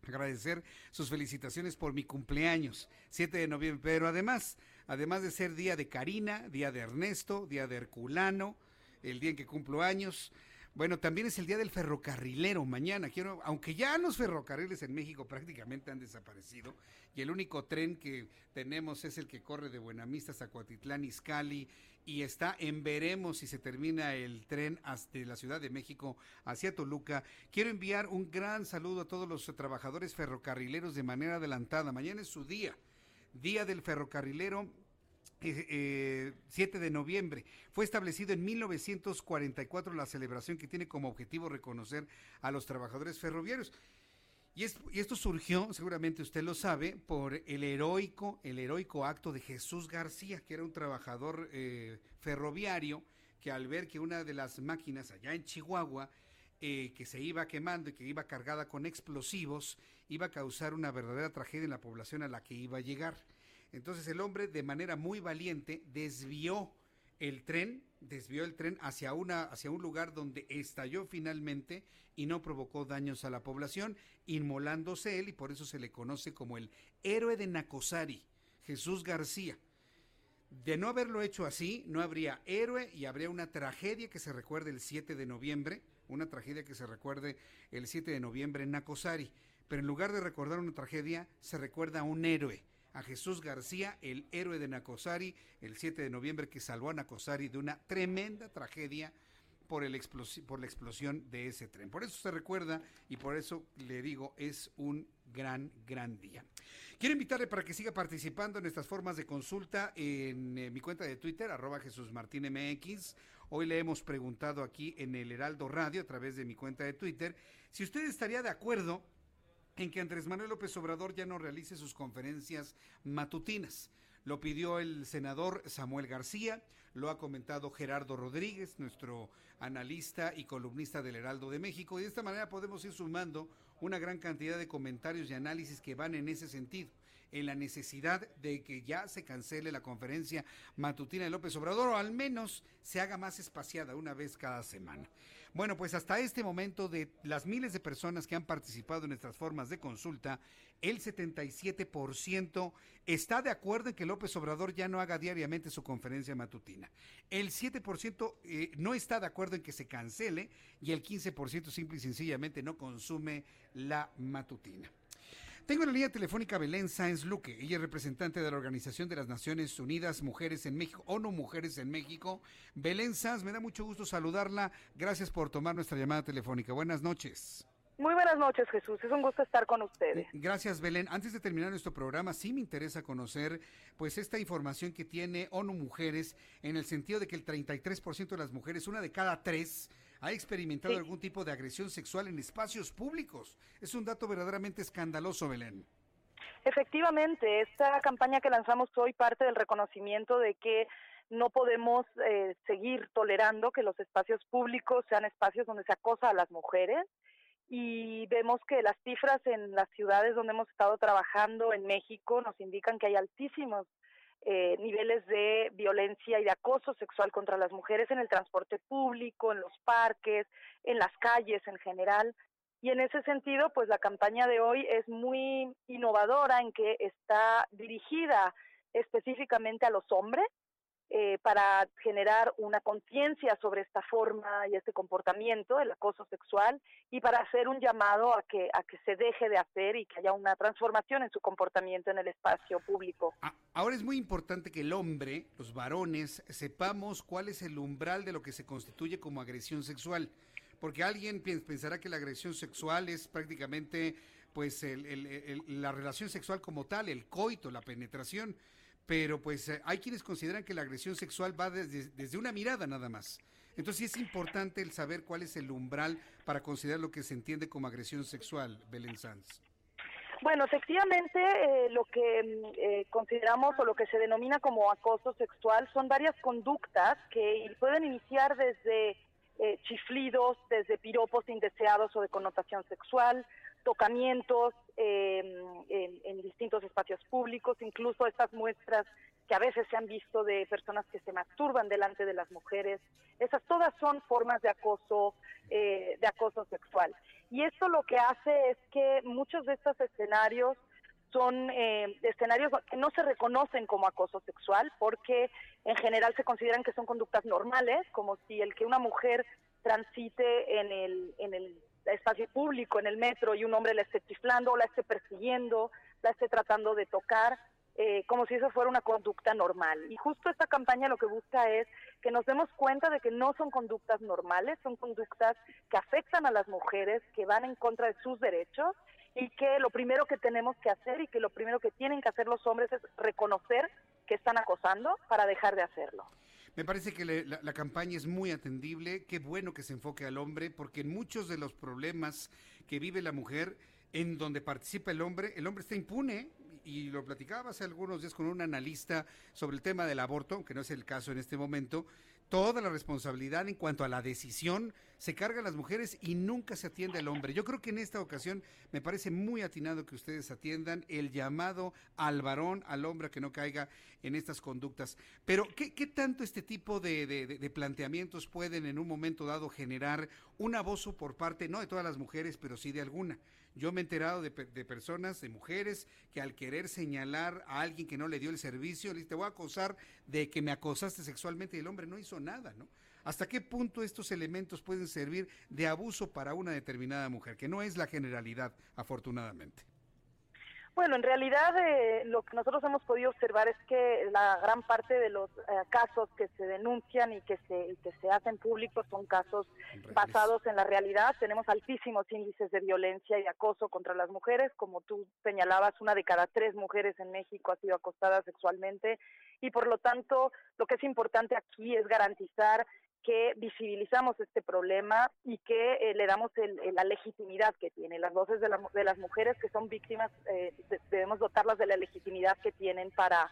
Agradecer sus felicitaciones por mi cumpleaños, 7 de noviembre. Pero además, además de ser día de Karina, día de Ernesto, día de Herculano, el día en que cumplo años, Bueno, también es el día del ferrocarrilero mañana. Quiero, aunque ya los ferrocarriles en México prácticamente han desaparecido y el único tren que tenemos es el que corre de Buenamista hasta Cuatitlán, Izcalli y está en veremos si se termina el tren hasta la Ciudad de México hacia Toluca. Quiero enviar un gran saludo a todos los trabajadores ferrocarrileros de manera adelantada. Mañana es su día, día del ferrocarrilero 7 eh, de noviembre. Fue establecido en 1944 la celebración que tiene como objetivo reconocer a los trabajadores ferroviarios. Y, esto surgió, seguramente usted lo sabe, por el heroico, el heroico acto de Jesús García, que era un trabajador eh, ferroviario, que al ver que una de las máquinas allá en Chihuahua, eh, que se iba quemando y que iba cargada con explosivos, iba a causar una verdadera tragedia en la población a la que iba a llegar. Entonces el hombre de manera muy valiente desvió el tren, desvió el tren hacia, una, hacia un lugar donde estalló finalmente y no provocó daños a la población, inmolándose él y por eso se le conoce como el héroe de Nacosari, Jesús García. De no haberlo hecho así, no habría héroe y habría una tragedia que se recuerde el 7 de noviembre, una tragedia que se recuerde el 7 de noviembre en Nacosari. Pero en lugar de recordar una tragedia, se recuerda a un héroe a Jesús García, el héroe de Nacosari, el 7 de noviembre que salvó a Nacosari de una tremenda tragedia por, el por la explosión de ese tren. Por eso se recuerda y por eso le digo, es un gran, gran día. Quiero invitarle para que siga participando en estas formas de consulta en eh, mi cuenta de Twitter, arroba Jesús Martín MX. Hoy le hemos preguntado aquí en el Heraldo Radio a través de mi cuenta de Twitter si usted estaría de acuerdo en que Andrés Manuel López Obrador ya no realice sus conferencias matutinas. Lo pidió el senador Samuel García, lo ha comentado Gerardo Rodríguez, nuestro analista y columnista del Heraldo de México, y de esta manera podemos ir sumando una gran cantidad de comentarios y análisis que van en ese sentido, en la necesidad de que ya se cancele la conferencia matutina de López Obrador, o al menos se haga más espaciada una vez cada semana. Bueno, pues hasta este momento de las miles de personas que han participado en nuestras formas de consulta, el 77% está de acuerdo en que López Obrador ya no haga diariamente su conferencia matutina. El 7% eh, no está de acuerdo en que se cancele y el 15% simple y sencillamente no consume la matutina. Tengo en la línea telefónica Belén Sáenz Luque. Ella es representante de la Organización de las Naciones Unidas Mujeres en México, ONU Mujeres en México. Belén Sáenz, me da mucho gusto saludarla. Gracias por tomar nuestra llamada telefónica. Buenas noches. Muy buenas noches, Jesús. Es un gusto estar con ustedes. Gracias, Belén. Antes de terminar nuestro programa, sí me interesa conocer pues esta información que tiene ONU Mujeres en el sentido de que el 33% de las mujeres, una de cada tres, ha experimentado algún tipo de agresión sexual en espacios públicos. Es un dato verdaderamente escandaloso, Belén. Efectivamente, esta campaña que lanzamos hoy parte del reconocimiento de que no podemos eh, seguir tolerando que los espacios públicos sean espacios donde se acosa a las mujeres y vemos que las cifras en las ciudades donde hemos estado trabajando en México nos indican que hay altísimos eh, niveles de violencia y de acoso sexual contra las mujeres en el transporte público, en los parques, en las calles en general. Y en ese sentido, pues la campaña de hoy es muy innovadora en que está dirigida específicamente a los hombres eh, para generar una conciencia sobre esta forma y este comportamiento, el acoso sexual, y para hacer un llamado a que, a que se deje de hacer y que haya una transformación en su comportamiento en el espacio público. Ahora es muy importante que el hombre, los varones, sepamos cuál es el umbral de lo que se constituye como agresión sexual. Porque alguien pensará que la agresión sexual es prácticamente pues la relación sexual como tal, el coito, la penetración pero pues eh, hay quienes consideran que la agresión sexual va desde, desde una mirada nada más. Entonces sí es importante el saber cuál es el umbral para considerar lo que se entiende como agresión sexual, Belén Sanz. Bueno, efectivamente, eh, lo que mm, eh, consideramos o lo que se denomina como acoso sexual son varias conductas que pueden iniciar desde chiflidos, desde piropos indeseados o de connotación sexual, tocamientos em, en, distintos espacios públicos, incluso estas muestras que a veces se han visto de personas que se masturban delante de las mujeres. Esas todas son formas de acoso, eh, de acoso sexual. Y esto lo que hace es que muchos de estos escenarios son eh, escenarios que no se reconocen como acoso sexual porque en general se consideran que son conductas normales, como si el que una mujer transite en el, en el espacio público, en el metro, y un hombre la esté chiflando, la esté persiguiendo, la esté tratando de tocar, eh, como si eso fuera una conducta normal. Y justo esta campaña lo que busca es que nos demos cuenta de que no son conductas normales, son conductas que afectan a las mujeres, que van en contra de sus derechos y que lo primero que tenemos que hacer y que lo primero que tienen que hacer los hombres es reconocer que están acosando para dejar de hacerlo. Me parece que le- la, campaña es muy atendible, qué bueno que se enfoque al hombre, porque en muchos de los problemas que vive la mujer, en donde participa el hombre, el hombre está impune, y lo platicaba hace algunos días con un analista sobre el tema del aborto, aunque no es el caso en este momento, toda la responsabilidad en cuanto a la decisión se carga a las mujeres y nunca se atiende al hombre. Yo creo que en esta ocasión me parece muy atinado que ustedes atiendan el llamado al varón, al hombre que no caiga en estas conductas. Pero, ¿qué, tanto este tipo de- de- de planteamientos pueden en un momento dado generar un abuso por parte, no de todas las mujeres, pero sí de alguna? Yo me he enterado de, de personas, de mujeres, que al querer señalar a alguien que no le dio el servicio, le dice, te voy a acosar de que me acosaste sexualmente y el hombre no hizo nada, ¿no? ¿Hasta qué punto estos elementos pueden servir de abuso para una determinada mujer? Que no es la generalidad, afortunadamente. Bueno, en realidad eh, lo que nosotros hemos podido observar es que la gran parte de los eh, casos que se denuncian y que se, y que se hacen públicos son casos basados en la realidad. Tenemos altísimos índices de violencia y acoso contra las mujeres. Como tú señalabas, una de cada tres mujeres en México ha sido acostada sexualmente y por lo tanto lo que es importante aquí es garantizar que visibilizamos este problema y que eh, le damos el- el- la legitimidad que tiene. Las voces de, la de las mujeres que son víctimas eh, de- debemos dotarlas de la legitimidad que tienen para,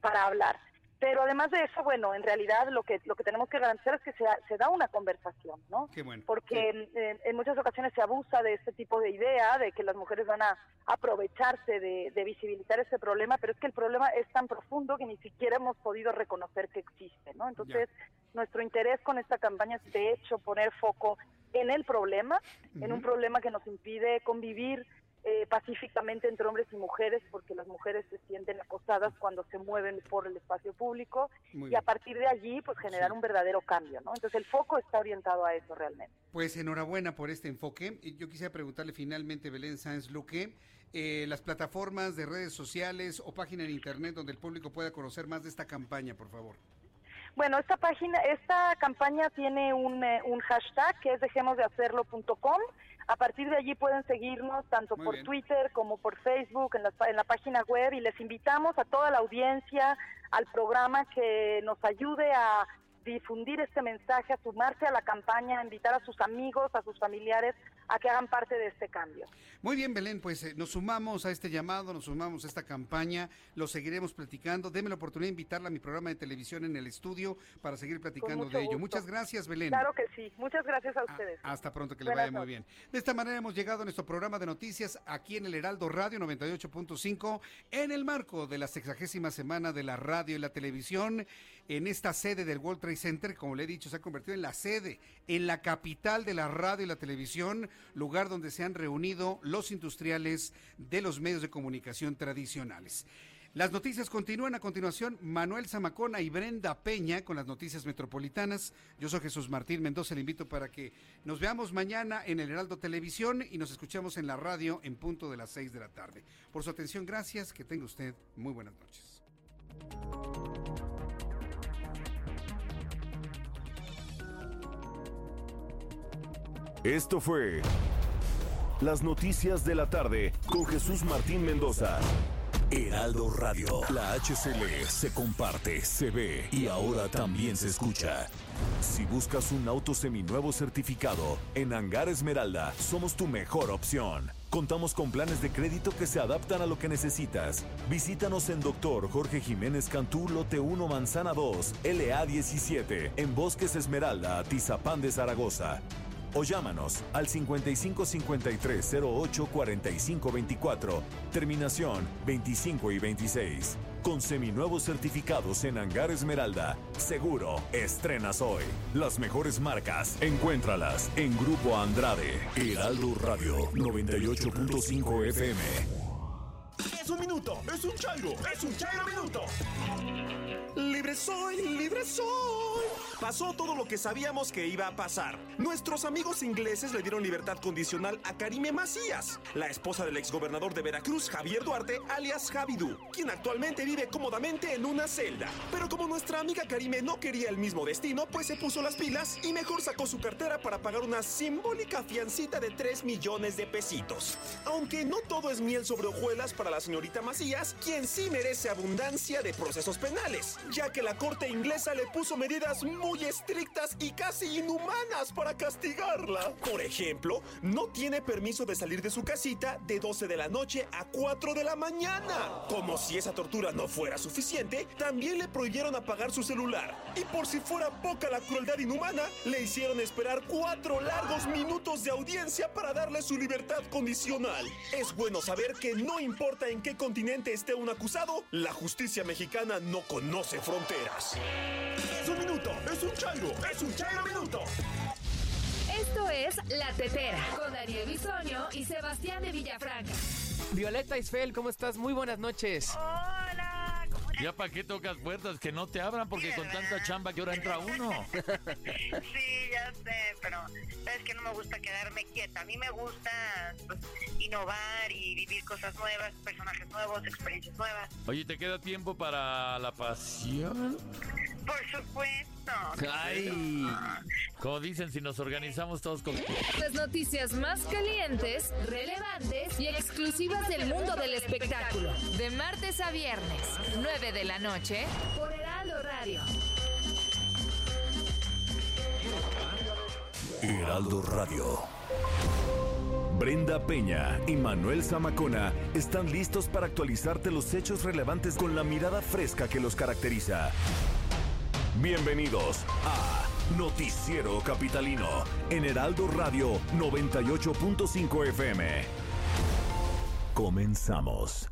para hablar. Pero además de eso, bueno, en realidad lo que lo que tenemos que garantizar es que se, se da una conversación, ¿no? Qué bueno. Porque en, en muchas ocasiones se abusa de este tipo de idea, de que las mujeres van a aprovecharse de, de visibilizar este problema, pero es que el problema es tan profundo que ni siquiera hemos podido reconocer que existe, ¿no? Entonces, nuestro interés con esta campaña es de hecho poner foco en el problema, en un problema que nos impide convivir eh, pacíficamente entre hombres y mujeres, porque las mujeres se sienten acosadas cuando se mueven por el espacio público Muy y a partir de allí pues generar un verdadero cambio, ¿no? Entonces el foco está orientado a eso realmente. Pues enhorabuena por este enfoque. Yo quisiera preguntarle finalmente, Belén Sáenz Luque, eh, las plataformas de redes sociales o página en internet donde el público pueda conocer más de esta campaña, por favor. Bueno, esta página, esta campaña tiene un, eh, un hashtag que es dejemosdehacerlo.com. A partir de allí pueden seguirnos tanto Muy por bien. Twitter como por Facebook, en la, en la página web y les invitamos a toda la audiencia, al programa que nos ayude a difundir este mensaje, a sumarse a la campaña, a invitar a sus amigos, a sus familiares a que hagan parte de este cambio. Muy bien, Belén, pues eh, nos sumamos a este llamado, nos sumamos a esta campaña, lo seguiremos platicando. Deme la oportunidad de invitarla a mi programa de televisión en el estudio para seguir platicando de ello. Muchas gracias, Belén. Claro que sí. Muchas gracias a ustedes. Hasta pronto, que le vaya muy bien. De esta manera hemos llegado a nuestro programa de noticias aquí en el Heraldo Radio 98.5 en el marco de la sexagésima semana de la radio y la televisión en esta sede del World Trade Center, como le he dicho, se ha convertido en la sede, en la capital de la radio y la televisión, lugar donde se han reunido los industriales de los medios de comunicación tradicionales. Las noticias continúan a continuación. Manuel Zamacona y Brenda Peña con las noticias metropolitanas. Yo soy Jesús Martín Mendoza. Le invito para que nos veamos mañana en el Heraldo Televisión y nos escuchamos en la radio en punto de las 6 de la tarde. Por su atención, gracias. Que tenga usted muy buenas noches. Esto fue Las Noticias de la Tarde con Jesús Martín Mendoza. Heraldo Radio. La HCL se comparte, se ve y ahora también se escucha. Si buscas un auto seminuevo certificado, en Hangar Esmeralda somos tu mejor opción. Contamos con planes de crédito que se adaptan a lo que necesitas. Visítanos en Doctor Jorge Jiménez Cantú, Lote 1, Manzana 2, LA 17, en Bosques Esmeralda, Atizapán de Zaragoza. O llámanos al 55 53 08 45 24, terminación 25 y 26. Con seminuevos certificados en Hangar Esmeralda, seguro estrenas hoy. Las mejores marcas, encuéntralas en Grupo Andrade, Heraldo Radio 98.5 FM. Es un minuto, es un chairo, es un chairo minuto. Libre soy, libre soy. Pasó todo lo que sabíamos que iba a pasar. Nuestros amigos ingleses le dieron libertad condicional a Karime Macías, la esposa del exgobernador de Veracruz, Javier Duarte, alias Javidú, quien actualmente vive cómodamente en una celda. Pero como nuestra amiga Karime no quería el mismo destino, pues se puso las pilas y mejor sacó su cartera para pagar una simbólica fiancita de 3 millones de pesitos. Aunque no todo es miel sobre hojuelas para la señorita Macías, quien sí merece abundancia de procesos penales, ya que la corte inglesa le puso medidas muy estrictas y casi inhumanas para castigarla. Por ejemplo, no tiene permiso de salir de su casita de 12 de la noche a 4 de la mañana. Como si esa tortura no fuera suficiente, también le prohibieron apagar su celular. Y por si fuera poca la crueldad inhumana, le hicieron esperar cuatro largos minutos de audiencia para darle su libertad condicional. Es bueno saber que no importa en qué continente esté un acusado, la justicia mexicana no conoce fronteras. Es un minuto, es un chairo, es un chairo minuto. Esto es La Tetera con Daniel Bisoño y Sebastián de Villafranca. Violeta Isfel, ¿cómo estás? Muy buenas noches. Hola. Ya para qué tocas puertas que no te abran porque con tanta chamba que ahora entra uno. Sí, ya sé, pero sabes que no me gusta quedarme quieta. A mí me gusta pues, innovar y vivir cosas nuevas, personajes nuevos, experiencias nuevas. Oye, ¿te queda tiempo para la pasión? Por supuesto. Ay, como dicen, si nos organizamos todos con... Las noticias más calientes, relevantes y exclusivas del mundo del espectáculo. De martes a viernes, 9 de la noche, por Heraldo Radio. Heraldo Radio. Brenda Peña y Manuel Zamacona están listos para actualizarte los hechos relevantes con la mirada fresca que los caracteriza. Bienvenidos a Noticiero Capitalino en Heraldo Radio 98.5 FM. Comenzamos.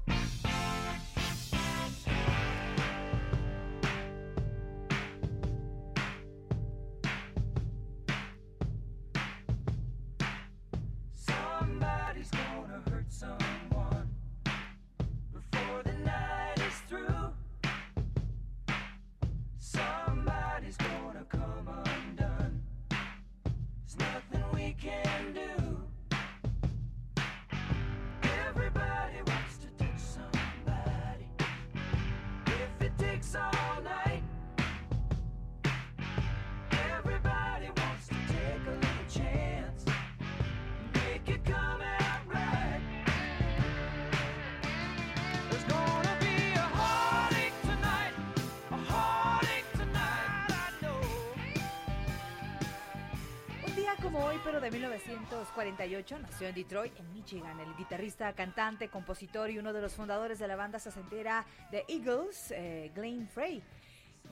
Nació en Detroit, en Michigan, el guitarrista, cantante, compositor y uno de los fundadores de la banda sesentera de Eagles, eh, Glenn Frey.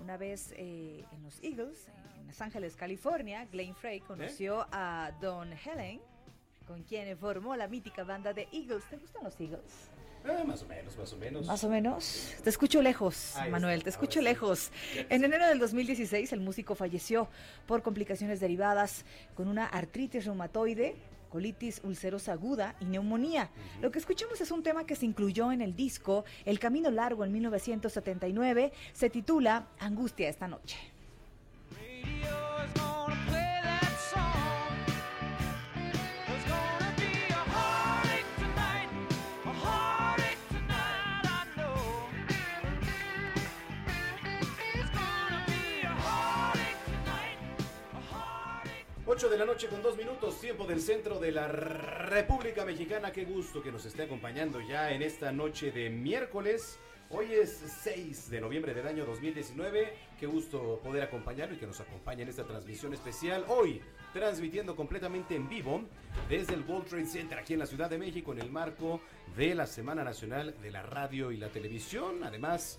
Una vez eh, en los Eagles, en Los Ángeles, California, Glenn Frey conoció a Don Helen, con quien formó la mítica banda de Eagles. ¿Te gustan los Eagles? Ah, más o menos, más o menos. Más o menos. Te escucho lejos, Ahí Manuel, está, te escucho sí. lejos. En enero del 2016, el músico falleció por complicaciones derivadas con una artritis reumatoide, colitis ulcerosa aguda y neumonía. Lo que escuchamos es un tema que se incluyó en el disco El Camino Largo en 1979. Se titula Angustia esta noche. 8 de la noche con dos minutos, tiempo del centro de la República Mexicana. Qué gusto que nos esté acompañando ya en esta noche de miércoles. Hoy es 6 de noviembre del año 2019. Qué gusto poder acompañarlo y que nos acompañe en esta transmisión especial. Hoy, transmitiendo completamente en vivo desde el World Trade Center aquí en la Ciudad de México en el marco de la Semana Nacional de la Radio y la Televisión. Además,